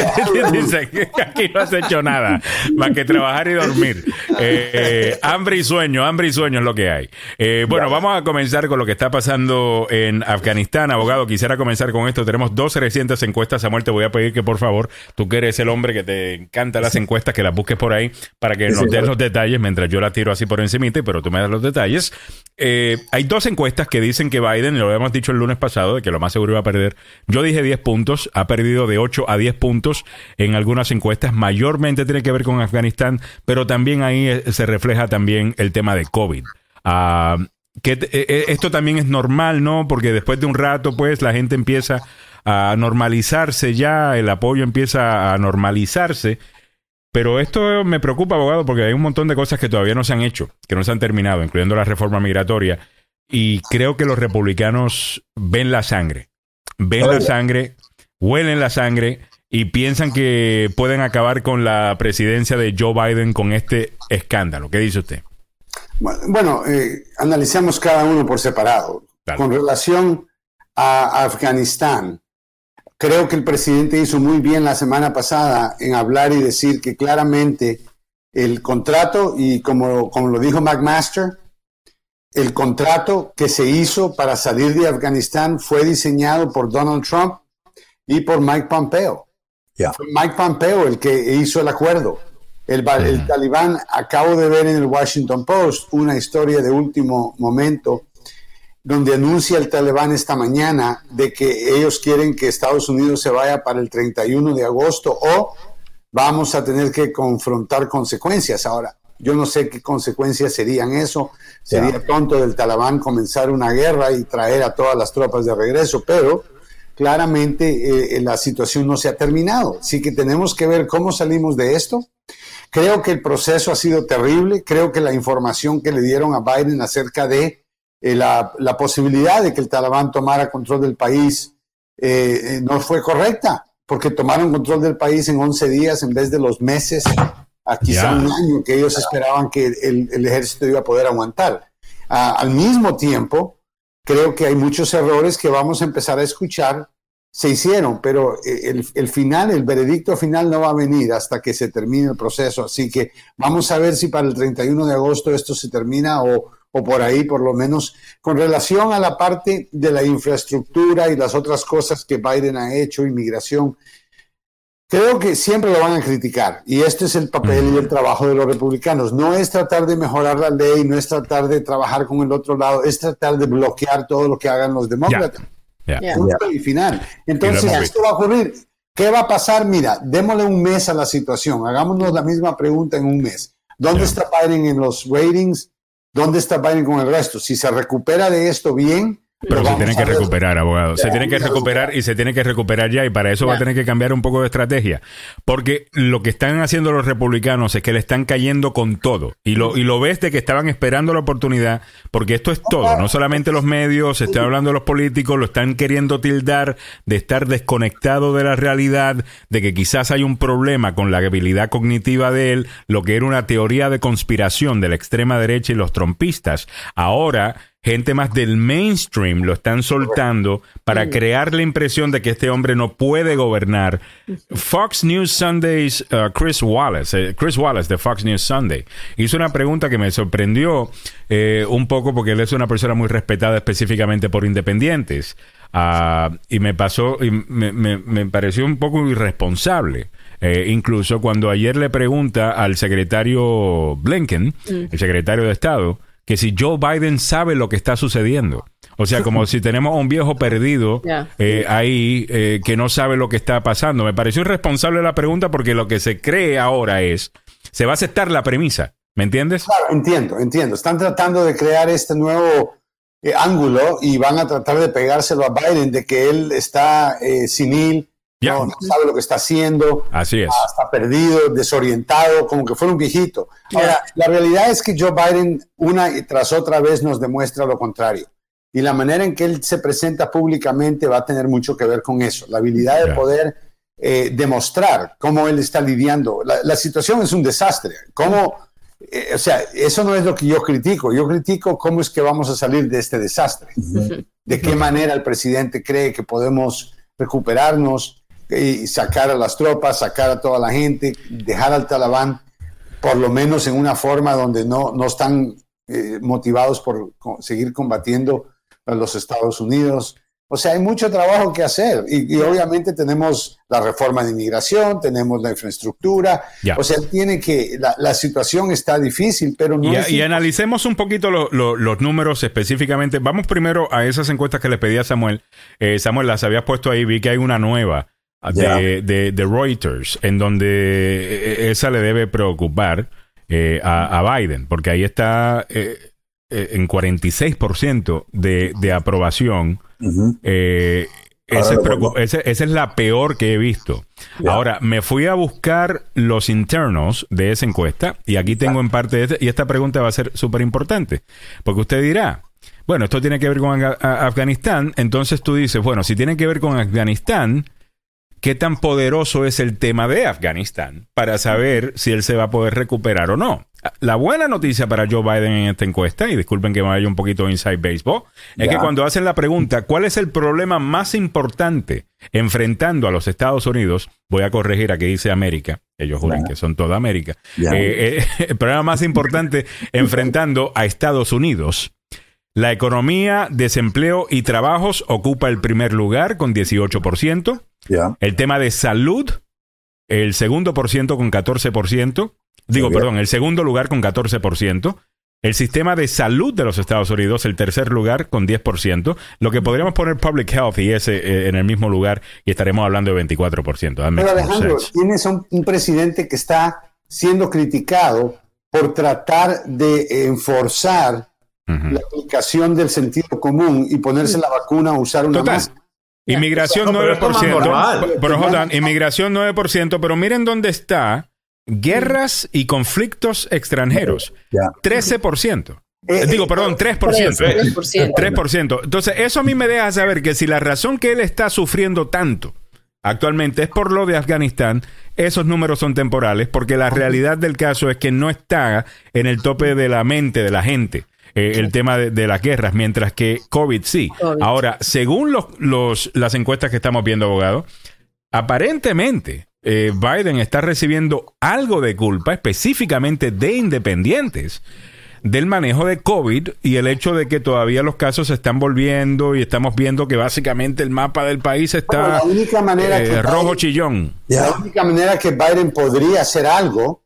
*laughs* dice aquí no has hecho nada más que trabajar y dormir. Eh, hambre y sueño, hambre y sueño es lo que hay. Eh, bueno, vamos a comenzar con lo que está pasando en Afganistán. Abogado, quisiera comenzar con esto. Tenemos dos recientes encuestas. Samuel, te voy a pedir que por favor, tú que eres el hombre que te encanta las encuestas, que las busques por ahí para que nos des los detalles mientras yo la tiro así por encimita, pero tú me das los detalles. Eh, hay dos encuestas que dicen que Biden, lo habíamos dicho el lunes pasado, de que lo más seguro iba a perder. Yo dije 10 puntos, ha perdido de 8 a 10 puntos en algunas encuestas. Mayormente tiene que ver con Afganistán, pero también ahí eh, se refleja también el tema de COVID. Ah, eh, eh, esto también es normal, ¿no? Porque después de un rato, pues, la gente empieza a normalizarse ya, el apoyo empieza a normalizarse. Pero esto me preocupa, abogado, porque hay un montón de cosas que todavía no se han hecho, que no se han terminado, incluyendo la reforma migratoria. Y creo que los republicanos ven la sangre, ven la sangre, huelen la sangre y piensan que pueden acabar con la presidencia de Joe Biden con este escándalo. ¿Qué dice usted? Bueno, eh, analicemos cada uno por separado. Dale. Con relación a Afganistán, creo que el presidente hizo muy bien la semana pasada en hablar y decir que claramente el contrato, y como, como lo dijo McMaster, el contrato que se hizo para salir de Afganistán fue diseñado por Donald Trump y por Mike Pompeo. Fue Mike Pompeo el que hizo el acuerdo. El, el talibán, acabo de ver en el Washington Post una historia de último momento donde anuncia el talibán esta mañana de que ellos quieren que Estados Unidos se vaya para el 31 de agosto o vamos a tener que confrontar consecuencias. Ahora, yo no sé qué consecuencias serían eso. Sería tonto del talibán comenzar una guerra y traer a todas las tropas de regreso, pero claramente eh, la situación no se ha terminado. Así que tenemos que ver cómo salimos de esto. Creo que el proceso ha sido terrible. Creo que la información que le dieron a Biden acerca de eh, la, la posibilidad de que el talibán tomara control del país eh, eh, no fue correcta, porque tomaron control del país en 11 días en vez de los meses, a quizá un año que ellos esperaban que el, el ejército iba a poder aguantar. Ah, al mismo tiempo, creo que hay muchos errores que vamos a empezar a escuchar se hicieron, pero el, el final, el veredicto final no va a venir hasta que se termine el proceso. Así que vamos a ver si para el 31 de agosto esto se termina o, o por ahí, por lo menos, con relación a la parte de la infraestructura y las otras cosas que Biden ha hecho, inmigración. Creo que siempre lo van a criticar y este es el papel y el trabajo de los republicanos. No es tratar de mejorar la ley, no es tratar de trabajar con el otro lado, es tratar de bloquear todo lo que hagan los demócratas. Punto y final. Entonces, esto va a ocurrir. ¿Qué va a pasar? Mira, démosle un mes a la situación. Hagámonos la misma pregunta en un mes. ¿Dónde está Biden en los ratings? ¿Dónde está Biden con el resto? Si se recupera de esto bien, Pero se tiene que recuperar, abogado. Se tiene que recuperar y se tiene que recuperar ya. Y para eso va a tener que cambiar un poco de estrategia. Porque lo que están haciendo los republicanos es que le están cayendo con todo. Y lo, y lo ves de que estaban esperando la oportunidad. Porque esto es todo. No solamente los medios, se está hablando de los políticos, lo están queriendo tildar de estar desconectado de la realidad, de que quizás hay un problema con la habilidad cognitiva de él, lo que era una teoría de conspiración de la extrema derecha y los trompistas. Ahora gente más del mainstream lo están soltando para crear la impresión de que este hombre no puede gobernar. Fox News Sundays, uh, Chris Wallace, eh, Chris Wallace de Fox News Sunday, hizo una pregunta que me sorprendió eh, un poco porque él es una persona muy respetada específicamente por independientes. Ah, y me pasó, y me, me, pareció un poco irresponsable. Eh, incluso cuando ayer le pregunta al secretario Blinken, mm. el secretario de Estado, que si Joe Biden sabe lo que está sucediendo. O sea, como si tenemos a un viejo perdido eh, ahí eh, que no sabe lo que está pasando. Me pareció irresponsable la pregunta porque lo que se cree ahora es, se va a aceptar la premisa. ¿Me entiendes? Claro, entiendo, entiendo. Están tratando de crear este nuevo eh, ángulo y van a tratar de pegárselo a Biden de que él está senil no, sabe lo que está haciendo. Así es. Está perdido, desorientado, como que fuera un viejito. Ahora, la realidad es que Joe Biden una y tras otra vez nos demuestra lo contrario. Y la manera en que él se presenta públicamente va a tener mucho que ver con eso. La habilidad de poder eh, demostrar cómo él está lidiando. La, situación es un desastre. ¿Cómo, eh, o sea, eso no es lo que yo critico. Yo critico cómo es que vamos a salir de este desastre. De qué manera el presidente cree que podemos recuperarnos y sacar a las tropas, sacar a toda la gente, dejar al talibán por lo menos en una forma donde no, no están eh, motivados por seguir combatiendo a los Estados Unidos. O sea, hay mucho trabajo que hacer y, obviamente tenemos la reforma de inmigración, tenemos la infraestructura. O sea, tiene que, la, situación está difícil, pero no... Y, y analicemos un poquito los números específicamente. Vamos primero a esas encuestas que le pedí a Samuel. Eh, Samuel, las habías puesto ahí, vi que hay una nueva de, de, Reuters, en donde eh, eh, esa le debe preocupar eh, a, Biden, porque ahí está en 46% de, de aprobación. esa, es la peor que he visto. Ahora, me fui a buscar los internos de esa encuesta y aquí tengo en parte, este, y esta pregunta va a ser súper importante, porque usted dirá, bueno, esto tiene que ver con Afganistán, entonces tú dices, bueno, si tiene que ver con Afganistán, qué tan poderoso es el tema de Afganistán para saber si él se va a poder recuperar o no. La buena noticia para Joe Biden en esta encuesta, y disculpen que me vaya un poquito inside baseball, es que cuando hacen la pregunta, ¿cuál es el problema más importante enfrentando a los Estados Unidos? Voy a corregir a que dice América, ellos juran que son toda América. Eh, eh, *laughs* el problema más importante enfrentando a Estados Unidos. La economía, desempleo y trabajos ocupa el primer lugar con 18%. El tema de salud, el segundo por ciento con 14%. Digo, perdón, el segundo lugar con 14%. El sistema de salud de los Estados Unidos, el tercer lugar con 10%. Lo que podríamos poner Public Health y ese eh, en el mismo lugar y estaremos hablando de 24%. Pero Alejandro, tienes un, un presidente que está siendo criticado por tratar de enforzar la aplicación del sentido común y ponerse la vacuna o usar una Total. Inmigración 9%. Pero, Jodan, inmigración 9%, pero miren dónde está guerras y conflictos extranjeros. 13%. Eh, Digo, eh, perdón, 3%. 3%. 3%. Entonces, eso a mí me deja saber que si la razón que él está sufriendo tanto actualmente es por lo de Afganistán, esos números son temporales, porque la realidad del caso es que no está en el tope de la mente de la gente. Eh, el tema de, las guerras, mientras que COVID sí. Ahora, según los, las encuestas que estamos viendo, abogado, aparentemente eh, Biden está recibiendo algo de culpa, específicamente de independientes del manejo de COVID y el hecho de que todavía los casos se están volviendo y estamos viendo que básicamente el mapa del país está eh, rojo chillón. La única manera que Biden podría hacer algo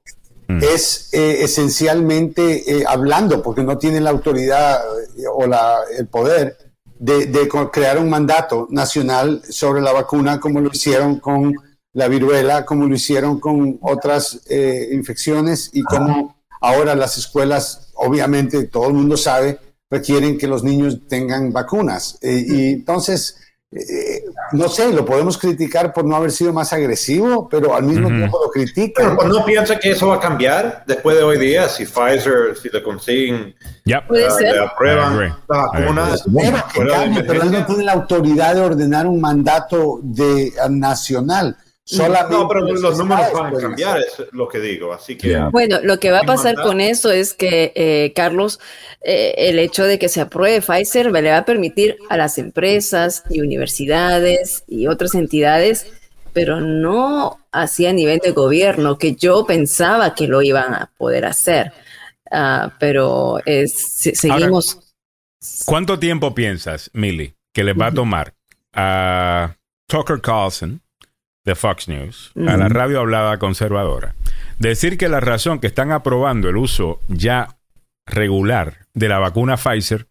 Mm. es eh, esencialmente eh, hablando, porque no tienen la autoridad eh, o la, el poder de, crear un mandato nacional sobre la vacuna, como lo hicieron con la viruela, como lo hicieron con otras infecciones y como ahora las escuelas, obviamente todo el mundo sabe, requieren que los niños tengan vacunas. Eh, y entonces, eh, no sé, lo podemos criticar por no haber sido más agresivo, pero al mismo tiempo lo critican. Pero pues, no piensa que eso va a cambiar después de hoy día, si Pfizer, si le consiguen, Yep. Puede uh, ser. le aprueban la vacuna. Espero que cambie, pero él no tiene la autoridad de ordenar un mandato de, nacional. Solamente No, pero los números van a cambiar, es lo que digo. Así que Yeah. Bueno, lo que va a pasar con eso es que, eh, Carlos, eh, el hecho de que se apruebe Pfizer le va a permitir a las empresas y universidades y otras entidades, pero no así a nivel de gobierno, que yo pensaba que lo iban a poder hacer. Ah, pero es, se- seguimos. ¿Cuánto tiempo piensas, Millie, que les va a tomar a Tucker Carlson de Fox News, a la radio hablada conservadora, decir que la razón que están aprobando el uso ya regular de la vacuna Pfizer,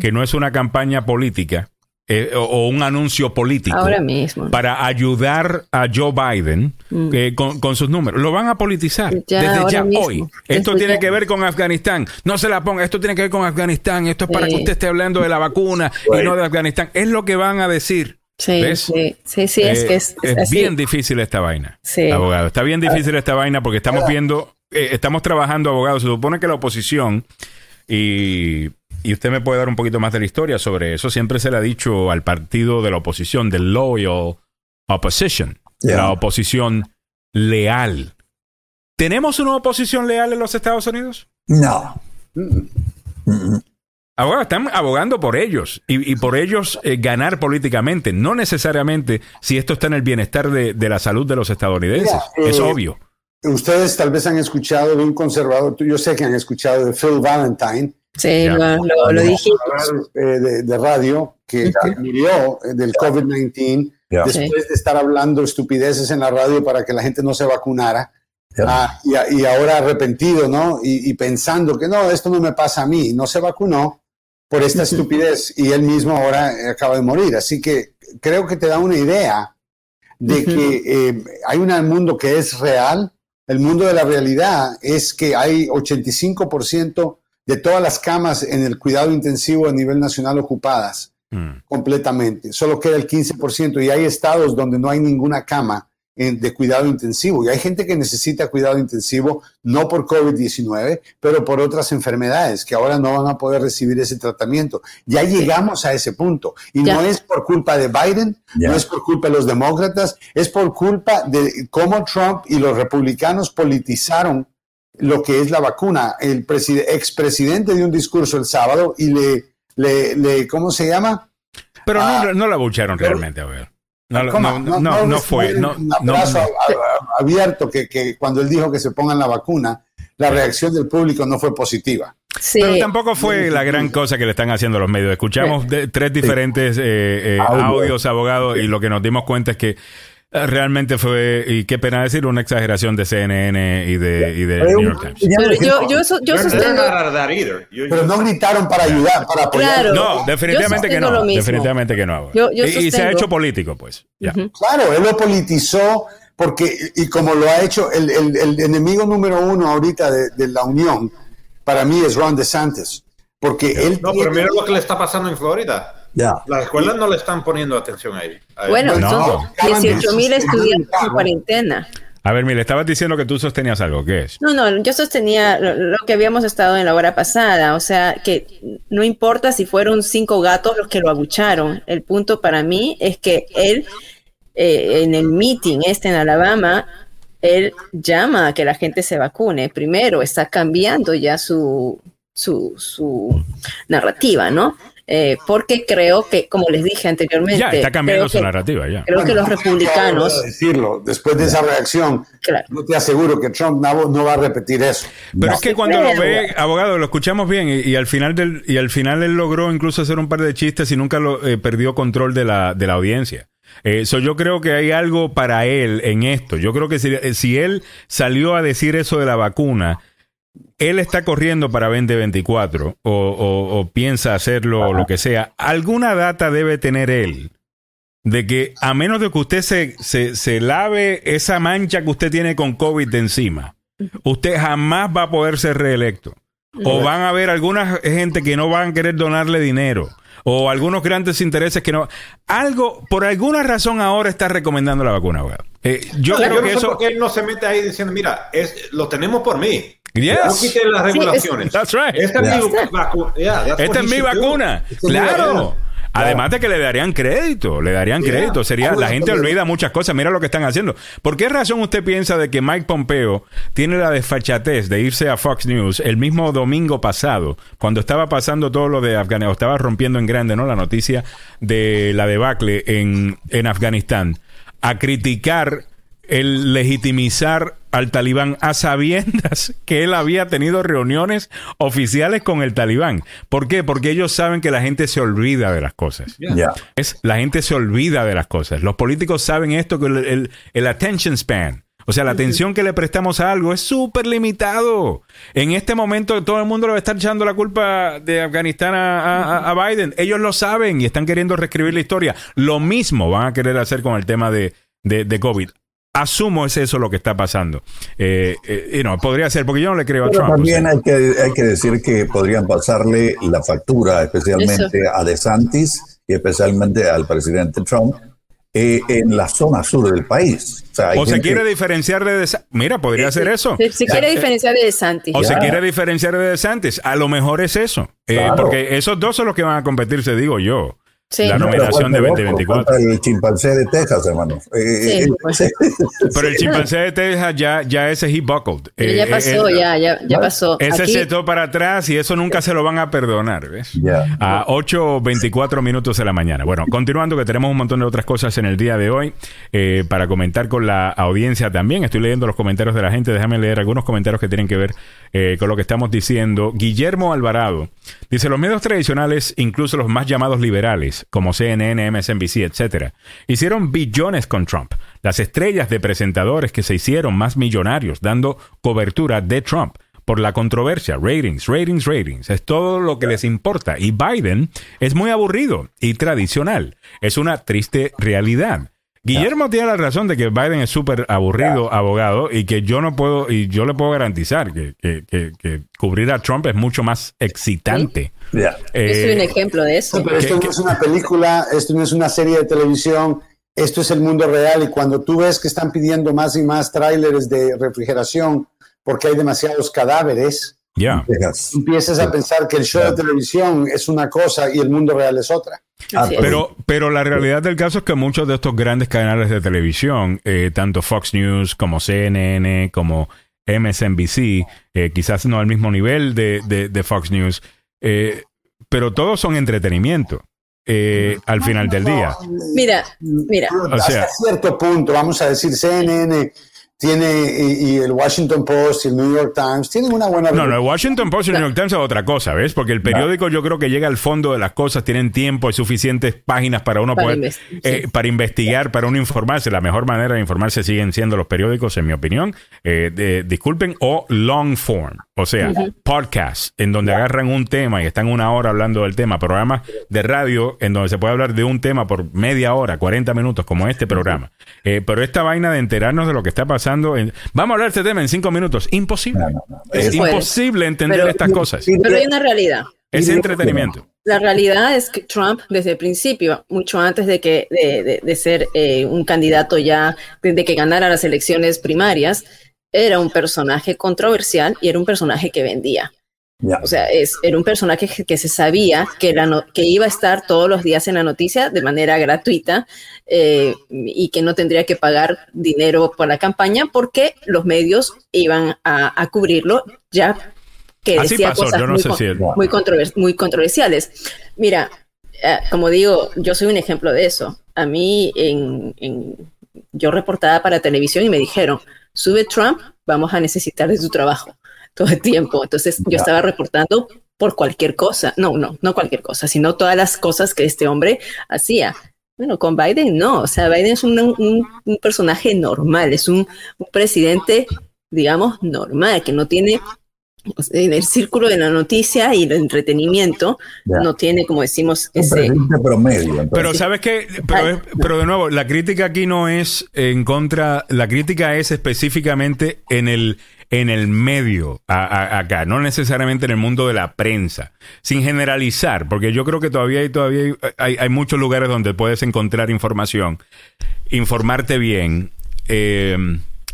que no es una campaña política eh, o, o un anuncio político ahora mismo. para ayudar a Joe Biden Mm. eh, con, con sus números. Lo van a politizar Ya, desde ya mismo. hoy. Esto tiene que ver con Afganistán. No se la ponga. Esto tiene que ver con Afganistán. Esto es para Sí. que usted esté hablando de la vacuna y no de Afganistán. Es lo que van a decir. Sí, ¿Ves? sí, sí, sí, es Eh, que es, es así. bien difícil esta vaina, Sí. abogado. Está bien difícil esta vaina porque estamos viendo, eh, estamos trabajando, abogado. Se supone que la oposición, y, y usted me puede dar un poquito más de la historia sobre eso, siempre se le ha dicho al partido de la oposición, del loyal opposition, Yeah. la oposición leal. ¿Tenemos una oposición leal en los Estados Unidos? No. Mm, Abogado, están abogando por ellos y, y por ellos eh, ganar políticamente, no necesariamente si esto está en el bienestar de, de la salud de los estadounidenses. Mira, es eh, obvio. Ustedes tal vez han escuchado de un conservador, yo sé que han escuchado de Phil Valentine, Sí, Ya. lo, lo, lo dijimos. eh, de, de radio, que, que murió del COVID-19 Yeah. después de estar hablando estupideces en la radio para que la gente no se vacunara. Ah, y, ahora arrepentido, ¿no? Y, y pensando que no, esto no me pasa a mí, no se vacunó por esta estupidez y él mismo ahora acaba de morir. Así que creo que te da una idea de que eh, hay un mundo que es real. El mundo de la realidad es que hay 85% de todas las camas en el cuidado intensivo a nivel nacional ocupadas Mm. completamente. Solo queda el 15% y hay estados donde no hay ninguna cama de cuidado intensivo. Y hay gente que necesita cuidado intensivo no por COVID-19, pero por otras enfermedades que ahora no van a poder recibir ese tratamiento. Ya llegamos a ese punto. Y Ya. no es por culpa de Biden, Ya. no es por culpa de los demócratas, es por culpa de cómo Trump y los republicanos politizaron lo que es la vacuna. El preside- expresidente dio un discurso el sábado y le, le, le ¿cómo se llama? Pero Ah. no, no la bucharon realmente, a ver. No, no, no, no, no fue. No, un abrazo abierto que, que cuando él dijo que se pongan la vacuna, la reacción del público no fue positiva. Sí, Pero tampoco fue la gran cosa que le están haciendo los medios. Escuchamos de- tres diferentes eh, eh, Audio. audios, abogados, y lo que nos dimos cuenta es que realmente fue, y qué pena decir, una exageración de CNN y de, y de New York Times. pero yo, yo, so- yo sostengo. no gritaron para ayudar, para apoyar. Claro. No, definitivamente que no. Definitivamente que no. Yo- yo y, y se ha hecho político, pues. Claro, él lo politizó porque, y como lo ha hecho, el, el- el enemigo número uno ahorita de, de la Unión, para mí es Ron DeSantis. Porque él No, tiene- pero mira lo que le está pasando en Florida. Ya. Las escuelas no le están poniendo atención ahí. A él. Bueno, No. entonces, Acaban de 18 mil estudiantes en cuarentena. A ver, mire, estabas diciendo que tú sostenías algo. ¿Qué es? No, no, yo sostenía lo, lo que habíamos estado en la hora pasada, o sea, que no importa si fueron cinco gatos los que lo abucharon, el punto para mí es que él, eh, en el meeting este en Alabama, él llama a que la gente se vacune. Primero, está cambiando ya su, su, su narrativa, ¿no? Eh, porque creo que, como les dije anteriormente, Ya, está cambiando creo su que- narrativa, ya. Creo que los republicanos, de decirlo, después de esa reacción, Claro. no te aseguro que Trump no, no va a repetir eso. Pero es que cuando lo ve, abogado, lo escuchamos bien y, y al final del y al final él logró incluso hacer un par de chistes y nunca lo eh, perdió control de la de la audiencia. Eh, so yo creo que hay algo para él en esto. Yo creo que si, eh, si él salió a decir eso de la vacuna, él está corriendo para 2024 o, o- o piensa hacerlo o lo que sea. Alguna data debe tener él de que a menos de que usted se, se, se lave esa mancha que usted tiene con COVID de encima, usted jamás va a poder ser reelecto. O van a haber alguna gente que no van a querer donarle dinero. O algunos grandes intereses que no. Algo, por alguna razón ahora está recomendando la vacuna. Eh, yo No, creo yo no que sé eso. por qué él no se mete ahí diciendo, mira, es, lo tenemos por mí. Yes. No quiten las Sí, regulaciones. That's right. Esta Yeah. es mi vacuna. Yeah, Esta es mi Claro. Además de que le darían crédito, le darían Yeah. crédito. Sería, Ah, la gente olvida muchas cosas. Mira lo que están haciendo. ¿Por qué razón usted piensa de que Mike Pompeo tiene la desfachatez de irse a Fox News el mismo domingo pasado, cuando estaba pasando todo lo de Afganistán, estaba rompiendo en grande, ¿no? La noticia de la debacle en, en Afganistán, a criticar el legitimizar al talibán a sabiendas *laughs* que él había tenido reuniones oficiales con el talibán. ¿Por qué? Porque ellos saben que la gente se olvida de las cosas. Yeah. Es, la gente se olvida de las cosas. Los políticos saben esto, que el, el- el attention span, o sea, la atención que le prestamos a algo es súper limitado. En este momento todo el mundo le va a estar echando la culpa de Afganistán a, a- a Biden. Ellos lo saben y están queriendo reescribir la historia. Lo mismo van a querer hacer con el tema de, de, de COVID. Asumo es eso lo que está pasando. Eh, eh, y no, podría ser, porque yo no le creo a Trump. o sea. también hay que, hay que decir que podrían pasarle la factura especialmente a DeSantis y especialmente al presidente Trump eh, en la zona sur del país. O sea, hay O se quiere diferenciar de... Desa- Mira, podría ser eso. Si, si quiere diferenciar de Santi. O se quiere diferenciar de DeSantis. A lo mejor es eso. Eh, Claro. porque esos dos son los que van a competir, se digo yo. Sí. La nominación de falta otro, 2024. falta el chimpancé de Texas, hermano. Eh, Sí, eh, pues. *laughs* Pero el chimpancé de Texas ya, ya ese he buckled. Eh, ya eh, pasó, eh, ya, ya, ya pasó. Ese Aquí- se echó para atrás y eso nunca se lo van a perdonar, ¿ves? Ya. A 8.24 minutos de la mañana. Bueno, continuando que tenemos un montón de otras cosas en el día de hoy eh, para comentar con la audiencia también. Estoy leyendo los comentarios de la gente. Déjame leer algunos comentarios que tienen que ver eh, con lo que estamos diciendo. Guillermo Alvarado dice, los medios tradicionales, incluso los más llamados liberales, como CNN, MSNBC, etcétera, hicieron billones con Trump. Las estrellas de presentadores que se hicieron más millonarios dando cobertura de Trump por la controversia, ratings, ratings, ratings, es todo lo que les importa. Y Biden es muy aburrido y tradicional. Es una triste realidad. Guillermo tiene la razón de que Biden es súper aburrido abogado y que yo no puedo, y yo le puedo garantizar que, que- que- que cubrir a Trump es mucho más excitante. Yo soy Eh, un ejemplo de eso. Pero esto ¿Qué- no es una película, esto no es una serie de televisión, esto es el mundo real y cuando tú ves que están pidiendo más y más tráileres de refrigeración porque hay demasiados cadáveres, ya. Texas. empiezas a pensar que el show de televisión es una cosa y el mundo real es otra. Ah. Pero, pero la realidad del caso es que muchos de estos grandes canales de televisión, eh, tanto Fox News como CNN, como MSNBC, eh, quizás no al mismo nivel de, de- de Fox News, eh, pero todos son entretenimiento eh, al final del día. Mira, mira. O sea- Hasta cierto punto, vamos a decir, CNN tiene y, y el Washington Post y el New York Times tienen una buena No, no, el Washington Post y el New York Times es otra cosa, ¿ves? Porque el periódico yo creo que llega al fondo de las cosas, tienen tiempo y suficientes páginas para uno Para poder, eh, para investigar, para uno informarse. La mejor manera de informarse siguen siendo los periódicos, en mi opinión. Eh, de- disculpen, o long form, o sea, podcasts, en donde agarran un tema y están una hora hablando del tema, programas de radio en donde se puede hablar de un tema por media hora, 40 minutos, como este programa. Eh, pero esta vaina de enterarnos de lo que está pasando, en- vamos a hablar de este tema en cinco minutos, imposible. No, no, no. Es imposible entender Pero- estas cosas. Pero hay una realidad. Es entretenimiento. La realidad es que Trump, desde el principio, mucho antes de que de, de- de ser eh, un candidato ya, desde que ganara las elecciones primarias, era un personaje controversial y era un personaje que vendía. O sea, es, era un personaje que, que se sabía que, la no- que iba a estar todos los días en la noticia de manera gratuita eh, y que no tendría que pagar dinero por la campaña porque los medios iban a, a cubrirlo ya que Así decía pasó, cosas no muy, con- si... muy, controver- muy controversiales. Mira, eh, como digo, yo soy un ejemplo de eso. A mí, en, en- yo reportaba para televisión y me dijeron, sube Trump, vamos a necesitar de tu trabajo *laughs* todo el tiempo. Entonces yo Ya. estaba reportando por cualquier cosa. No, no, no cualquier cosa, sino todas las cosas que este hombre hacía. Bueno, con Biden no, o sea, Biden es un, un- un personaje normal, es un, un presidente, digamos, normal, que no tiene en el círculo de la noticia y el entretenimiento Ya. no tiene, como decimos, ese... promedio. entonces. Pero sabes que, pero, pero de nuevo, la crítica aquí no es en contra, la crítica es específicamente en el en el medio a- a- acá, no necesariamente en el mundo de la prensa, sin generalizar, porque yo creo que todavía hay todavía hay, hay- hay muchos lugares donde puedes encontrar información, informarte bien, eh,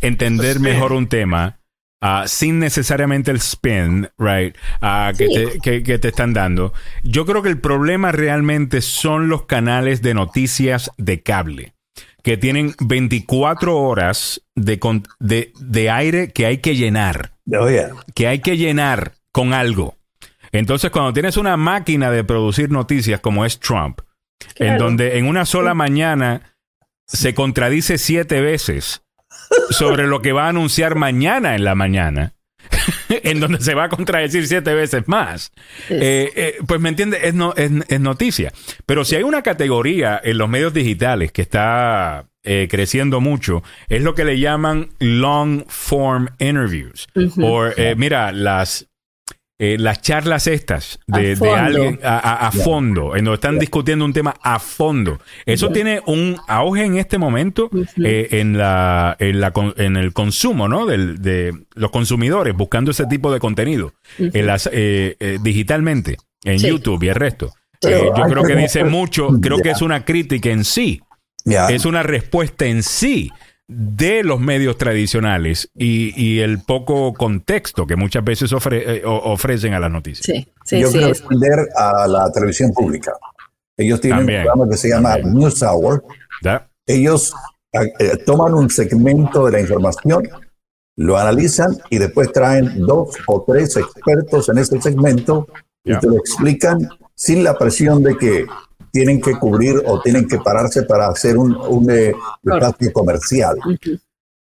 entender mejor un tema. ah, sin necesariamente el spin, right, ah, que, Sí. te, que- que te están dando. Yo creo que el problema realmente son los canales de noticias de cable, que tienen 24 horas de, con- de, de aire que hay que llenar, que hay que llenar con algo. Entonces, cuando tienes una máquina de producir noticias como es Trump, en donde en una sola mañana se contradice siete veces sobre lo que va a anunciar mañana en la mañana, *laughs* en donde se va a contradecir siete veces más. Eh, eh, pues me entiende, es, no, es, es noticia. Pero si hay una categoría en los medios digitales que está eh, creciendo mucho, es lo que le llaman long form interviews. Ujú. O, eh, mira, las, eh, las charlas estas A de, de fondo. alguien a, a- a fondo, en donde están discutiendo un tema a fondo. Eso tiene un auge en este momento eh, en, la, en, la, en el consumo, ¿no? Del, de los consumidores buscando ese tipo de contenido en las, eh, eh, digitalmente, en Sí. YouTube y el resto. Eh, yo creo que dice mucho, creo que es una crítica en sí, es una respuesta en sí de los medios tradicionales y, y el poco contexto que muchas veces ofre- eh, ofrecen a las noticias. Sí, sí, Yo sí. quiero es- defender a la televisión pública. Ellos tienen También. un programa que se llama También. News Hour. ¿Ya? Ellos eh, toman un segmento de la información, lo analizan y después traen dos o tres expertos en ese segmento y te lo explican sin la presión de que tienen que cubrir o tienen que pararse para hacer un, un eh, espacio comercial.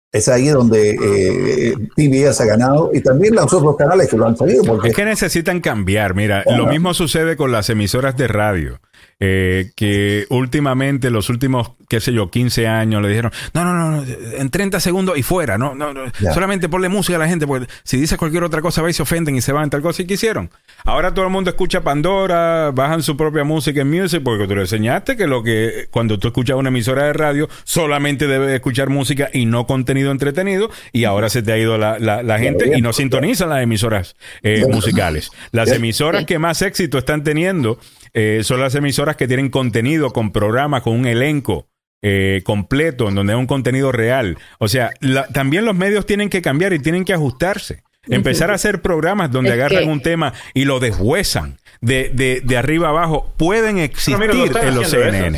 Es ahí donde eh, PBS ha ganado y también los otros canales que lo han salido porque Es que necesitan cambiar. Mira, lo mismo sucede con las emisoras de radio. Eh, que últimamente, los últimos, qué sé yo, 15 años, le dijeron, no, no, no, no, en 30 segundos y fuera, no, no, no, Ya. solamente ponle música a la gente, porque si dices cualquier otra cosa, va y se ofenden y se van, tal cosa, y quisieron. Ahora todo el mundo escucha Pandora, bajan su propia música en Music, porque tú le enseñaste que lo que, cuando tú escuchas una emisora de radio, solamente debes escuchar música y no contenido entretenido, y ahora se te ha ido la, la- la gente y no sintonizan las emisoras eh, musicales. Las emisoras que más éxito están teniendo eh, son las emisoras que tienen contenido con programas, con un elenco eh, completo, en donde hay un contenido real. O sea, la- también los medios tienen que cambiar y tienen que ajustarse. Empezar a hacer programas donde Es agarran que- un tema y lo deshuesan de, de, de arriba abajo. Pueden existir mira, lo están en los CNN.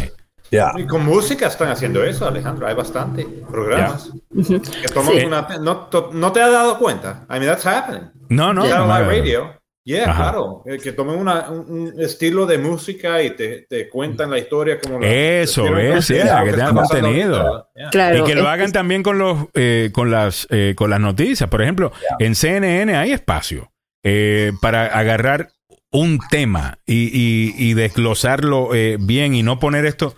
eso. Y con música están haciendo eso, Alejandro. Hay bastante programas. Que toman Sí. una- no, to- no te has dado cuenta. I mean, that's happening. No, no, Satellite no, no. radio. Yeah, Ajá. claro. Eh, Que tomen una- un, un estilo de música y te, te cuentan la historia como la- Eso, es, yeah, que lo tengan contenido. Yeah. Claro, y que lo es- hagan también con los eh, con las eh, con las noticias. Por ejemplo, en CNN hay espacio eh, para agarrar un tema y, y- y desglosarlo eh, bien y no poner esto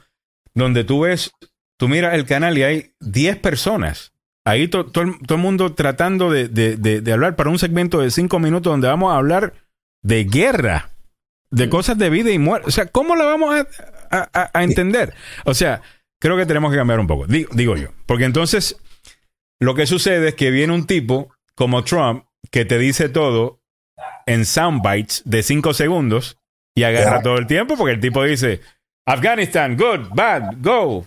donde tú ves, tú miras el canal y hay 10 personas. Ahí to- todo el todo el mundo tratando de, de- de- de hablar para un segmento de 5 minutos donde vamos a hablar de guerra, de cosas de vida y muerte. O sea, ¿cómo la vamos a, a- a- a entender? O sea, creo que tenemos que cambiar un poco, digo, digo yo. Porque entonces, lo que sucede es que viene un tipo como Trump que te dice todo en soundbites de 5 segundos y agarra todo el tiempo porque el tipo dice, Afghanistan, good, bad, go,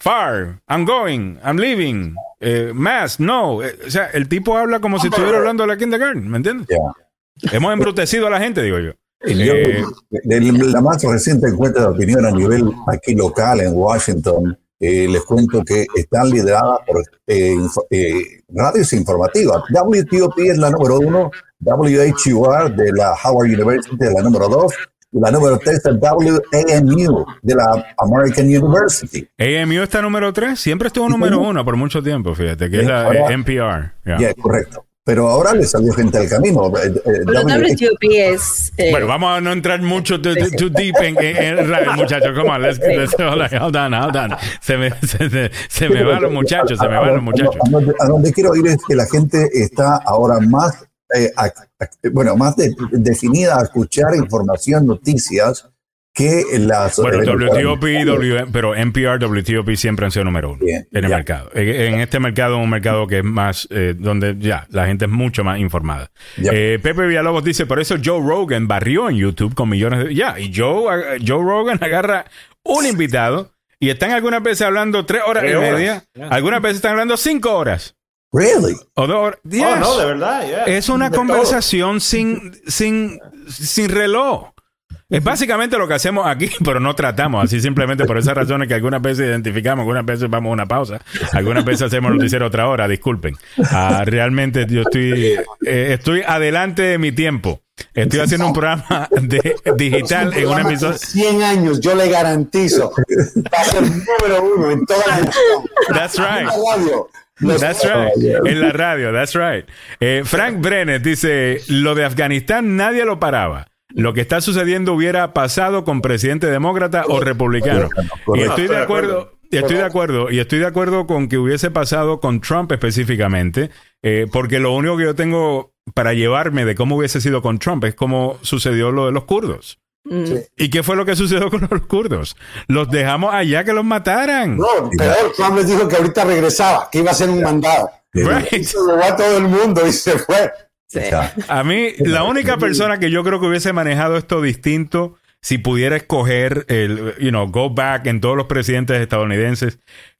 far, I'm going, I'm leaving, eh, mass, no. Eh, o sea, el tipo habla como si estuviera hablando de la kindergarten, ¿me entiendes? Ya. Hemos embrutecido a la gente, digo yo. Eh, la más reciente encuesta de opinión a nivel aquí local en Washington, eh, les cuento que están lideradas por eh, info- eh, radios informativas. WTOP es la número uno, WHUR de la Howard University es la número dos, y la número tres es WAMU de la American University. AMU está número 3, siempre estuvo número 1 por mucho tiempo, fíjate, que es la Ahora- eh, NPR. ya. Ya, correcto. Pero ahora le salió gente al camino. Eh, eh, Pero WTOP es... eh, Bueno, vamos a no entrar mucho too, too- too deep en, en, en muchachos. Come on, let's, let's hold on, hold on, hold on. Se me, se, se- se me van los muchachos, se me van los muchachos. A a donde quiero ir es que la gente está ahora más eh, a- a- bueno, más de- definida a escuchar información, noticias, que las... Bueno, eh, WTOP, y W, pero NPR, WTOP siempre han sido número uno Bien, en el ya. mercado. En, en este mercado, un mercado que es más, eh, donde ya la gente es mucho más informada. Eh, Pepe Villalobos dice, por eso Joe Rogan barrió en YouTube con millones de... Ya, y Joe, eh, Joe Rogan agarra un invitado y están algunas veces hablando tres horas Tres y horas, media, algunas veces están hablando cinco horas. Really? Oh, no, de verdad, yeah. Es una De todo. conversación sin, sin, sin reloj. Es básicamente lo que hacemos aquí, *laughs* pero no tratamos así simplemente por esas razones que algunas veces identificamos, algunas veces vamos a una pausa, algunas veces hacemos noticiero otra hora, disculpen. Ah, realmente yo estoy, eh, estoy adelante de mi tiempo. Estoy haciendo un programa de, digital en una emisora. de 100 años, yo le garantizo. Va a ser número uno en toda la. That's right. En la radio. Los- That's right. En la radio, that's right. Eh, Frank Brenner dice, lo de Afganistán nadie lo paraba. Lo que está sucediendo hubiera pasado con presidente demócrata o republicano. Y estoy de acuerdo, y estoy de acuerdo, y estoy de acuerdo con que hubiese pasado con Trump específicamente, eh, porque lo único que yo tengo para llevarme de cómo hubiese sido con Trump es cómo sucedió lo de los kurdos. ¿Y qué fue lo que sucedió con los kurdos? Los dejamos allá que los mataran. No, peor, Trump les dijo que ahorita regresaba, que iba a hacer un mandado. Right. Se llevó a todo el mundo y se fue. Sí. A mí, la única persona que yo creo que hubiese manejado esto distinto, si pudiera escoger el, you know, go back en todos los presidentes estadounidenses,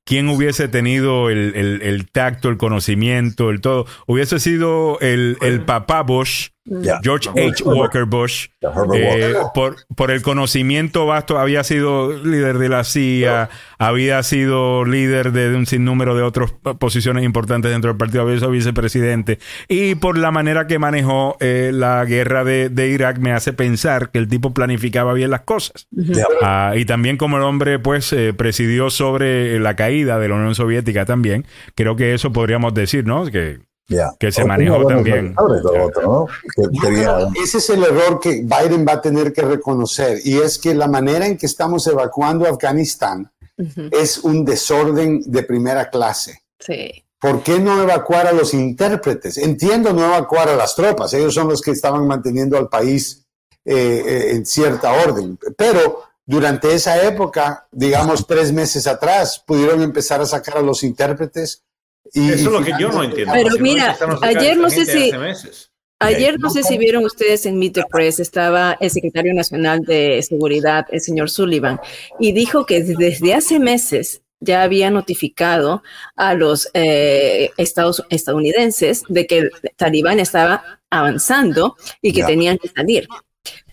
quién hubiese tenido el, el- el tacto, el conocimiento, el todo, hubiese sido el, el papá Bush, Ya. George H. Walker Bush, eh, por, por el conocimiento vasto, había sido líder de la CIA, había sido líder de, de un sinnúmero de otras posiciones importantes dentro del partido, había sido vicepresidente, y por la manera que manejó eh, la guerra de, de Irak me hace pensar que el tipo planificaba bien las cosas. Ya. Ah, y también como el hombre pues eh, presidió sobre la caída de la Unión Soviética también, creo que eso podríamos decir, ¿no? Que, Ya. Que se Otros manejó también. lo otro, ¿no? Que Yo tenía- creo que ese es el error que Biden va a tener que reconocer y es que la manera en que estamos evacuando Afganistán Ujú. es un desorden de primera clase. Sí. ¿Por qué no evacuar a los intérpretes? Entiendo no evacuar a las tropas, ellos son los que estaban manteniendo al país eh, eh, en cierta orden, pero durante esa época, digamos tres meses atrás, pudieron empezar a sacar a los intérpretes. Y, Eso es lo que yo no entiendo. Pero Si mira, ayer no sé si- hace meses. Ayer no sé si vieron ustedes en Meet the Press, estaba el secretario nacional de seguridad, el señor Sullivan, y dijo que desde hace meses ya había notificado a los eh, estados, estadounidenses de que el talibán estaba avanzando y que Ya. tenían que salir.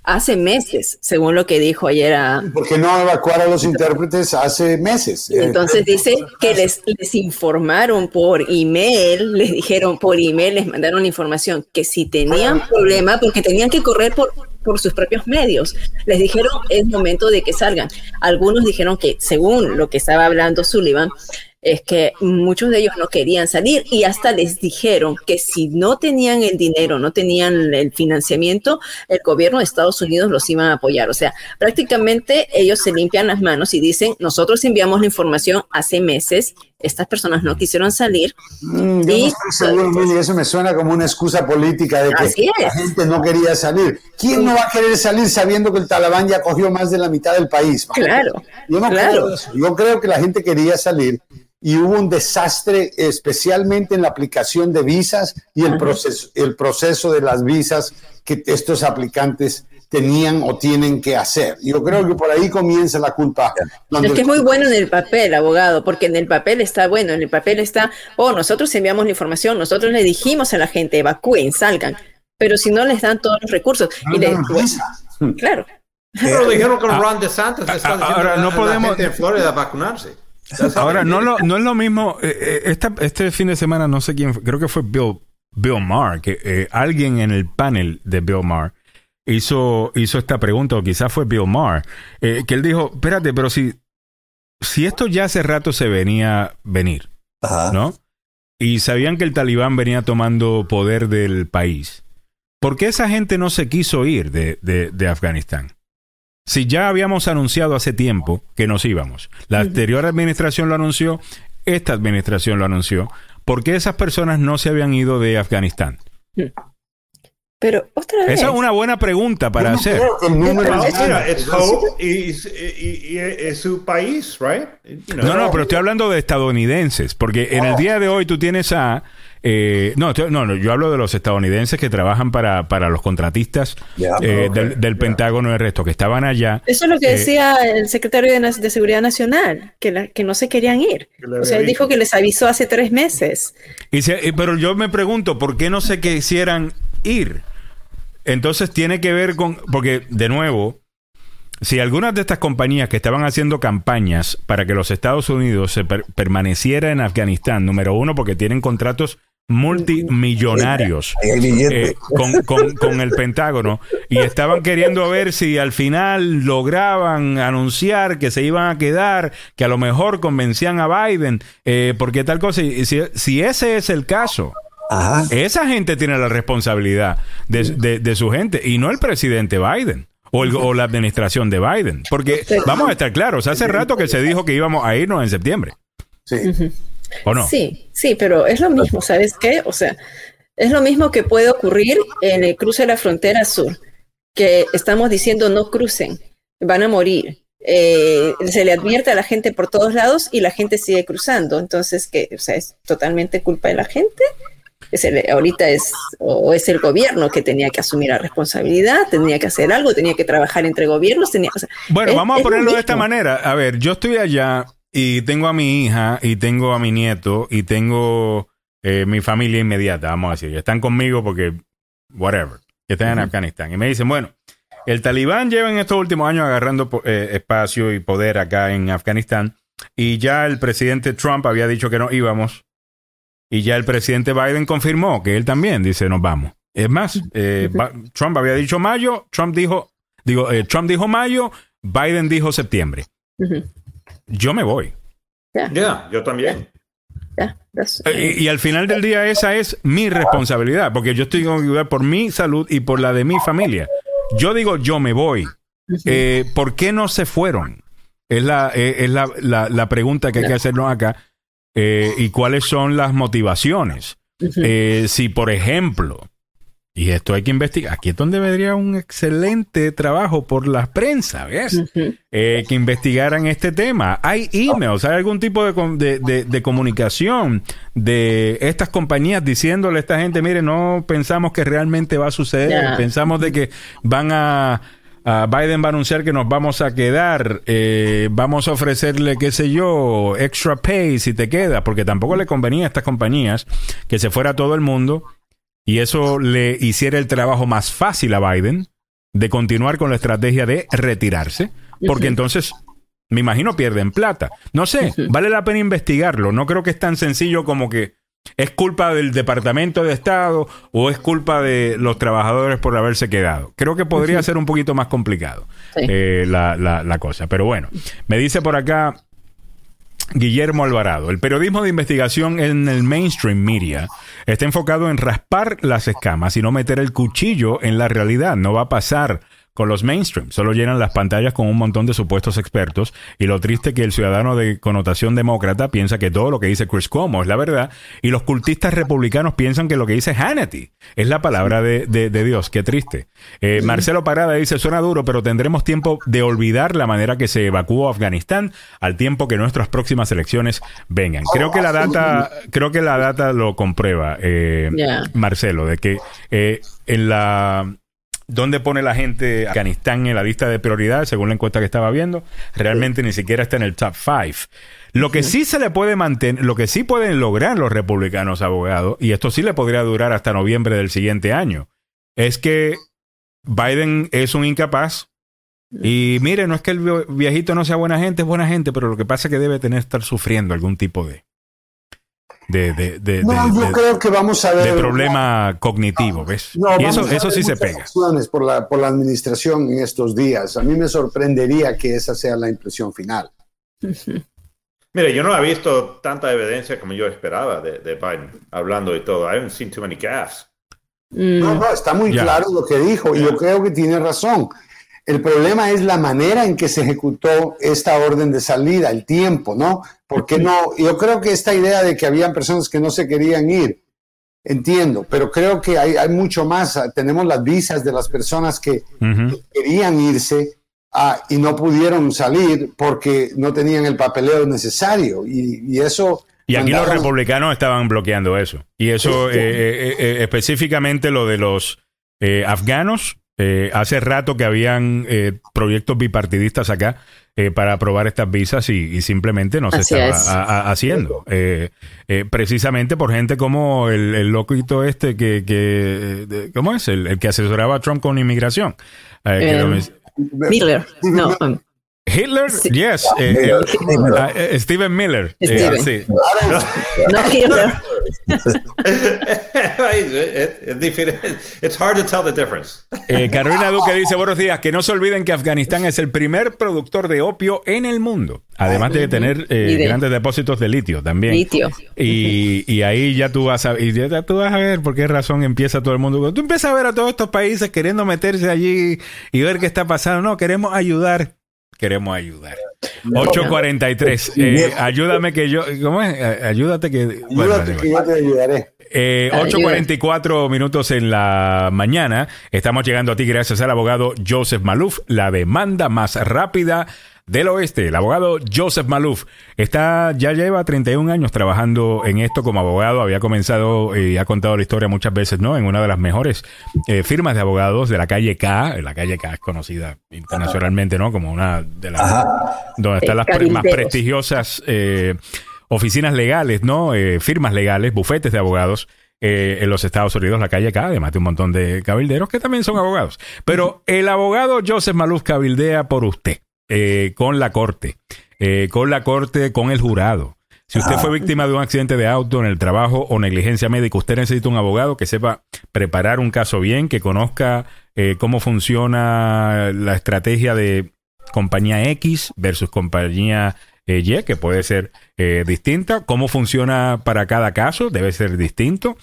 Hace meses, según lo que dijo ayer a, ¿Por qué no evacuar a los intérpretes hace meses? Eh, entonces dice que les, les informaron por email, les dijeron por email, les mandaron información que si tenían problema, porque tenían que correr por, por sus propios medios, les dijeron es momento de que salgan. Algunos dijeron que según lo que estaba hablando Sullivan, es que muchos de ellos no querían salir y hasta les dijeron que si no tenían el dinero, no tenían el financiamiento, el gobierno de Estados Unidos los iban a apoyar. O sea, prácticamente ellos se limpian las manos y dicen, nosotros enviamos la información hace meses, estas personas no quisieron salir. Mm, yo no Y- estoy seguro, Mili, eso me suena como una excusa política de que la gente no quería salir. ¿Quién no va a querer salir sabiendo que el talibán ya cogió más de la mitad del país? Claro, Yo no claro. creo eso. Yo creo que la gente quería salir y hubo un desastre especialmente en la aplicación de visas y el proceso, el proceso de las visas que estos aplicantes tenían o tienen que hacer. Yo creo que por ahí comienza la culpa. Es que es muy bueno en el papel, abogado, porque en el papel está bueno, en el papel está, oh, nosotros enviamos la información, nosotros le dijimos a la gente, evacúen, salgan, pero si no les dan todos los recursos, y le, no, visa. claro, Pero dijeron que Ron DeSantis le está a- diciendo ahora, no podemos- en Florida vacunarse. Ahora, no, lo, no es lo mismo. eh, eh, esta- este fin de semana, no sé quién creo que fue Bill, Bill Maher, que eh, alguien en el panel de Bill Maher hizo, hizo esta pregunta, o quizás fue Bill Maher, eh, que él dijo: Espérate, pero si, si esto ya hace rato se venía venir, Ajá. ¿no? Y sabían que el talibán venía tomando poder del país. ¿Por qué esa gente no se quiso ir de, de- de Afganistán? Si ya habíamos anunciado hace tiempo que nos íbamos. La anterior administración lo anunció, esta administración lo anunció. ¿Por qué esas personas no se habían ido de Afganistán? Pero otra vez. Esa es una buena pregunta para Yo hacer. creo que el número es- y, es su país, right? You know. No, no, pero estoy hablando de estadounidenses, porque en el día de hoy tú tienes a... eh, no, no, no, yo hablo de los estadounidenses que trabajan para, para los contratistas eh, del, del Pentágono y el resto, que estaban allá. Eso es lo que Eh, decía el secretario de, Seguridad Nacional, que, la- que no se querían ir. O sea, él dijo que les avisó hace tres meses. Y se- eh, pero yo me pregunto, ¿por qué no se quisieran ir? Entonces tiene que ver con, porque de nuevo, si algunas de estas compañías que estaban haciendo campañas para que los Estados Unidos se per- permaneciera en Afganistán, número uno, porque tienen contratos multimillonarios eh, con, con- con el Pentágono y estaban queriendo ver si al final lograban anunciar que se iban a quedar, que a lo mejor convencían a Biden, eh, porque tal cosa. Y si, si ese es el caso, Ajá. esa gente tiene la responsabilidad de, de- de su gente y no el presidente Biden. O, el- o la administración de Biden. Porque vamos a estar claros, hace rato que se dijo que íbamos a irnos en septiembre. Sí. ¿O no? Sí, sí, pero es lo mismo, ¿sabes qué? O sea, es lo mismo que puede ocurrir en el cruce de la frontera sur, que estamos diciendo no crucen, van a morir. Eh, se le advierte a la gente por todos lados y la gente sigue cruzando. Entonces, que o sea, es totalmente culpa de la gente. Es el- ahorita es o es el gobierno que tenía que asumir la responsabilidad, tenía que hacer algo, tenía que trabajar entre gobiernos, tenía, o sea, Bueno, es- vamos a ponerlo de esta manera. A ver, yo estoy allá y tengo a mi hija y tengo a mi nieto y tengo eh, mi familia inmediata, vamos a decir. que Están conmigo porque, whatever, que están en Afganistán. Y me dicen, bueno, el talibán lleva en estos últimos años agarrando eh, espacio y poder acá en Afganistán y ya el presidente Trump había dicho que no íbamos y ya el presidente Biden confirmó que él también dice nos vamos. Es más, eh, Trump había dicho mayo, Trump dijo, digo, eh, Trump dijo mayo, Biden dijo septiembre. Ujú. Yo me voy. Yeah, yo también. Ya, Eh, Y, y al final del día esa es mi responsabilidad, porque yo estoy con cuidar por mi salud y por la de mi familia. Yo digo, yo me voy. Eh, ¿Por qué no se fueron? Es la, eh, es la, la- la pregunta que hay que hacernos acá. Eh, ¿Y cuáles son las motivaciones? Eh, si, por ejemplo, y esto hay que investigar, aquí es donde vendría un excelente trabajo por la prensa, ¿ves? Eh, que investigaran este tema. Hay emails, hay algún tipo de, de, de- de comunicación de estas compañías diciéndole a esta gente, mire, no pensamos que realmente va a suceder, pensamos de que van a... Biden va a anunciar que nos vamos a quedar, eh, vamos a ofrecerle, qué sé yo, extra pay si te quedas, porque tampoco le convenía a estas compañías que se fuera todo el mundo y eso le hiciera el trabajo más fácil a Biden de continuar con la estrategia de retirarse, porque entonces, me imagino, pierden plata. No sé, vale la pena investigarlo. No creo que es tan sencillo como que es culpa del Departamento de Estado o es culpa de los trabajadores por haberse quedado. Creo que podría ser un poquito más complicado Sí. eh, la, la- la cosa. Pero bueno, me dice por acá Guillermo Alvarado, el periodismo de investigación en el mainstream media está enfocado en raspar las escamas y no meter el cuchillo en la realidad. No va a pasar con los mainstream. Solo llenan las pantallas con un montón de supuestos expertos y lo triste que el ciudadano de connotación demócrata piensa que todo lo que dice Chris Cuomo es la verdad y los cultistas republicanos piensan que lo que dice Hannity es la palabra de, de- de Dios. Qué triste. Eh, Marcelo Parada dice, suena duro, pero tendremos tiempo de olvidar la manera que se evacuó Afganistán al tiempo que nuestras próximas elecciones vengan. Creo que la data, creo que la data lo comprueba, eh. Marcelo, de que eh, en la ¿Dónde pone la gente Afganistán en la lista de prioridades, según la encuesta que estaba viendo? Realmente ni siquiera está en el top five. Lo que sí se le puede mantener, lo que sí pueden lograr los republicanos abogados, y esto sí le podría durar hasta noviembre del siguiente año, es que Biden es un incapaz. Y mire, no es que el vie- viejito no sea buena gente, es buena gente, pero lo que pasa es que debe tener estar sufriendo algún tipo de de, de, de, No, de- yo de- creo que vamos a de ver. problema cognitivo, ¿ves? No, y eso, sí se pega. Por la, por la administración en estos días. A mí me sorprendería que esa sea la impresión final. *laughs* Mire, yo no he visto tanta evidencia como yo esperaba de, de Biden hablando y todo. I haven't seen too many gaffes. Mm, No, no, está muy claro lo que dijo y yo creo que tiene razón. El problema es la manera en que se ejecutó esta orden de salida, el tiempo, ¿no? Porque no, yo creo que esta idea de que habían personas que no se querían ir, entiendo, pero creo que hay, hay mucho más. Tenemos las visas de las personas que, que querían irse ah, y no pudieron salir porque no tenían el papeleo necesario. Y, y eso... Y aquí los republicanos estaban bloqueando eso. Y eso, Este- eh, eh, eh, específicamente lo de los eh, afganos, eh, hace rato que habían eh, proyectos bipartidistas acá eh, para aprobar estas visas y, y simplemente no se Así estaba es. a- a- haciendo. Eh, eh, precisamente por gente como el, el loquito este que, que de- ¿cómo es? El, el que asesoraba a Trump con inmigración. Eh, que lo- Miller. No, Hitler, yes. eh, Miller, el- Miller. ah, eh, Steven Miller. eh, Steven. sí. no Hitler. *laughs* It's hard to tell the difference. Eh, Carolina Duque *laughs* dice, buenos días, que no se olviden que Afganistán es el primer productor de opio en el mundo, además de tener eh, de- grandes depósitos de litio también. Litio. Y, y ahí ya tú vas a y ya tú vas a ver por qué razón empieza todo el mundo. Tú empiezas a ver a todos estos países queriendo meterse allí y ver qué está pasando. No, queremos ayudar. Queremos ayudar. 843. Eh, ayúdame que yo. ¿Cómo es? Ayúdate que. bueno, Ayúdate vale, que yo te ayudaré. Eh, Ayuda. 8.44 minutos en la mañana. Estamos llegando a ti gracias al abogado Joseph Maluf, la demanda más rápida del oeste. El abogado Joseph Maluf está, ya lleva 31 años trabajando en esto como abogado. Había comenzado y ha contado la historia muchas veces, ¿no? En una de las mejores eh, firmas de abogados de la calle K. La calle K es conocida internacionalmente, ¿no? Como una de las donde están las pre- más prestigiosas eh, oficinas legales, ¿no? Eh, firmas legales, bufetes de abogados eh, en los Estados Unidos, la calle acá, además de un montón de cabilderos que también son abogados. Pero el abogado Joseph Maluf cabildea por usted, eh, con la corte, eh, con la corte, con el jurado. Si usted fue víctima de un accidente de auto en el trabajo o negligencia médica, usted necesita un abogado que sepa preparar un caso bien, que conozca eh, cómo funciona la estrategia de compañía X versus compañía Y, que puede ser eh, distinta. Cómo funciona para cada caso, debe ser distinto.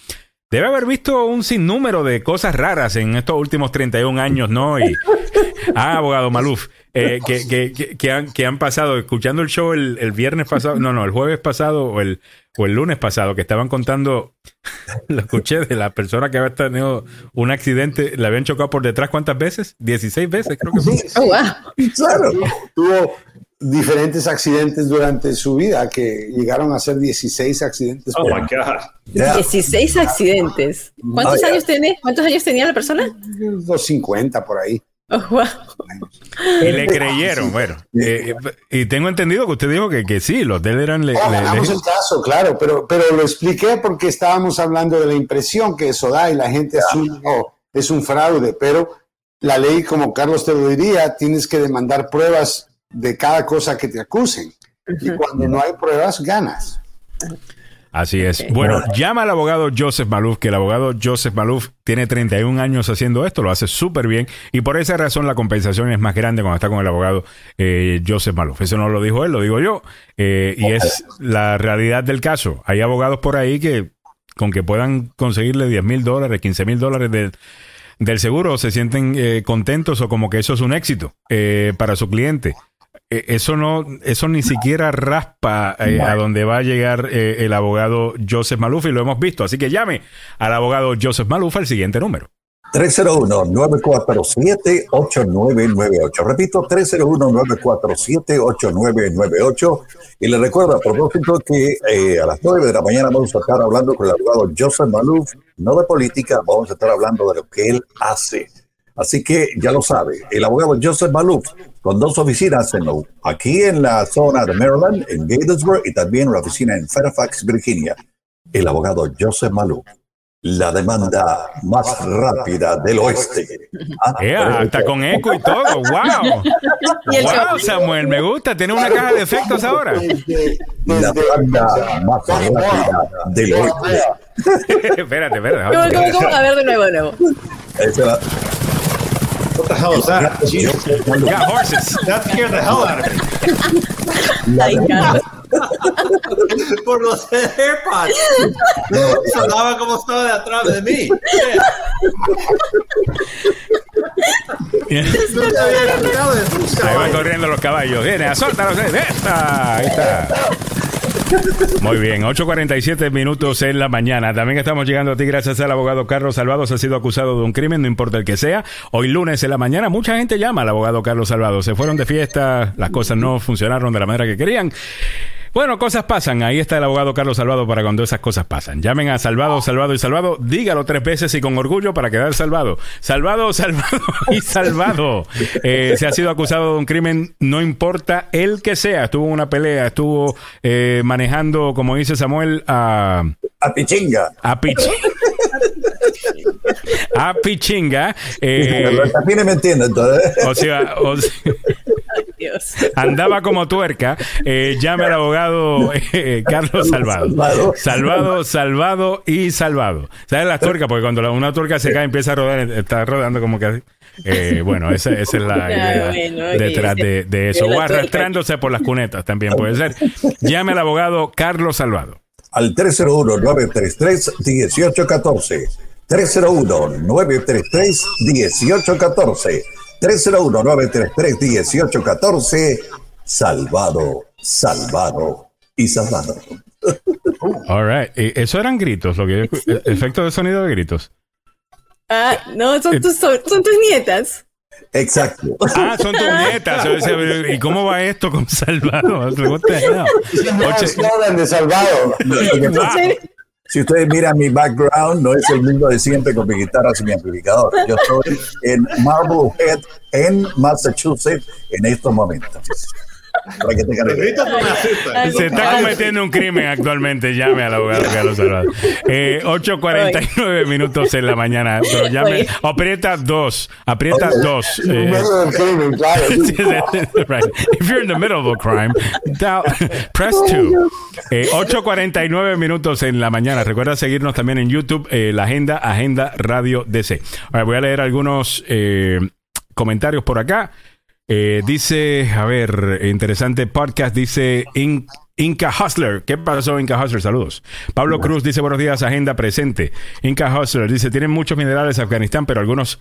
Debe haber visto un sinnúmero de cosas raras en estos últimos 31 años, ¿no? Y, *laughs* ah, abogado Maluf, eh, que, que, que, que han, que han pasado, escuchando el show el, el viernes pasado, no, no, el jueves pasado o el, o el lunes pasado, que estaban contando, *laughs* lo escuché de la persona que había tenido un accidente, le habían chocado por detrás, ¿cuántas veces? 16 veces, creo que fue. Oh, wow. Claro. Tuvo diferentes accidentes durante su vida que llegaron a ser 16 accidentes. Oh por my God. Ya. 16 accidentes. ¿Cuántos ya. años tiene? ¿Cuántos años tenía la persona? 250 por ahí. Oh, wow. Y le creyeron, bueno. eh, y tengo entendido que usted dijo que, que sí, los de él eran... Le, le- le- el caso, claro, pero, pero lo expliqué porque estábamos hablando de la impresión que eso da y la gente asume, oh, es un fraude, pero la ley, como Carlos te lo diría, tienes que demandar pruebas de cada cosa que te acusen. Y cuando no hay pruebas, ganas. Así es. Bueno, llama al abogado Joseph Maluf, que el abogado Joseph Maluf tiene 31 años haciendo esto, lo hace súper bien y por esa razón la compensación es más grande cuando está con el abogado eh, Joseph Maluf. Eso no lo dijo él, lo digo yo. Eh, y es la realidad del caso. Hay abogados por ahí que con que puedan conseguirle 10 mil dólares, 15 mil dólares del, del seguro se sienten eh, contentos o como que eso es un éxito eh, para su cliente. Eh, Eso no, eso ni siquiera raspa eh, a donde va a llegar eh, el abogado Joseph Maluf y lo hemos visto. Así que llame al abogado Joseph Maluf al siguiente número. 301-947-8998. Repito, 301-947-8998. Y le recuerdo a propósito que eh, a las 9 de la mañana vamos a estar hablando con el abogado Joseph Maluf, no de política, vamos a estar hablando de lo que él hace. Así que ya lo sabe, el abogado Joseph Maluf, con dos oficinas en lo- aquí en la zona de Maryland, en Gatesburg, y también una oficina en Fairfax, Virginia. El abogado Joseph Maluf, la demanda más rápida del oeste. Ah, *laughs* Eh, hasta con eco y todo. ¡Wow! *laughs* ¡Wow. Samuel! Me gusta. Tiene una caja de efectos ahora. La demanda más rápida del oeste. *laughs* espérate, espérate. ¿Cómo, cómo, cómo? A ver, de nuevo, de nuevo. What the hell is that? Jesus. Ya, horses. That scared the hell out of me. Ay. Por los AirPods. Sonaba como estaba de atrás de mí. Nunca había escuchado eso. Ahí van corriendo los caballos. Viene, azótalos. eh, Ahí está. Muy bien, 8.47 minutos en la mañana. También estamos llegando a ti gracias al abogado Carlos Salvados. Ha sido acusado de un crimen, no importa el que sea. Hoy lunes en la mañana mucha gente llama al abogado Carlos Salvados. Se fueron de fiesta, las cosas no funcionaron de la manera que querían. Bueno, cosas pasan. Ahí está el abogado Carlos Salvado para cuando esas cosas pasan. Llamen a Salvado, Salvado y Salvado. Dígalo tres veces y con orgullo para quedar salvado. Salvado, Salvado *laughs* y Salvado. Eh, se ha sido acusado de un crimen, no importa el que sea. Estuvo en una pelea, estuvo eh, manejando, como dice Samuel, a... A Pichinga. A Pichinga. a Pichinga. *laughs* Eh, me entienden entonces. O sea, o sea andaba como tuerca. Eh, llame al abogado eh, Carlos Salvado. Salvado, salvado y salvado. ¿Sabes las tuercas? Porque cuando una tuerca se cae empieza a rodar, está rodando como que eh, bueno, esa, esa, es la *laughs* idea detrás de, de eso. O arrastrándose por las cunetas también puede ser. Llame al abogado Carlos Salvado. Al 301-933-1814. 301-933-1814. 301-933-1814. Salvado, salvado y salvado. *laughs* All right. Eso eran gritos, lo que efecto de sonido de gritos. Ah, no, son tus, son, tus nietas. Exacto. Ah, son tus nietas. *laughs* ¿Y cómo va esto con Salvado? No, de Salvado. Si ustedes miran mi background, no es el mismo de siempre con mi guitarra y mi amplificador. Yo estoy en Marblehead, en Massachusetts, en estos momentos. Se está cometiendo un crimen actualmente. Llame al abogado Carlos Salvador. Eh, 8.49 minutos en la mañana. Pero llame. Aprieta dos. Aprieta dos. Eh, *laughs* right. If you're in the middle of a crime, *laughs* press two. Eh, 8.49 minutos en la mañana. Recuerda seguirnos también en YouTube, eh, la agenda, Agenda Radio DC. Ahora voy a leer algunos eh, comentarios por acá. Eh, dice, a ver, interesante podcast, dice Inca Hustler. ¿Qué pasó, Inca Hustler? Saludos. Pablo Cruz dice, buenos días, agenda presente. Inca Hustler dice, tienen muchos minerales Afganistán, pero algunos...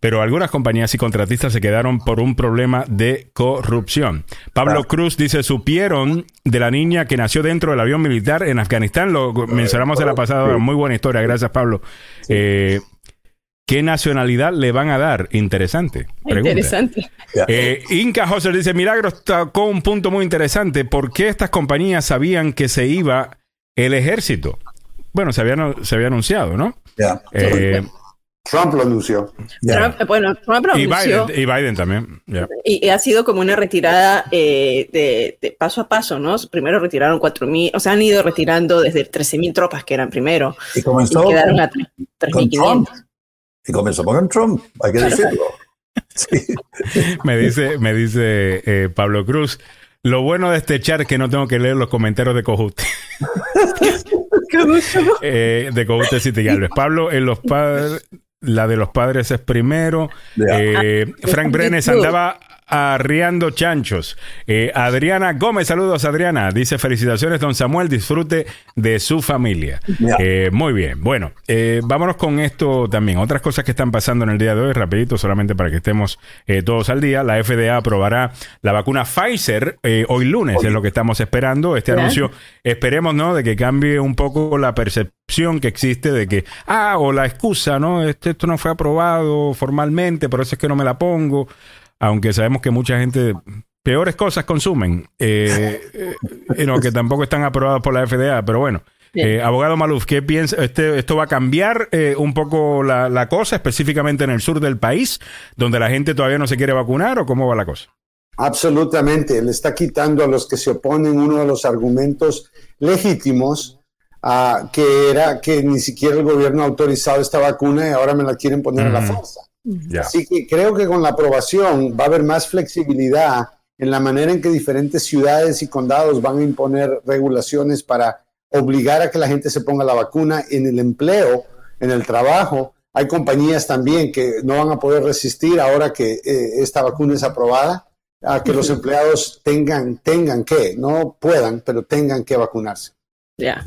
Pero algunas compañías y contratistas se quedaron por un problema de corrupción. Pablo Cruz dice, supieron de la niña que nació dentro del avión militar en Afganistán. Lo mencionamos en la pasada, muy buena historia. Gracias, Pablo. Eh, ¿Qué nacionalidad le van a dar? Interesante. Interesante. Eh, Inca Husser dice, Milagros tocó un punto muy interesante. ¿Por qué estas compañías sabían que se iba el ejército? Bueno, se había, se había anunciado, ¿no? Eh, Trump lo anunció. bueno, Trump lo anunció. Y Biden, también. Y, ha sido como una retirada eh, de, paso a paso, ¿no? Primero retiraron 4.000, o sea, han ido retirando desde 13.000 tropas que eran primero. Y comenzó y quedaron a 3.500. Y comenzó con Trump, hay que decirlo. *laughs* me dice, me dice eh, Pablo Cruz, lo bueno de este chat es que no tengo que leer los comentarios de Cojute. *laughs* eh, de Cojute City Galvez. Pablo, en los padres, la de los padres es primero. Eh, Frank Brenes andaba Arriando Chanchos. Eh, Adriana Gómez, saludos Adriana. Dice felicitaciones, don Samuel, disfrute de su familia. Eh, muy bien, bueno, eh, vámonos con esto también. Otras cosas que están pasando en el día de hoy, rapidito, solamente para que estemos todos al día. La FDA aprobará la vacuna Pfizer hoy lunes, es lo que estamos esperando. Este anuncio, esperemos, ¿no? De que cambie un poco la percepción que existe de que, ah, o la excusa, ¿no? Este, esto no fue aprobado formalmente, por eso es que no me la pongo aunque sabemos que mucha gente peores cosas consumen, eh, eh que tampoco están aprobadas por la FDA, pero bueno. Eh, abogado Maluf, ¿qué piensa? Este, ¿Esto va a cambiar eh, un poco la, la, cosa, específicamente en el sur del país, donde la gente todavía no se quiere vacunar, o cómo va la cosa? Absolutamente, le está quitando a los que se oponen uno de los argumentos legítimos, uh, que era que ni siquiera el gobierno ha autorizado esta vacuna y ahora me la quieren poner a la fuerza. Así que creo que con la aprobación va a haber más flexibilidad en la manera en que diferentes ciudades y condados van a imponer regulaciones para obligar a que la gente se ponga la vacuna en el empleo, en el trabajo. Hay compañías también que no van a poder resistir ahora que eh, esta vacuna es aprobada a que los empleados tengan, tengan que, no puedan, pero tengan que vacunarse. Ya.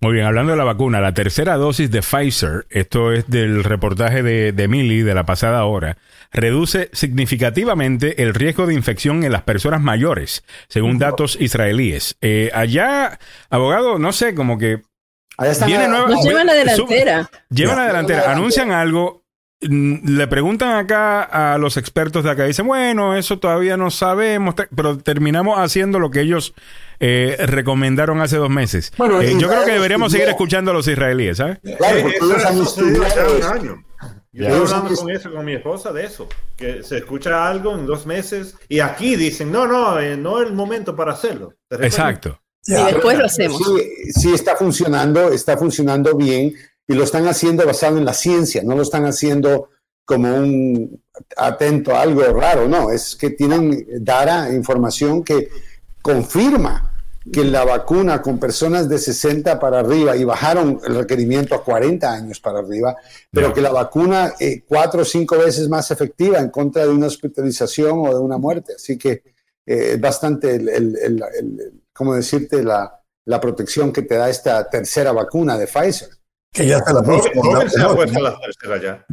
Muy bien, hablando de la vacuna, la tercera dosis de Pfizer, esto es del reportaje de, de Mili de la pasada hora, reduce significativamente el riesgo de infección en las personas mayores, según datos israelíes. Eh, allá, abogado, no sé, como que Allá están Viene nueva- Nos llevan la Sub- delantera. Llevan la delantera, anuncian algo, mm, le preguntan acá a los expertos de acá, dicen, bueno, eso todavía no sabemos, pero terminamos haciendo lo que ellos eh, recomendaron hace dos meses. Bueno, Eh, yo creo que deberíamos estudió- seguir escuchando a los israelíes, ¿sabes? Claro, Eh, porque eso ellos han estudiado un año. Yo Ellos hablando con eso con mi esposa de eso, que se escucha algo en dos meses y aquí dicen, no, no, eh, no es el momento para hacerlo. Exacto. Y después lo hacemos. Sí, sí está funcionando, está funcionando bien y lo están haciendo basado en la ciencia, no lo están haciendo como un atento a algo raro, no, es que tienen data, información que confirma que la vacuna con personas de 60 para arriba y bajaron el requerimiento a 40 años para arriba, pero que la vacuna eh, cuatro o cinco veces más efectiva en contra de una hospitalización o de una muerte. Así que eh, es bastante, el, el- el- el- ¿cómo decirte? La, la protección que te da esta tercera vacuna de Pfizer. Que ya se la puso. Hogan, Hogan se ha Hogan, puesto la tercera ya.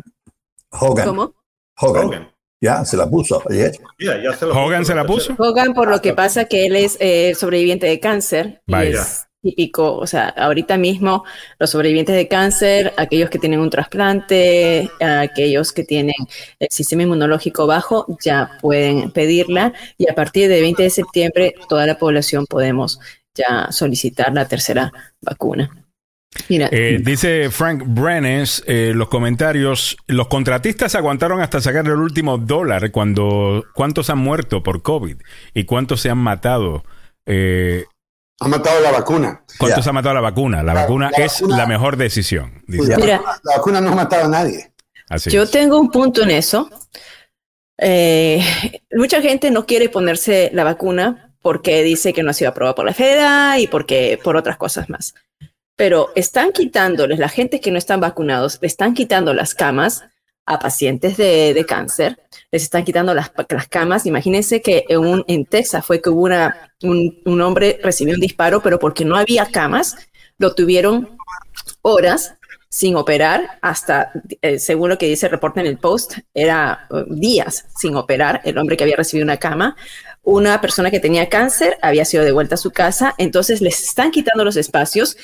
Hogan, ¿Cómo? Hogan. Hogan. Ya, se la puso ayer. Ya se ¿Hogan puso se la puso? Hogan, por lo que pasa que él es eh, sobreviviente de cáncer. y Vaya. es típico, o sea, ahorita mismo los sobrevivientes de cáncer, aquellos que tienen un trasplante, aquellos que tienen el sistema inmunológico bajo, ya pueden pedirla y a partir del 20 de septiembre toda la población podemos ya solicitar la tercera vacuna. Mira, Eh, dice Frank Brenes, eh, los comentarios, los contratistas aguantaron hasta sacar el último dólar cuando cuántos han muerto por COVID y cuántos se han matado. Eh, Ha matado la vacuna. ¿Cuántos ha matado la vacuna? La La- vacuna la es vacuna- la mejor decisión. dice. La, Mira. la vacuna no ha matado a nadie. Así Yo es. tengo un punto en eso. Eh, mucha gente no quiere ponerse la vacuna porque dice que no ha sido aprobada por la FDA y porque por otras cosas más. Pero están quitándoles, la gente que no están vacunados, le están quitando las camas a pacientes de, de cáncer, les están quitando las, las camas. Imagínense que en, un- en Texas fue que hubo una, un, un hombre recibió un disparo, pero porque no había camas, lo tuvieron horas sin operar hasta, eh, según lo que dice el reporte en el post, era eh, días sin operar el hombre que había recibido una cama. Una persona que tenía cáncer había sido devuelta a su casa, entonces les están quitando los espacios.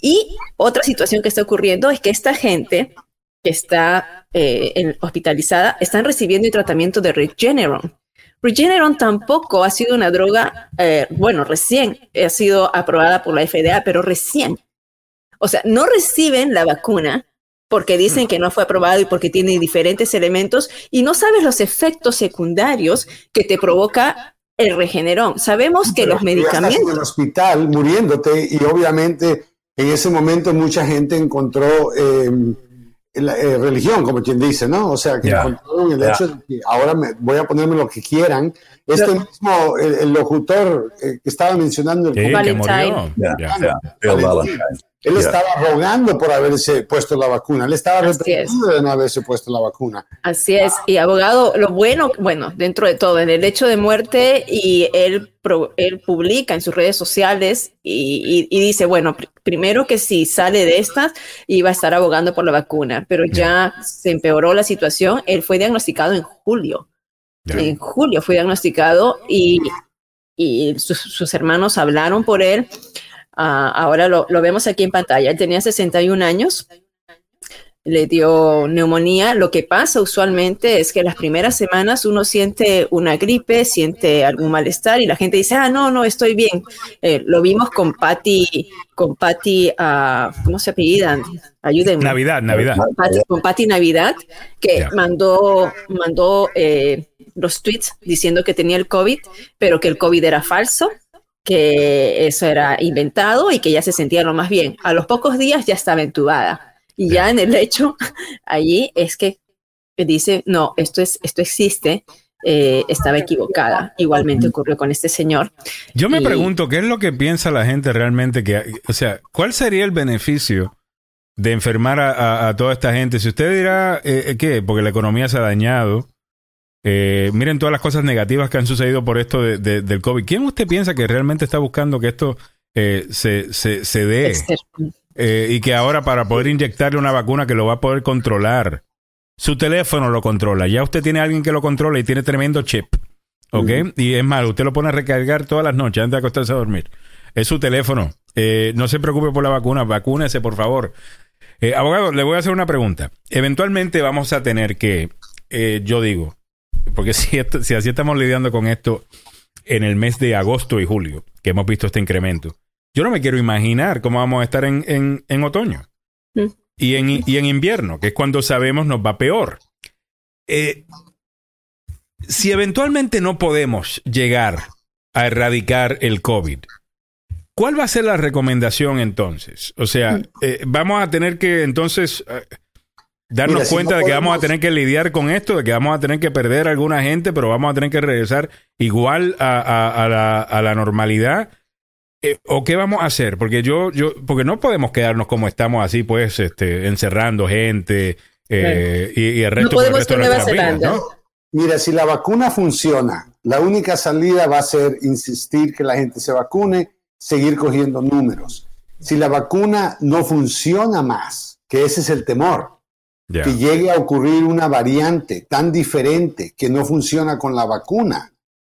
Y otra situación que está ocurriendo es que esta gente que está eh, en- hospitalizada están recibiendo el tratamiento de Regeneron. Regeneron tampoco ha sido una droga, eh, bueno, recién ha sido aprobada por la FDA, pero recién. O sea, no reciben la vacuna porque dicen que no fue aprobado y porque tiene diferentes elementos y no sabes los efectos secundarios que te provoca el regenerón. Sabemos que Pero los ya estás en el medicamentos... hospital muriéndote y obviamente en ese momento mucha gente encontró eh, la, eh, religión, como quien dice, ¿no? O sea, que encontraron el hecho de que ahora me, voy a ponerme lo que quieran. Este mismo, el, el locutor eh, que estaba mencionando, el Sí, que murió. Valentine. Él estaba rogando por haberse puesto la vacuna, él estaba es. arrepentido de no haberse puesto la vacuna. Así es, y abogado, lo bueno, bueno, dentro de todo, en el hecho de muerte, y él, pro- él publica en sus redes sociales y, y- y dice, bueno, pr- primero que si sale de estas, iba a estar abogando por la vacuna, pero ya. se empeoró la situación, él fue diagnosticado en julio, en julio fue diagnosticado y, y sus, sus hermanos hablaron por él, Ah, ahora lo, lo vemos aquí en pantalla, él tenía 61 años, le dio neumonía. Lo que pasa usualmente es que las primeras semanas uno siente una gripe, siente algún malestar y la gente dice, ah, no, no, estoy bien. Eh, lo vimos con Patty, con Patty, ah, ¿cómo se apellidan? Ayúdenme. Navidad, Navidad. Patty- con Patty Navidad, que mandó, mandó eh, los tweets diciendo que tenía el COVID, pero que el COVID era falso, que eso era inventado y que ya se sentía lo más bien. A los pocos días ya estaba entubada. Y ya en el hecho, allí *laughs* es que dice, no, esto, es, esto existe, eh, estaba equivocada. Igualmente ocurrió con este señor. Yo me Y- pregunto qué es lo que piensa la gente realmente que, o sea, ¿cuál sería el beneficio de enfermar a, a- a toda esta gente? Si usted dirá eh, eh, que porque la economía se ha dañado, eh, miren todas las cosas negativas que han sucedido por esto de- de- del COVID. ¿Quién usted piensa que realmente está buscando que esto eh, se, se, se dé. Eh, y que ahora para poder inyectarle una vacuna que lo va a poder controlar, su teléfono lo controla. Ya usted tiene a alguien que lo controla y tiene tremendo chip. ¿Ok? Y es malo, usted lo pone a recargar todas las noches antes de acostarse a dormir. Es su teléfono. Eh, no se preocupe por la vacuna, vacúnese, por favor. Abogado, le voy a hacer una pregunta. Eventualmente vamos a tener que, eh, yo digo, porque *laughs* si, esto- si así estamos lidiando con esto en el mes de agosto y julio, que hemos visto este incremento, yo no me quiero imaginar cómo vamos a estar en, en- en otoño Mm. y en, y en invierno, que es cuando sabemos nos va peor. Eh, si eventualmente no podemos llegar a erradicar el COVID, ¿cuál va a ser la recomendación entonces? O sea, eh, vamos a tener que entonces eh, darnos Mira, si cuenta no de que vamos a tener que lidiar con esto, de que vamos a tener que perder a alguna gente, pero vamos a tener que regresar igual a, a- a la, a la normalidad. Eh, ¿O qué vamos a hacer? Porque yo, yo, porque no podemos quedarnos como estamos así, pues, este, encerrando gente eh, y, y el resto, por el resto de ¿no? Mira, si la vacuna funciona, la única salida va a ser insistir que la gente se vacune, seguir cogiendo números. Si la vacuna no funciona más, que ese es el temor, Que llegue a ocurrir una variante tan diferente que no funciona con la vacuna,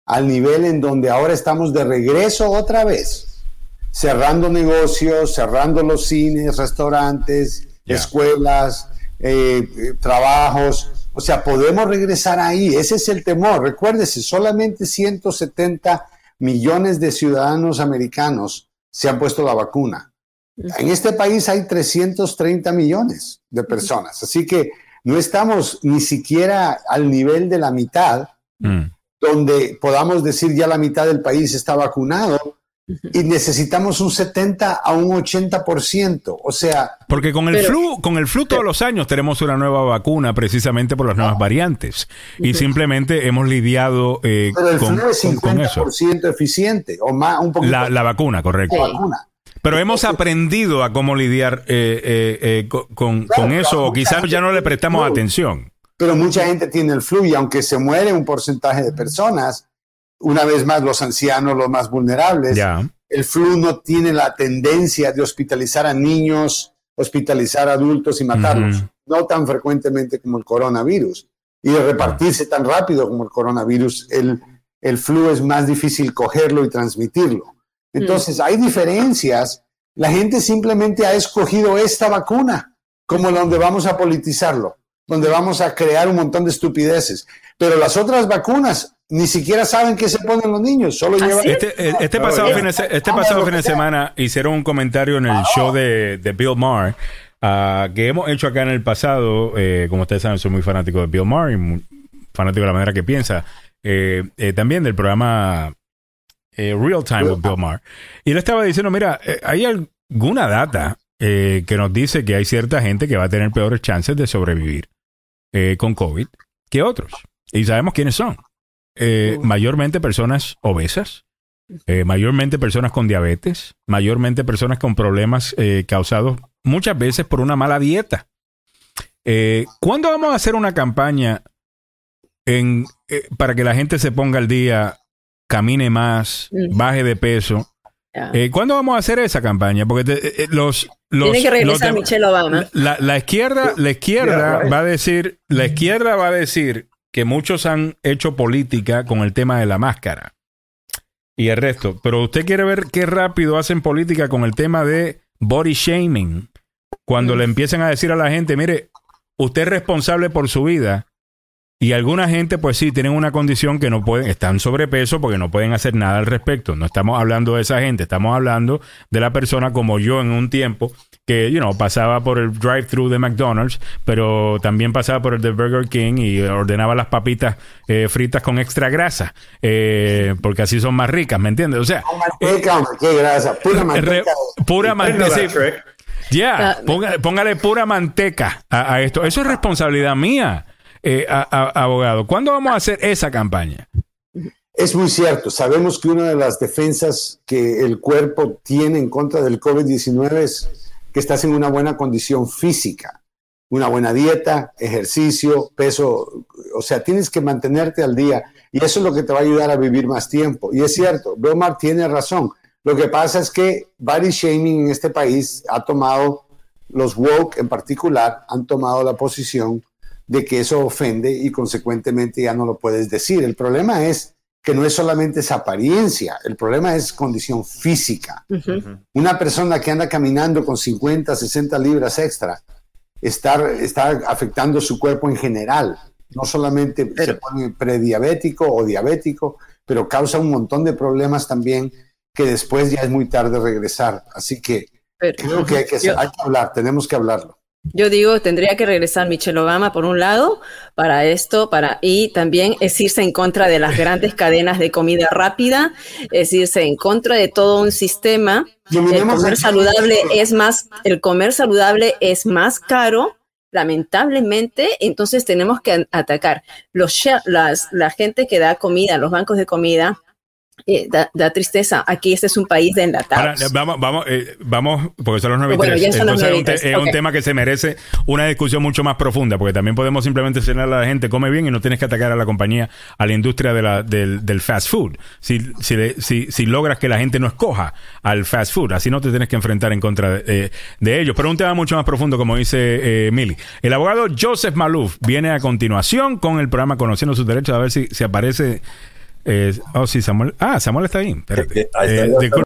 al nivel en donde ahora estamos de regreso otra vez, cerrando negocios, cerrando los cines, restaurantes, escuelas, eh, eh, trabajos. O sea, podemos regresar ahí. Ese es el temor. Recuérdese, solamente 170 millones de ciudadanos americanos se han puesto la vacuna. En este país hay 330 millones de personas, así que no estamos ni siquiera al nivel de la mitad, Mm. donde podamos decir ya la mitad del país está vacunado y necesitamos un 70 a un 80%. O sea, Porque con el Pero- flu, con el flu todos los años tenemos una nueva vacuna precisamente por las nuevas variantes. Y simplemente hemos lidiado eh, pero el con, flu es con- con eso. 50% eficiente o más, un poquito La, la vacuna, correcto. la vacuna. Pero hemos aprendido a cómo lidiar eh, eh, eh, co- con, con eso, o quizás ya no le prestamos atención. Pero mucha gente tiene el flu y aunque se muere un porcentaje de personas, una vez más los ancianos, los más vulnerables, Ya. el flu no tiene la tendencia de hospitalizar a niños, hospitalizar a adultos y matarlos, no tan frecuentemente como el coronavirus. Y de repartirse tan rápido como el coronavirus, el, el flu es más difícil cogerlo y transmitirlo. Entonces, hay diferencias. La gente simplemente ha escogido esta vacuna como donde vamos a politizarlo, donde vamos a crear un montón de estupideces. Pero las otras vacunas ni siquiera saben qué se ponen los niños, solo llevan... Este, eh, este Ah, pasado, fin de, se- este pasado fin de semana hicieron un comentario en el show de, de Bill Maher ah, que hemos hecho acá en el pasado. eh, como ustedes saben, soy muy fanático de Bill Maher y muy fanático de la manera que piensa. eh, eh, también del programa eh, Real Time with Bill Maher. Y él estaba diciendo, mira, eh, hay alguna data eh, que nos dice que hay cierta gente que va a tener peores chances de sobrevivir eh, con COVID que otros. Y sabemos quiénes son. Mayormente personas obesas, mayormente personas con diabetes, mayormente personas con problemas causados muchas veces por una mala dieta. ¿Cuándo vamos a hacer una campaña en, para que la gente se ponga al día, camine más, Mm. baje de peso? Eh, ¿Cuándo vamos a hacer esa campaña? Porque te- eh, los, los, Tiene que los regresar dem- Michelle Obama. la, la izquierda, la izquierda Yeah, right. va a decir, la izquierda va a decir que muchos han hecho política con el tema de la máscara y el resto. Pero usted quiere ver qué rápido hacen política con el tema de body shaming. Cuando le empiezan a decir a la gente, mire, usted es responsable por su vida. Y alguna gente, pues sí, tienen una condición que no pueden, están sobrepeso porque no pueden hacer nada al respecto. No estamos hablando de esa gente, estamos hablando de la persona como yo en un tiempo que, you know, pasaba por el drive-thru de McDonald's, pero también pasaba por el de Burger King y ordenaba las papitas eh, fritas con extra grasa, eh, porque así son más ricas, ¿me entiendes? O sea, Manteca, grasa, pura *laughs* manteca. pura. Ya, Ah, póngale pura manteca a, a esto. Eso es responsabilidad mía, eh, a- abogado. ¿Cuándo vamos a hacer esa campaña? Es muy cierto. Sabemos que una de las defensas que el cuerpo tiene en contra del COVID-19 es que estás en una buena condición física, una buena dieta, ejercicio, peso. O sea, tienes que mantenerte al día y eso es lo que te va a ayudar a vivir más tiempo. Y es cierto, Bromar tiene razón. Lo que pasa es que body shaming en este país ha tomado, los woke en particular, han tomado la posición de que eso ofende y consecuentemente ya no lo puedes decir. El problema es que no es solamente esa apariencia, el problema es condición física. Una persona que anda caminando con 50, 60 libras extra está, está afectando su cuerpo en general. No solamente se pone prediabético o diabético, pero causa un montón de problemas también que después ya es muy tarde regresar. Así que creo que hay que, hay que hablar, tenemos que hablarlo. Yo digo, tendría que regresar Michelle Obama por un lado para esto, para y también es irse en contra de las grandes cadenas de comida rápida, es irse en contra de todo un sistema. El comer saludable es más, el comer saludable es más caro, lamentablemente. Entonces tenemos que atacar los las, la gente que da comida, los bancos de comida, eh, da, tristeza. Aquí este es un país de enlatados. vamos, vamos, eh, vamos, porque son los 93. Entonces es, un, tema que se merece una discusión mucho más profunda, porque también podemos simplemente señalar a la gente come bien y no tienes que atacar a la compañía, a la industria de la, del, del, fast food. Si, si, si, si, logras que la gente no escoja al fast food, así no te tienes que enfrentar en contra de, eh, de ellos. Pero un tema mucho más profundo, como dice Milly. El abogado Joseph Malouf viene a continuación con el programa Conociendo sus derechos, a ver si, si aparece eh, oh, sí, Samuel. Ah, Samuel está ahí. Espérate. Eh,